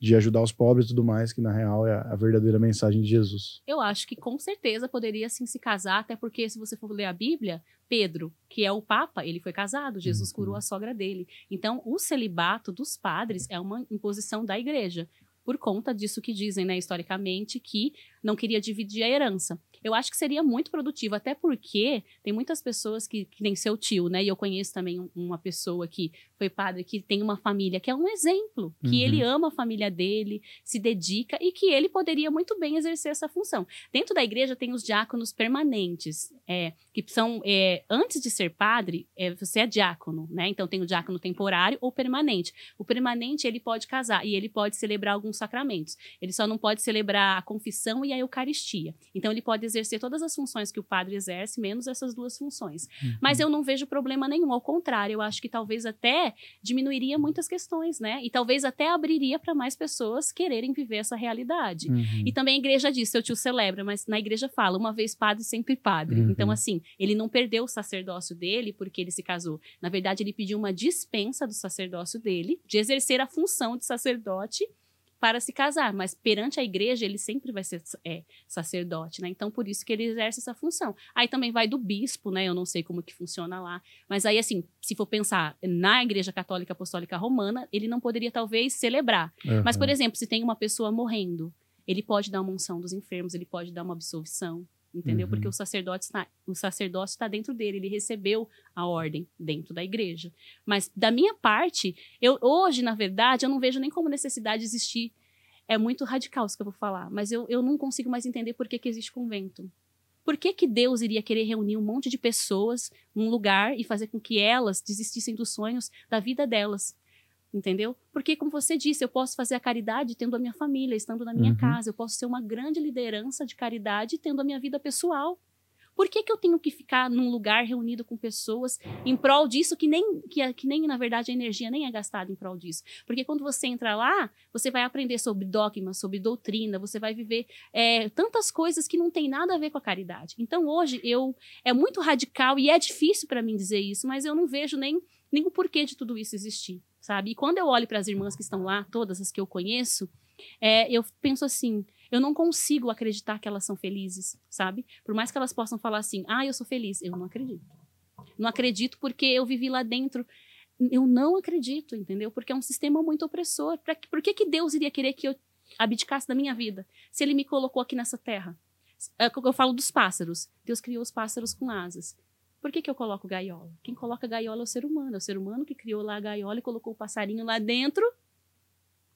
de ajudar os pobres e tudo mais, que na real é a verdadeira mensagem de Jesus? Eu acho que com certeza poderia sim se casar, até porque se você for ler a Bíblia, Pedro, que é o Papa, ele foi casado, Jesus Uhum. curou a sogra dele. Então, o celibato dos padres é uma imposição da igreja. por conta disso que dizem, né, historicamente, que não queria dividir a herança. Eu acho que seria muito produtivo, até porque tem muitas pessoas que, que nem seu tio, né? E eu conheço também um- uma pessoa que foi padre, que tem uma família, que é um exemplo, que Uhum. ele ama a família dele, se dedica e que ele poderia muito bem exercer essa função. Dentro da igreja tem os diáconos permanentes, é, que são, é, antes de ser padre, é, você é diácono, né? Então tem o diácono temporário ou permanente. O permanente, ele pode casar e ele pode celebrar alguns sacramentos. Ele só não pode celebrar a confissão e a eucaristia. Então ele pode exercer todas as funções que o padre exerce, menos essas duas funções. Mas eu não vejo problema nenhum, ao contrário, eu acho que talvez até diminuiria muitas questões, né? E talvez até abriria para mais pessoas quererem viver essa realidade. Uhum. E também a igreja diz, seu tio celebra, mas na igreja fala, uma vez padre, sempre padre. Uhum. Então, assim, ele não perdeu o sacerdócio dele porque ele se casou. Na verdade, ele pediu uma dispensa do sacerdócio dele, de exercer a função de sacerdote para se casar, mas perante a igreja ele sempre vai ser é, sacerdote, né? Então por isso que ele exerce essa função. Aí também vai do bispo, né? Eu não sei como que funciona lá, mas aí assim, se for pensar na Igreja Católica Apostólica Romana, ele não poderia talvez celebrar. Mas por Uhum. exemplo, se tem uma pessoa morrendo, ele pode dar uma unção dos enfermos, ele pode dar uma absolvição, entendeu? Uhum. Porque o sacerdote está, o sacerdócio está dentro dele, ele recebeu a ordem dentro da igreja. Mas da minha parte, eu hoje, na verdade, eu não vejo nem como necessidade de existir. É muito radical isso que eu vou falar, mas eu, eu não consigo mais entender por que, que existe convento. Por que, que Deus iria querer reunir um monte de pessoas num lugar e fazer com que elas desistissem dos sonhos da vida delas? Entendeu? Porque, como você disse, eu posso fazer a caridade tendo a minha família, estando na minha Uhum. casa. Eu posso ser uma grande liderança de caridade tendo a minha vida pessoal. Por que, que eu tenho que ficar num lugar reunido com pessoas em prol disso que nem, que, que nem, na verdade, a energia nem é gastada em prol disso? Porque quando você entra lá, você vai aprender sobre dogma, sobre doutrina, você vai viver é, tantas coisas que não tem nada a ver com a caridade. Então, hoje, eu é muito radical e é difícil para mim dizer isso, mas eu não vejo nem, nem o porquê de tudo isso existir, sabe? E quando eu olho para as irmãs que estão lá, todas as que eu conheço, é, eu penso assim, eu não consigo acreditar que elas são felizes, sabe? Por mais que elas possam falar assim, ah, eu sou feliz, eu não acredito. Não acredito porque eu vivi lá dentro. Eu não acredito, entendeu? Porque é um sistema muito opressor. Pra, por que, que Deus iria querer que eu abdicasse da minha vida se Ele me colocou aqui nessa terra? É eu falo dos pássaros. Deus criou os pássaros com asas. Por que, que eu coloco gaiola? Quem coloca gaiola é o ser humano. É o ser humano que criou lá a gaiola e colocou o passarinho lá dentro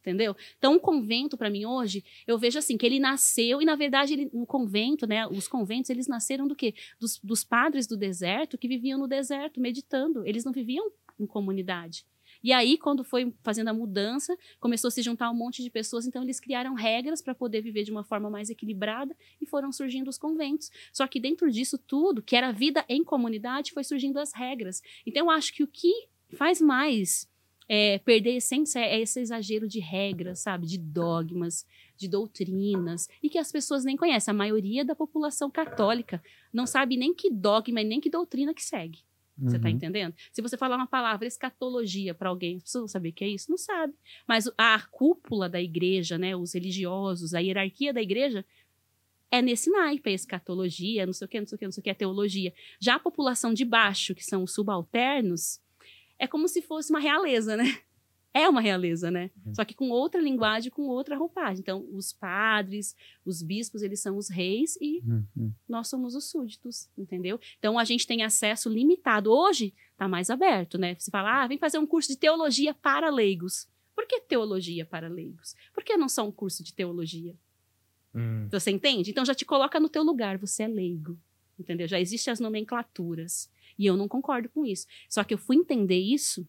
Entendeu? Então, o convento, para mim, hoje, eu vejo assim, que ele nasceu, e na verdade, ele, convento, né? Os conventos, eles nasceram do quê? Dos, dos padres do deserto que viviam no deserto, meditando. Eles não viviam em comunidade. E aí, quando foi fazendo a mudança, começou a se juntar um monte de pessoas, então eles criaram regras para poder viver de uma forma mais equilibrada e foram surgindo os conventos. Só que dentro disso tudo, que era vida em comunidade, foi surgindo as regras. Então, eu acho que o que faz mais é, perder a essência é esse exagero de regras, sabe? De dogmas, de doutrinas, e que as pessoas nem conhecem. A maioria da população católica não sabe nem que dogma e nem que doutrina que segue. Você tá Uhum. entendendo? Se você falar uma palavra escatologia para alguém, as pessoas vão saber o que é isso? Não sabe. Mas a cúpula da igreja, né, os religiosos, a hierarquia da igreja é nesse naipe, é escatologia, não sei o que, não sei o que, não sei o que, é teologia. Já a população de baixo, que são os subalternos, é como se fosse uma realeza, né? É uma realeza, né? Só que com outra linguagem, com outra roupagem. Então, os padres, os bispos, eles são os reis e Uhum. nós somos os súditos, entendeu? Então a gente tem acesso limitado. Hoje tá mais aberto, né? Você fala, ah, vem fazer um curso de teologia para leigos. Por que teologia para leigos? Por que não só um curso de teologia? Hum. Você entende? Então já te coloca no teu lugar, você é leigo. Entendeu? Já existem as nomenclaturas. E eu não concordo com isso. Só que eu fui entender isso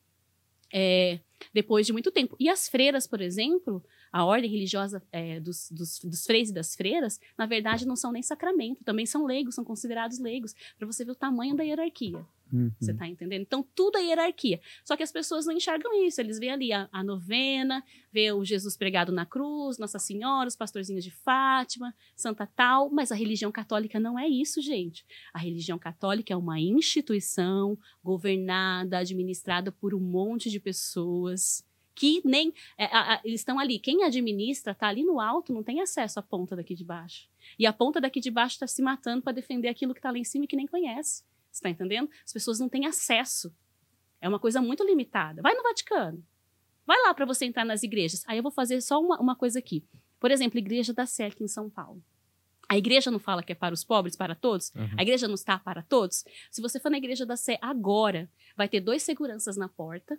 é, depois de muito tempo. E as freiras, por exemplo, a ordem religiosa é, dos, dos, dos freis e das freiras, na verdade, não são nem sacramento, também são leigos, são considerados leigos, para você ver o tamanho da hierarquia. Uhum. Você tá entendendo? Então, tudo é hierarquia. Só que as pessoas não enxergam isso. Eles veem ali a, a novena, vê o Jesus pregado na cruz, Nossa Senhora, os pastorzinhos de Fátima, Santa Tal. Mas a religião católica não é isso, gente. A religião católica é uma instituição governada, administrada por um monte de pessoas que nem. é, a- a- eles estão ali. Quem administra tá ali no alto, não tem acesso à ponta daqui de baixo. E a ponta daqui de baixo está se matando para defender aquilo que está lá em cima e que nem conhece. Você está entendendo? As pessoas não têm acesso. É uma coisa muito limitada. Vai no Vaticano. Vai lá para você entrar nas igrejas. Aí eu vou fazer só uma, uma coisa aqui. Por exemplo, Igreja da Sé aqui em São Paulo. A igreja não fala que é para os pobres, para todos? Uhum. A igreja não está para todos? Se você for na igreja da Sé agora, vai ter dois seguranças na porta.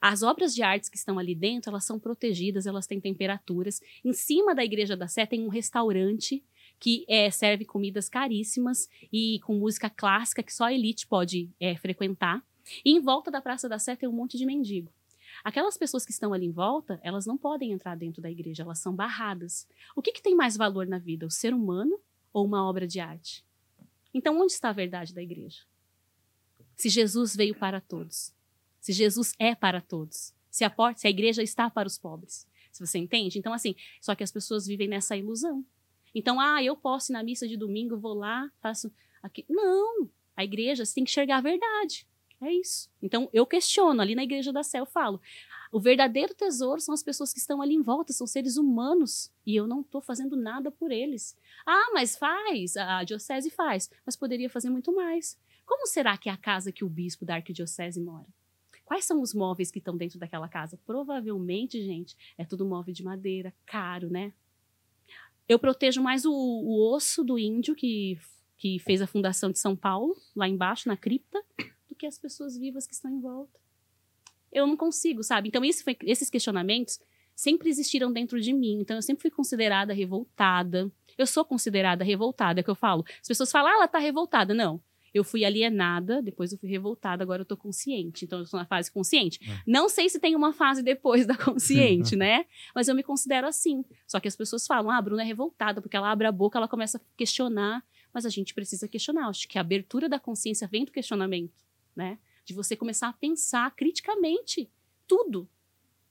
As obras de artes que estão ali dentro, elas são protegidas, elas têm temperaturas. Em cima da igreja da Sé tem um restaurante que é, serve comidas caríssimas e com música clássica que só a elite pode é, frequentar. E em volta da Praça da Sé tem um monte de mendigo. Aquelas pessoas que estão ali em volta, elas não podem entrar dentro da igreja, elas são barradas. O que, que tem mais valor na vida, o ser humano ou uma obra de arte? Então, onde está a verdade da igreja? Se Jesus veio para todos, se Jesus é para todos, se a porta, se a igreja está para os pobres, se você entende? Então, assim, só que as pessoas vivem nessa ilusão. Então, ah, eu posso ir na missa de domingo, vou lá, faço aqui. Não, a igreja você tem que enxergar a verdade. É isso. Então, eu questiono, ali na Igreja da Sé, eu falo, o verdadeiro tesouro são as pessoas que estão ali em volta, são seres humanos, e eu não estou fazendo nada por eles. Ah, mas faz, a diocese faz, mas poderia fazer muito mais. Como será que é a casa que o bispo da arquidiocese mora? Quais são os móveis que estão dentro daquela casa? Provavelmente, gente, é tudo móvel de madeira, caro, né? Eu protejo mais o, o osso do índio que, que fez a fundação de São Paulo, lá embaixo, na cripta, do que as pessoas vivas que estão em volta. Eu não consigo, sabe? Então, esse foi, esses questionamentos sempre existiram dentro de mim. Então, eu sempre fui considerada revoltada. Eu sou considerada revoltada, é que eu falo. As pessoas falam, ah, ela tá revoltada. Não. Eu fui alienada, depois eu fui revoltada, agora eu tô consciente. Então, eu sou na fase consciente. É. Não sei se tem uma fase depois da consciente, né? Mas eu me considero assim. Só que as pessoas falam, ah, a Bruna é revoltada, porque ela abre a boca, ela começa a questionar. Mas a gente precisa questionar. Acho que a abertura da consciência vem do questionamento, né? De você começar a pensar criticamente tudo,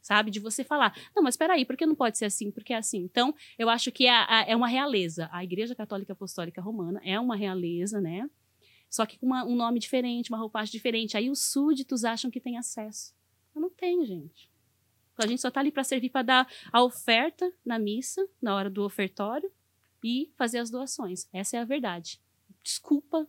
sabe? De você falar, não, mas espera aí, por que não pode ser assim? Porque é assim. Então, eu acho que é, a- é uma realeza. A Igreja Católica Apostólica Romana é uma realeza, né? Só que com uma- um nome diferente, uma roupagem diferente. Aí os súditos acham que tem acesso. Eu não tenho, gente. A gente só tá ali para servir para dar a oferta na missa, na hora do ofertório, e fazer as doações. Essa é a verdade. Desculpa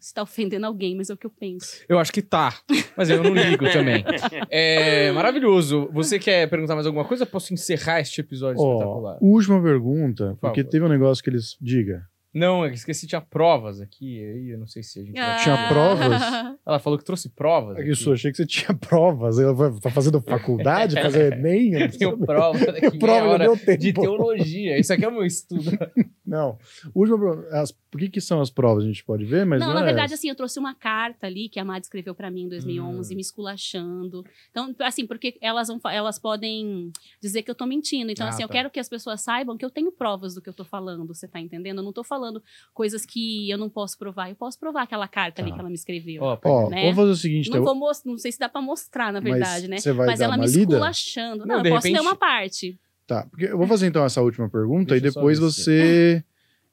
se está ofendendo alguém, mas é o que eu penso. Eu acho que tá, mas eu não ligo também. É maravilhoso. Você quer perguntar mais alguma coisa? Posso encerrar este episódio espetacular. Ó, última pergunta, porque favor. teve um negócio que eles. Diga. Não, eu esqueci, tinha provas aqui. Aí eu não sei se a gente vai... Tinha provas? Ela falou que trouxe provas. É aqui. Isso, achei que você tinha provas. Ela vai- tá fazendo faculdade, fazer Enem? Eu Tenho prova daqui meia Prova, deu tempo. de teologia. Isso aqui é o meu estudo. Não. Última. As, por que, que são as provas? A gente pode ver, mas não, não, na é verdade, essa. assim, eu trouxe uma carta ali que a Mad escreveu pra mim em Hum. 2011, me esculachando. Então, assim, porque elas, vão, elas podem dizer que eu tô mentindo. Então, Ah, assim, eu tá. quero que as pessoas saibam que eu tenho provas do que eu tô falando, você tá entendendo? Eu não tô falando coisas que eu não posso provar. Eu posso provar aquela carta ali Tá. que ela me escreveu. Ó, Ó, né? vamos fazer o seguinte, não, então. vou não sei se dá pra mostrar, na Mas verdade, né? você vai Mas dar ela uma me lida? esculachando. Não, Não, eu posso ler repente- uma parte. Tá, porque eu vou fazer então essa última pergunta Deixa e depois você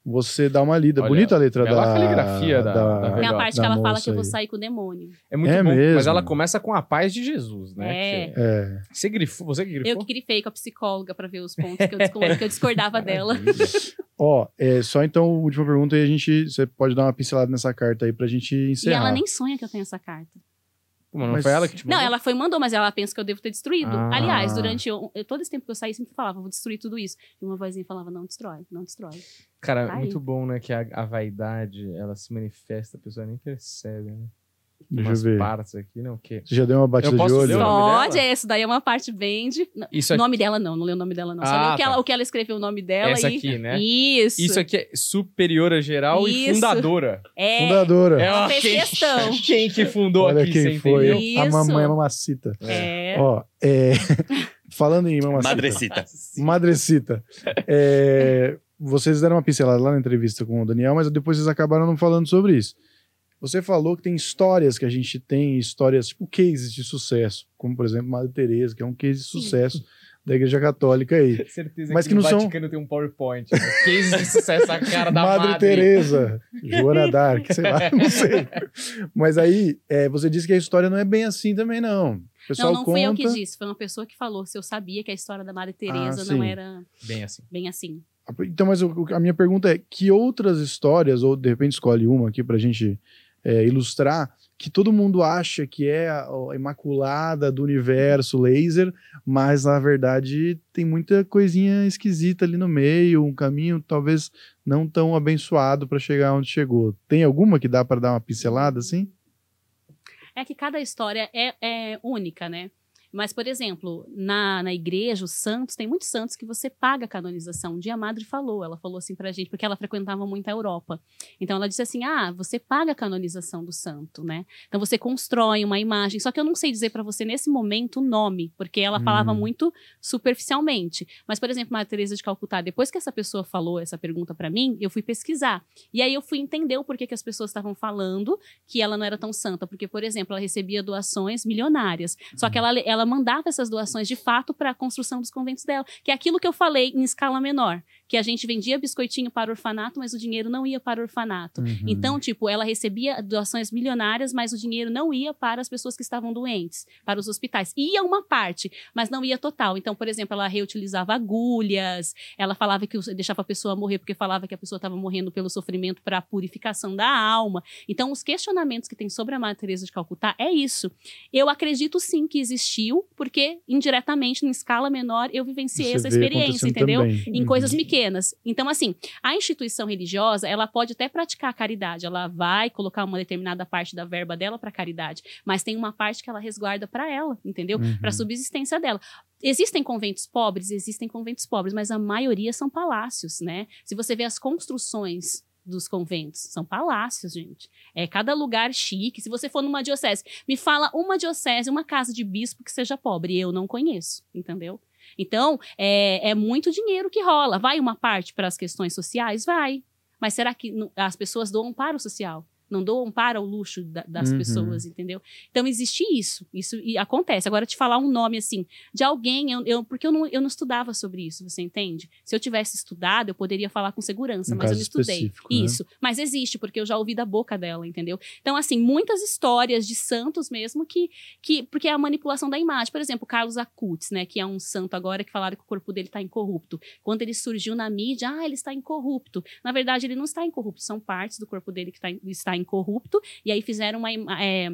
você dá uma lida. Olha, Bonita a letra da caligrafia da- da Tem a parte da que ela fala moça que eu vou aí. sair com o demônio. É muito É bom. Mas mesmo? ela começa com a paz de Jesus, né? É. Que- É. Você grifou? Você grifou? Eu que grifei com a psicóloga pra ver os pontos que eu, que eu discordava dela. Ó, é, só então, última pergunta e a gente. Você pode dar uma pincelada nessa carta aí pra gente E encerrar. ela nem sonha que eu tenho essa carta. Pô, mas não Mas- foi ela que te Não, mandou? ela foi e mandou, mas ela pensa que eu devo ter destruído. Ah. Aliás, durante eu, eu- todo esse tempo que eu saí, sempre falava, vou destruir tudo isso. E uma vozinha falava, não destrói, não destrói. Cara, Tá é aí. muito bom, né? Que a, a vaidade, ela se manifesta, a pessoa nem percebe, né? Deixa Umas eu ver. partes aqui, não, o quê? Você já deu uma batida de ler olho? o nome Pode, dela? essa daí é uma parte bem de... Isso O aqui, nome dela não, não leu o nome dela não. Só Ah, leu o que, tá. ela, o que ela escreveu o nome dela essa e... aqui, né? Isso. Isso aqui é superiora geral e Isso. fundadora. É, Fundadora. É, quem, questão. quem que fundou Olha aqui, quem você foi. entendeu? A Isso. mamãe mamacita. é. Ó, é, falando em mamacita. Madrecita. Madrecita. É, vocês deram uma pincelada lá na entrevista com o Daniel, mas depois vocês acabaram não falando sobre isso. Você falou que tem histórias que a gente tem, histórias tipo cases de sucesso, como por exemplo Madre Teresa, que é um case de Sim. sucesso da Igreja Católica aí. Certeza Mas que, que não no são- Vaticano tem um PowerPoint. Né? Case de sucesso, a cara da Madre, madre. Teresa, Joana Dark, sei lá, não sei. Mas aí, é, você disse que a história não é bem assim também, não. O pessoal Não, não conta... fui eu que disse, foi uma pessoa que falou. Se eu sabia que a história da Madre Teresa sim. não era Bem assim. bem assim. Então, mas a minha pergunta é: que outras histórias, ou de repente escolhe uma aqui pra gente é, ilustrar, que todo mundo acha que é a, imaculada do universo laser, mas na verdade tem muita coisinha esquisita ali no meio, um caminho talvez não tão abençoado para chegar onde chegou. Tem alguma que dá para dar uma pincelada assim? É que cada história é, é única, né? Mas, por exemplo, na, na igreja, os santos, tem muitos santos que você paga a canonização. Um dia a madre falou, ela falou assim pra gente, porque ela frequentava muito a Europa. Então ela disse assim: ah, você paga a canonização do santo, né? Então você constrói uma imagem. Só que eu não sei dizer para você nesse momento o nome, porque ela falava Hum. muito superficialmente. Mas, por exemplo, Madre Teresa de Calcutá, depois que essa pessoa falou essa pergunta para mim, eu fui pesquisar. E aí eu fui entender o porquê que as pessoas estavam falando que ela não era tão santa. Porque, por exemplo, ela recebia doações milionárias. Só que ela, ela mandava essas doações de fato para a construção dos conventos dela. Que é aquilo que eu falei em escala menor. Que a gente vendia biscoitinho para o orfanato, mas o dinheiro não ia para o orfanato. Uhum. Então, tipo, ela recebia doações milionárias, mas o dinheiro não ia para as pessoas que estavam doentes, para os hospitais. Ia uma parte, mas não ia total. Então, por exemplo, ela reutilizava agulhas, ela falava que deixava a pessoa morrer porque falava que a pessoa estava morrendo pelo sofrimento para a purificação da alma. Então, os questionamentos que tem sobre a Madre Teresa de Calcutá é isso. Eu acredito sim que existiu, porque indiretamente, em escala menor, eu vivenciei Você essa experiência, entendeu? também. Em Uhum. coisas pequenas. Então, assim, a instituição religiosa, ela pode até praticar a caridade, ela vai colocar uma determinada parte da verba dela para caridade, mas tem uma parte que ela resguarda para ela, entendeu? Uhum. Para subsistência dela. Existem conventos pobres, existem conventos pobres, mas a maioria são palácios, né? Se você vê as construções dos conventos, são palácios, gente. É cada lugar chique. Se você for numa diocese, me fala uma diocese, uma casa de bispo que seja pobre, eu não conheço, entendeu? Então, é, é muito dinheiro que rola. Vai uma parte para as questões sociais? Vai. Mas será que as pessoas doam para o social? Não doam para o luxo da- das Uhum. pessoas, entendeu? Então, existe isso. Isso e acontece. Agora, te falar um nome, assim, de alguém, eu, eu- porque eu não, eu não estudava sobre isso, você entende? Se eu tivesse estudado, eu poderia falar com segurança, Um mas eu não estudei. né? Isso. Mas existe, porque eu já ouvi da boca dela, entendeu? Então, assim, muitas histórias de santos mesmo que. que porque é a manipulação da imagem. Por exemplo, Carlos Acutis, né? Que é um santo agora que falaram que o corpo dele está incorrupto. Quando ele surgiu na mídia, ah, ele está incorrupto. Na verdade, ele não está incorrupto, são partes do corpo dele que tá, está incorrupto. E aí fizeram uma. É,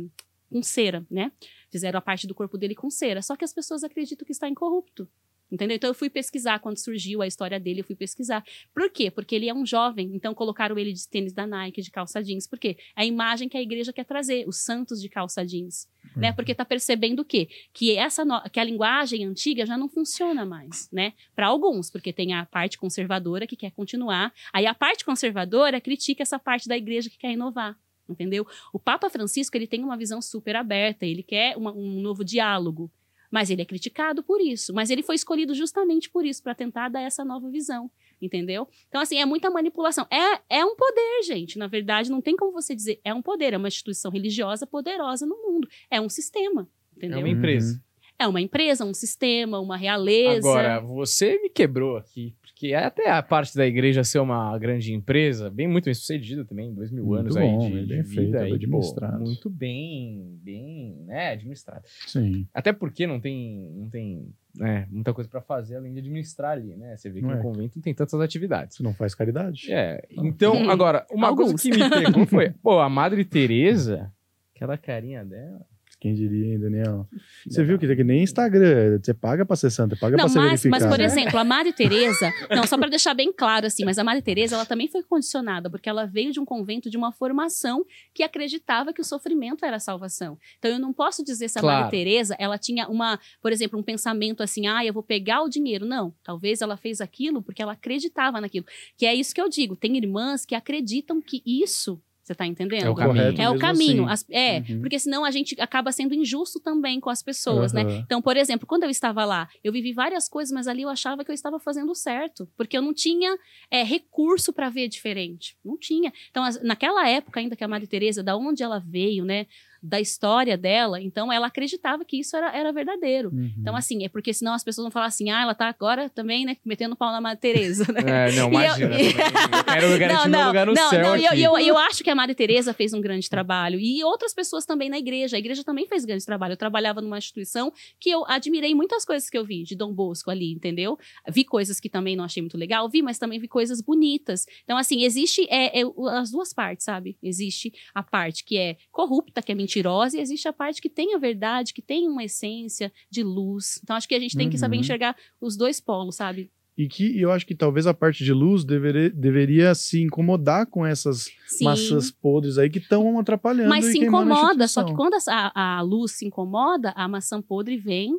com cera, né? Fizeram a parte do corpo dele com cera. Só que as pessoas acreditam que está incorrupto. Entendeu? Então eu fui pesquisar quando surgiu a história dele, eu fui pesquisar. Por quê? Porque ele é um jovem, então colocaram ele de tênis da Nike, de calça jeans. Por quê? É a imagem que a igreja quer trazer, os santos de calça jeans. Né? Porque tá percebendo o quê? Que essa no- que a linguagem antiga já não funciona mais, né? Para alguns, porque tem a parte conservadora que quer continuar. Aí a parte conservadora critica essa parte da igreja que quer inovar. Entendeu? O Papa Francisco ele tem uma visão super aberta, ele quer uma- um novo diálogo. Mas ele é criticado por isso. Mas ele foi escolhido justamente por isso, para tentar dar essa nova visão. Entendeu? Então, assim, é muita manipulação. É, é um poder, gente. Na verdade, não tem como você dizer é um poder, é uma instituição religiosa poderosa no mundo. É um sistema. Entendeu? É uma empresa. É uma empresa, um sistema, uma realeza. Agora, você me quebrou aqui, porque até a parte da igreja ser uma grande empresa, bem muito bem sucedida também, dois mil Muito anos bom, aí de, bem de feito, vida bem aí, pô, administrado. muito bem, bem, né, administrado. Sim. Até porque não tem, não tem, né, muita coisa pra fazer além de administrar ali, né? Você vê que Não no é. convento não tem tantas atividades. Você não faz caridade? É, então, Hum, agora, uma coisa alguns. que me pegou foi, pô, a Madre Teresa, aquela carinha dela, Quem diria, hein, Daniel? Você viu que, que nem Instagram, você paga pra ser santa, paga Não, pra ser mas, verificado. mas, por exemplo, a Madre Teresa, não, só para deixar bem claro assim, mas a Madre Teresa, ela também foi condicionada, porque ela veio de um convento de uma formação que acreditava que o sofrimento era a salvação. Então eu não posso dizer se a Claro. Madre Teresa, ela tinha uma, por exemplo, um pensamento assim, ah, eu vou pegar o dinheiro. Não, talvez ela fez aquilo porque ela acreditava naquilo. Que é isso que eu digo, tem irmãs que acreditam que isso você tá entendendo? É o caminho. É o Mesmo caminho. assim. As- é, Uhum. porque senão a gente acaba sendo injusto também com as pessoas, né? Aham. Então, por exemplo, quando eu estava lá, eu vivi várias coisas, mas ali eu achava que eu estava fazendo certo, porque eu não tinha é, recurso para ver diferente. Não tinha. Então, as- naquela época ainda que a Maria Teresa, da onde ela veio, né? Da história dela, então ela acreditava que isso era, era verdadeiro. Uhum. Então, assim, é porque senão as pessoas vão falar assim: ah, ela tá agora também, né, metendo pau na Madre Teresa, né? É, não, E eu- imagina. Eu quero garantir meu lugar no não, céu não, e eu, eu, eu acho que a Maria Teresa fez um grande trabalho. E outras pessoas também na igreja. A igreja também fez grande trabalho. Eu trabalhava numa instituição que eu admirei muitas coisas que eu vi de Dom Bosco ali, entendeu? Vi coisas que também não achei muito legal, vi, mas também vi coisas bonitas. Então, assim, existe é, é, as duas partes, sabe? Existe a parte que é corrupta, que é mentirosa e existe a parte que tem a verdade, que tem uma essência de luz. Então acho que a gente tem que saber Uhum. enxergar os dois polos, sabe? E que eu acho que talvez a parte de luz deveria, deveria se incomodar com essas Sim. maçãs podres aí que estão atrapalhando. Mas se incomoda, só que quando a, a luz se incomoda, a maçã podre vem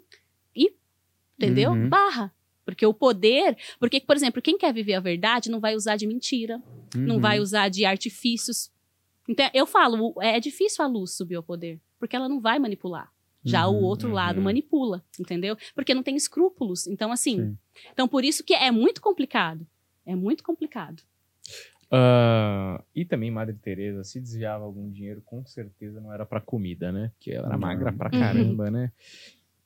e, entendeu? Uhum. Barra. Porque o poder. Porque, por exemplo, quem quer viver a verdade não vai usar de mentira, não Uhum. vai usar de artifícios. Então, eu falo, é difícil a luz subir ao poder, porque ela não vai manipular. Já o Uhum, outro lado uhum. manipula, entendeu? Porque não tem escrúpulos. Então, assim. Sim. Então, por isso que é muito complicado. É muito complicado. Ah, e também Madre Teresa, se desviava algum dinheiro, com certeza não era pra comida, né? Porque ela era magra pra Uhum. caramba, né?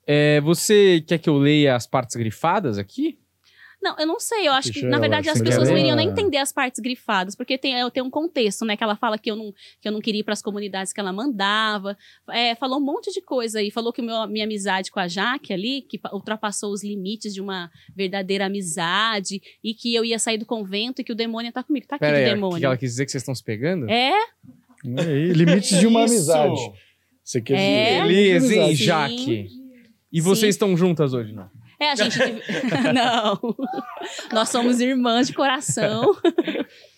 É, você quer que eu leia as partes grifadas aqui? Não, eu não sei. Eu acho Deixa que, na verdade, as pessoas não iriam nem entender as partes grifadas, porque tem, eu tenho um contexto, né? Que ela fala que eu não, que eu não queria ir para as comunidades que ela mandava. É, falou um monte de coisa aí. Falou que meu- minha amizade com a Jaque ali, que pa- ultrapassou os limites de uma verdadeira amizade, e que eu ia sair do convento e que o demônio tá comigo. Tá aqui Pera o demônio. que ela quis dizer que vocês estão se pegando? É, aí, limites de uma Isso! amizade. Você quer É. dizer? Sim. Jaque? E Sim. vocês estão juntas hoje, não? É a gente. não. Nós somos irmãs de coração.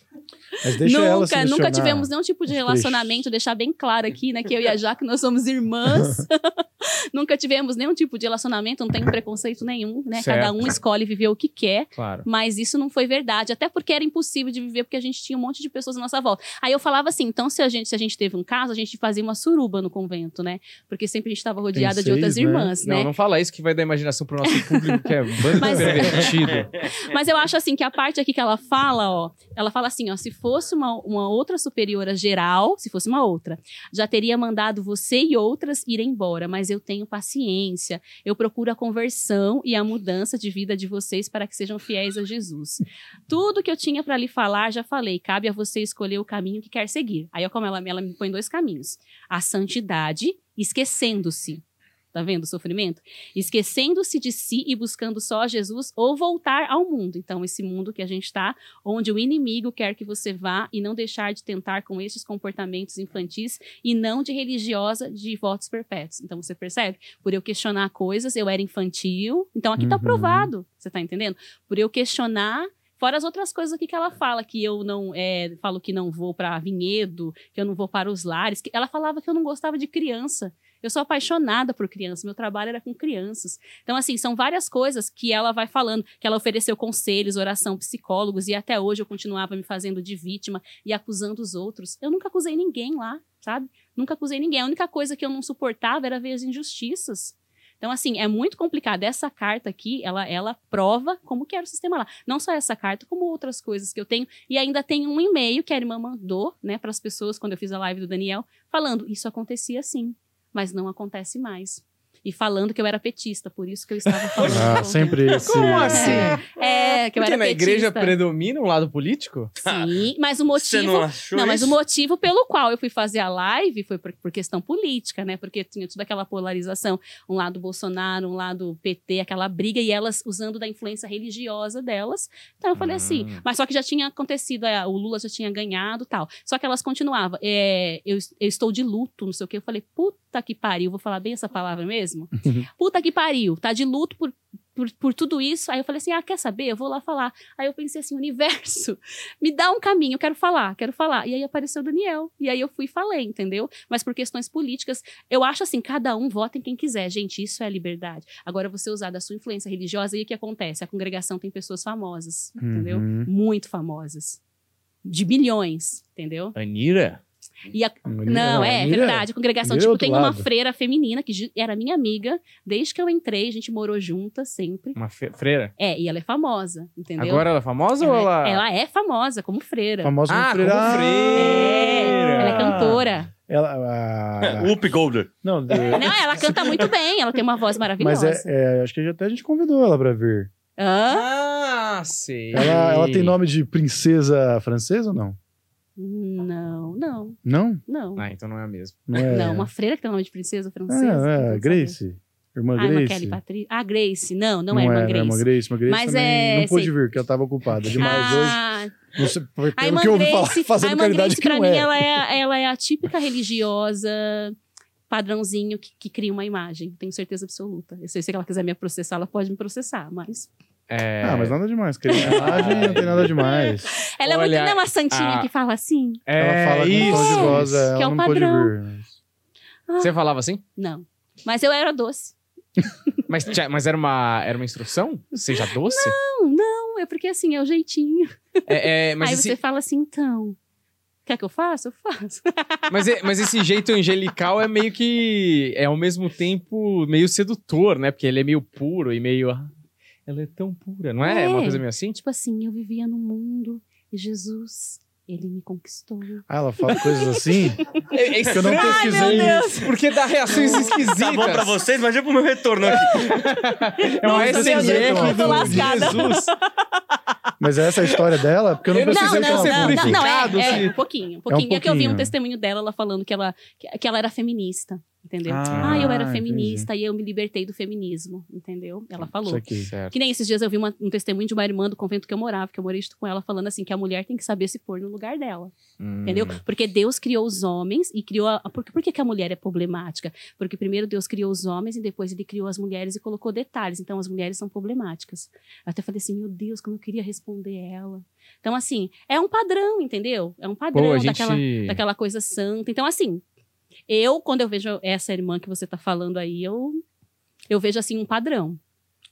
Mas deixa ela nunca, nunca tivemos nenhum tipo de relacionamento, deixar bem claro aqui, né, que eu e a Jaque nós somos irmãs. nunca tivemos nenhum tipo de relacionamento, não tem preconceito nenhum, né? Cada Certo. um escolhe viver o que quer. Claro. Mas isso não foi verdade, até porque era impossível de viver, porque a gente tinha um monte de pessoas à nossa volta. Aí eu falava assim, então se a gente, se a gente teve um caso, a gente fazia uma suruba no convento, né? Porque sempre a gente estava rodeada de seis, outras né? irmãs, né? Não, não fala isso que vai dar imaginação pro nosso público, que é bando Mas- pervertido. Mas eu acho assim que a parte aqui que ela fala, ó, ela fala assim, ó, se fosse uma, uma outra superiora geral, se fosse uma outra, já teria mandado você e outras ir embora, mas eu tenho paciência, eu procuro a conversão e a mudança de vida de vocês para que sejam fiéis a Jesus. Tudo que eu tinha para lhe falar, já falei, cabe a você escolher o caminho que quer seguir. Aí, ó, como ela, ela me põe dois caminhos: a santidade, esquecendo-se. Tá vendo o sofrimento? esquecendo-se de si e buscando só Jesus ou voltar ao mundo. Então, esse mundo que a gente está, onde o inimigo quer que você vá e não deixar de tentar com esses comportamentos infantis e não de religiosa de votos perpétuos. Então, você percebe? Por eu questionar coisas, eu era infantil. Então, aqui tá Uhum. provado. Você tá entendendo? Por eu questionar. Fora as outras coisas aqui que ela fala, que eu não é, falo que não vou para vinhedo, que eu não vou para os lares. Que ela falava que eu não gostava de criança. Eu sou apaixonada por crianças, meu trabalho era com crianças. Então, assim, são várias coisas que ela vai falando, que ela ofereceu conselhos, oração, psicólogos, e até hoje eu continuava me fazendo de vítima e acusando os outros. Eu nunca acusei ninguém lá, sabe? Nunca acusei ninguém. A única coisa que eu não suportava era ver as injustiças. Então, assim, é muito complicado. Essa carta aqui, ela, ela prova como que era o sistema lá. Não só essa carta, como outras coisas que eu tenho. E ainda tem um e-mail que a irmã mandou, né, para as pessoas, quando eu fiz a live do Daniel, falando: isso acontecia assim, mas não acontece mais. E falando que eu era petista, por isso que eu estava falando. Ah, com- sempre esse. Como assim? É, que eu Porque era na petista. igreja predomina o lado político? Sim, mas o Você motivo. não achou Não, mas isso? o motivo pelo qual eu fui fazer a live foi por, por questão política, né? Porque tinha toda aquela polarização, um lado Bolsonaro, um lado PT, aquela briga, e elas usando da influência religiosa delas. Então eu falei assim, Hum. mas só que já tinha acontecido, é, o Lula já tinha ganhado tal. Só que elas continuavam, é, eu, eu estou de luto, não sei o quê. Eu falei, puta que pariu, vou falar bem essa palavra mesmo? Puta que pariu, tá de luto por por, por tudo isso. Aí eu falei assim: ah, quer saber? Eu vou lá falar. Aí eu pensei assim: universo, me dá um caminho, eu quero falar, quero falar. E aí apareceu o Daniel. E aí eu fui e falei, entendeu? Mas por questões políticas, eu acho assim: cada um vota em quem quiser. Gente, isso é liberdade. Agora, você usar da sua influência religiosa, e o que acontece? A congregação tem pessoas famosas, entendeu? Uhum. Muito famosas. De bilhões, entendeu? Anira? E a- não, é verdade. A congregação, tipo, tem uma lado. freira feminina que era minha amiga desde que eu entrei, a gente morou juntas sempre. Uma freira? É, e ela é famosa, entendeu? Agora ela é famosa ou ela... ela é famosa como freira. Famosa Ah, freira. como freira. É, ela é cantora. Ela, a- Whoop Golder. não, de- Não, ela canta muito bem, ela tem uma voz mas maravilhosa. é, é, acho que até a gente convidou ela pra vir. Hã? Ah, sei. Ela, ela tem nome de princesa francesa ou não? Não, não, Não? não. Ah, então não é a mesma. Não é. Não, uma freira que tem nome de princesa francesa. É, não é, Grace. Irmã sabendo. Ah, uma Grace. Kelly Patrícia. Ah, Grace. Não, não, é irmã Não Grace. é irmã Grace. Irmã Grace Mas é, não pôde sei. vir, porque ela tava ocupada demais hoje. ah, Não sei, porque A irmã o que eu ouvi falar, Grace, a fazendo irmã caridade Grace, que pra não mim, é. ela é, ela é a típica religiosa padrãozinho que, que cria uma imagem. Tenho certeza absoluta. Eu sei se ela quiser me processar, ela pode me processar, mas. É, Ah, mas nada demais. Cria imagem não tem nada demais. Ela é muito não é uma santinha a- que fala assim? é ela fala com tom de isso. voz, ela Que é o não pode padrão. vir. Você falava assim? Não. Mas eu era doce. Mas, mas era, uma, era uma instrução? Seja doce? Não, não, é porque assim, é o jeitinho. É, é, mas, Aí esse, você fala assim, então. Quer que eu faça? Eu faço. mas, é- mas esse jeito angelical é meio que. É ao mesmo tempo meio sedutor, né? Porque ele é meio puro e meio. Ela é tão pura, não é? É. Uma coisa meio assim? tipo assim, eu vivia no mundo e Jesus, ele me conquistou. Ah, ela fala coisas assim? É, é que eu não pesquisei. Deus. Porque dá reações esquisitas. Tá bom pra vocês, mas pro meu retorno aqui. É uma SMR do, lascada. Jesus. Mas essa é a história dela? Porque eu não não pesquisei sei o se que é ela não, fala. não, não, é, purificado, é, se- um pouquinho, um pouquinho. É, que eu vi um pouquinho. testemunho dela, ela falando que ela, que ela era feminista, entendeu? Ah, Ah, eu era entendi. feminista e eu me libertei do feminismo, entendeu? Ela falou. Isso aqui. Certo. Que nem esses dias eu vi uma- um testemunho de uma irmã do convento que eu morava, que eu morei junto com ela, falando assim, que a mulher tem que saber se pôr no lugar dela. Hum. Entendeu? Porque Deus criou os homens e criou. A, por, por que, que a mulher é problemática? Porque primeiro Deus criou os homens e depois ele criou as mulheres e colocou detalhes. Então as mulheres são problemáticas. Eu até falei assim: meu Deus, como eu queria responder ela. Então, assim, é um padrão, entendeu? É um padrão Pô, gente... daquela, daquela coisa santa. Então, assim, eu, quando eu vejo essa irmã que você tá falando aí, eu, eu vejo assim um padrão.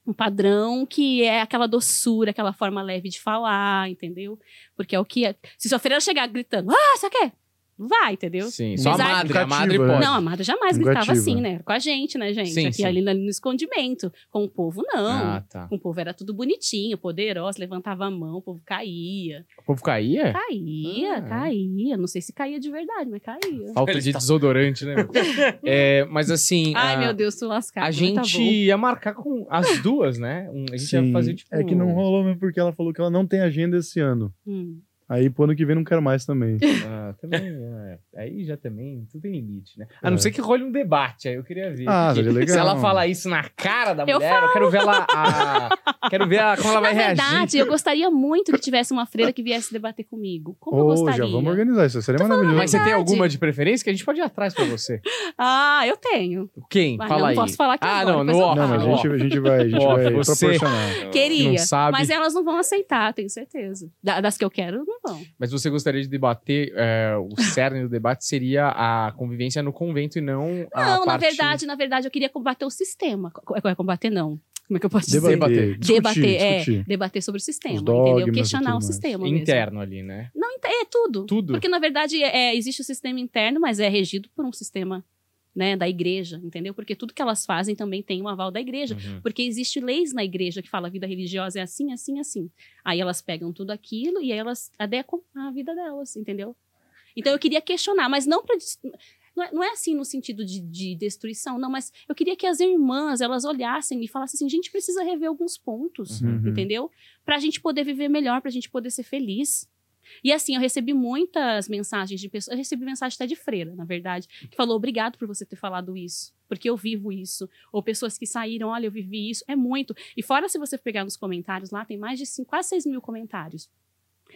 Um padrão que é aquela doçura, aquela forma leve de falar, entendeu? Porque é o que. É... Se sua freira chegar gritando, ah, você quer? Vai, entendeu? Sim, só a Apesar- madre, a madre pode. Não, a Madre jamais gritava assim, né? Com a gente, né, gente? Sim, Aqui sim. ali no no escondimento. Com o povo, não. Ah, tá. Com o povo era tudo bonitinho, poderoso, levantava a mão, o povo caía. O povo caía? Caía, Ah. caía. Não sei se caía de verdade, mas caía. Falta de tá- desodorante, né? é, mas assim. Ai, a, meu Deus, tu lascado. A mas gente Tá ia marcar com as duas, né? Um- a gente ia Sim. fazer tipo. É que não rolou mesmo porque ela falou que ela não tem agenda esse ano. Hum. Aí pro ano que vem não quero mais também. Ah, também, é. Aí já também, tudo tem limite, né? A É. não ser que role um debate, aí eu queria ver. Ah, Porque seria legal. Se ela fala isso na cara da Eu mulher, eu, quero ver ela. a- quero ver a- como ela vai Na reagir. verdade, eu gostaria muito que tivesse uma freira que viesse debater comigo. Como eu Ô, gostaria. já vamos organizar isso. Seria maravilhoso. Mas você tem alguma de preferência que a gente pode ir atrás pra você? Ah, eu tenho. Quem? Mas Fala não aí. posso falar aqui Ah, agora, não, no depois eu off. Não, mas a gente, a gente vai, a gente Ó, vai você- proporcionar. Queria. Não sabe. Mas elas não vão aceitar, tenho certeza. Da- Das que eu quero, não vão. Mas você gostaria de debater, é, o cerne do debate seria a convivência no convento e não a Não, na parte- verdade, na verdade, eu queria combater o sistema. É combater, não. Como é que eu posso dizer? Debater. Discutir, Debater, é, discutir. debater sobre o sistema, dogmas entendeu? Questionar o sistema mesmo. interno ali, né? Não, é tudo. Tudo. Porque, na verdade, é, existe o sistema interno, mas é regido por um sistema né, da igreja, entendeu? Porque tudo que elas fazem também tem um aval da igreja. Uhum. Porque existe leis na igreja que fala a vida religiosa é assim, assim, assim. Aí elas pegam tudo aquilo e aí elas adequam a vida delas, entendeu? Então eu queria questionar, mas não para não é, não é assim no sentido de, de destruição, não, mas eu queria que as irmãs, elas olhassem e falassem assim, gente precisa rever alguns pontos, Uhum. entendeu? Pra gente poder viver melhor, pra gente poder ser feliz. E assim, eu recebi muitas mensagens de pessoas, eu recebi mensagem até de freira, na verdade, que falou obrigado por você ter falado isso, porque eu vivo isso. Ou pessoas que saíram, olha, eu vivi isso, é muito. E fora se você pegar nos comentários lá, tem mais de cinco, quase 6 mil comentários.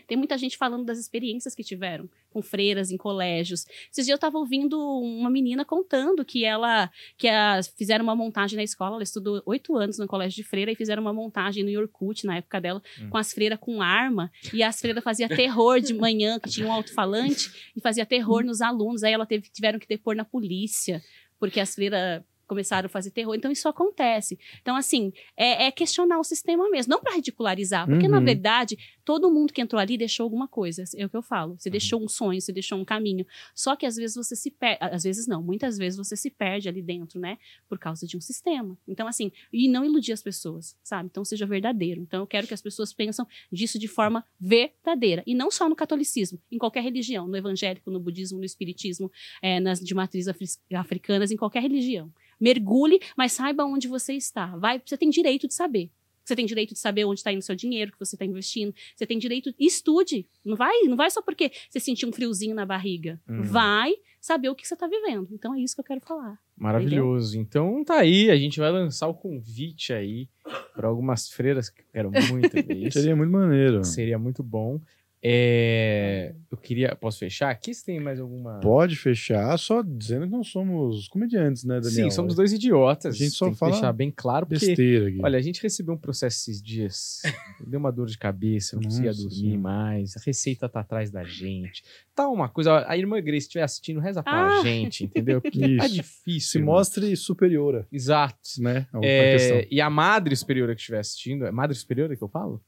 Tem muita gente falando das experiências que tiveram com freiras em colégios. Esses dias eu estava ouvindo uma menina contando que ela que a, fizeram uma montagem na escola. Ela estudou oito anos no colégio de freira e fizeram uma montagem no Yorkut na época dela Hum. com as freiras com arma e as freiras faziam terror de manhã que tinha um alto-falante e fazia terror nos alunos. Aí ela teve tiveram que depor na polícia porque as freiras começaram a fazer terror. Então isso acontece. Então assim é, é questionar o sistema mesmo, não para ridicularizar, porque na Uhum. verdade todo mundo que entrou ali deixou alguma coisa. É o que eu falo. Você deixou um sonho, você deixou um caminho. Só que às vezes você se perde. Às vezes não, muitas vezes você se perde ali dentro, né? Por causa de um sistema. Então, assim, e não iludir as pessoas, sabe? Então seja verdadeiro. Então eu quero que as pessoas pensam disso de forma verdadeira. E não só no catolicismo, em qualquer religião, no evangélico, no budismo, no espiritismo, é, nas de matriz afri- africanas, em qualquer religião. Mergulhe, mas saiba onde você está. Vai, você tem direito de saber. Você tem direito de saber onde está indo o seu dinheiro, que você está investindo. Você tem direito. Estude. Não vai, não vai só porque você sentiu um friozinho na barriga. Uhum. Vai saber o que você está vivendo. Então é isso que eu quero falar. Maravilhoso. Então tá aí, a gente vai lançar o convite aí para algumas freiras que eu quero muito ver isso. Seria muito maneiro. Seria muito bom. É, Eu queria. Posso fechar aqui? Se tem mais alguma. Pode fechar, só dizendo que não somos comediantes, né, Daniel? Sim, somos dois idiotas. A gente só tem que fala deixar bem claro, porque. Besteira aqui. Olha, a gente recebeu um processo esses dias. Deu uma dor de cabeça, não conseguia dormir Senhora. mais. A receita tá atrás da gente. Tá uma coisa. A irmã Grace estiver assistindo, reza pra Ah. gente, entendeu? Porque Isso. tá difícil. Se irmão. mostre superior, Exato. né? a É, questão. e a madre superiora que estiver assistindo, é madre superiora que eu falo?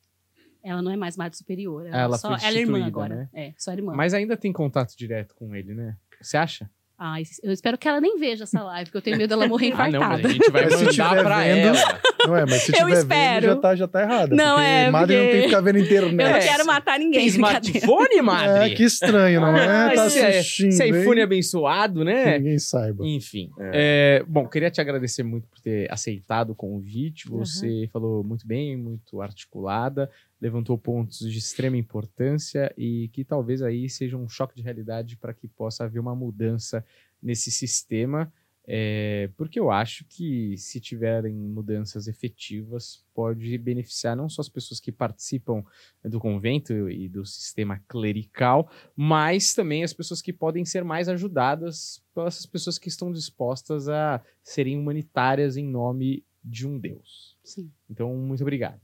Ela não é mais madre superior. Ela, Ela só, ela é irmã agora. né? É, só irmã. Mas ainda tem contato direto com ele, né? Você acha? Ai, eu espero que ela nem veja essa live, porque eu tenho medo dela morrer Ah, não, mas infartada. a gente vai Mas se mandar tiver pra vendo- ela. Não é, mas se Eu tiver espero. vendo, já tá, já tá errada. Não, porque é, Madre não porque- tem que ficar vendo eu internet. não É. quero matar Tem ninguém. brincadeira. smartphone, madre? É, que estranho, não é? Ah, tá é- assistindo. Esse iPhone abençoado, Que né? ninguém saiba. Enfim. É, bom, queria te agradecer muito por ter aceitado o convite. Você falou muito bem, muito articulada, levantou pontos de extrema importância e que talvez aí seja um choque de realidade para que possa haver uma mudança nesse sistema. é, porque eu acho que se tiverem mudanças efetivas, pode beneficiar não só as pessoas que participam do convento e do sistema clerical, mas também as pessoas que podem ser mais ajudadas pelas pessoas que estão dispostas a serem humanitárias em nome de um Deus. Sim. Então, muito obrigado.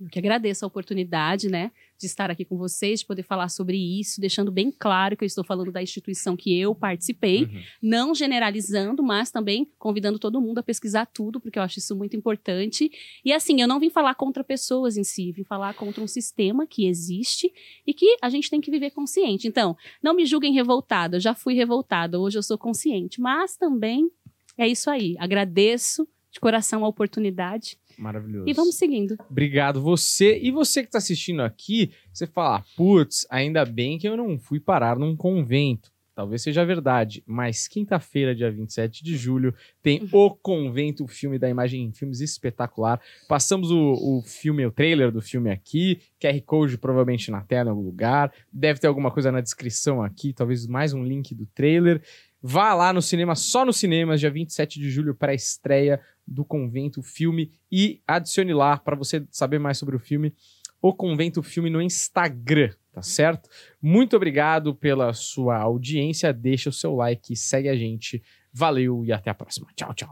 Eu que agradeço a oportunidade, né, de estar aqui com vocês, de poder falar sobre isso, deixando bem claro que eu estou falando da instituição que eu participei, Uhum. não generalizando, mas também convidando todo mundo a pesquisar tudo, porque eu acho isso muito importante. E assim, eu não vim falar contra pessoas em si, vim falar contra um sistema que existe e que a gente tem que viver consciente. Então, não me julguem revoltada, eu já fui revoltada, hoje eu sou consciente, mas também é isso aí. Agradeço de coração a oportunidade Maravilhoso. e vamos seguindo. Obrigado você. E você que está assistindo aqui, você fala, putz, ainda bem que eu não fui parar num convento. Talvez seja verdade, mas quinta-feira, dia 27 de julho, tem o Convento, o filme da Imagem em Filmes espetacular. Passamos o, o filme, o trailer do filme aqui, QR Code provavelmente na tela em algum lugar. Deve ter alguma coisa na descrição aqui, talvez mais um link do trailer. Vá lá no cinema, só no cinema, dia 27 de julho, para a estreia do Convento Filme e adicione lá para você saber mais sobre o filme, o Convento Filme no Instagram, tá certo? Muito obrigado pela sua audiência, deixa o seu like, segue a gente. Valeu e até a próxima. Tchau, tchau.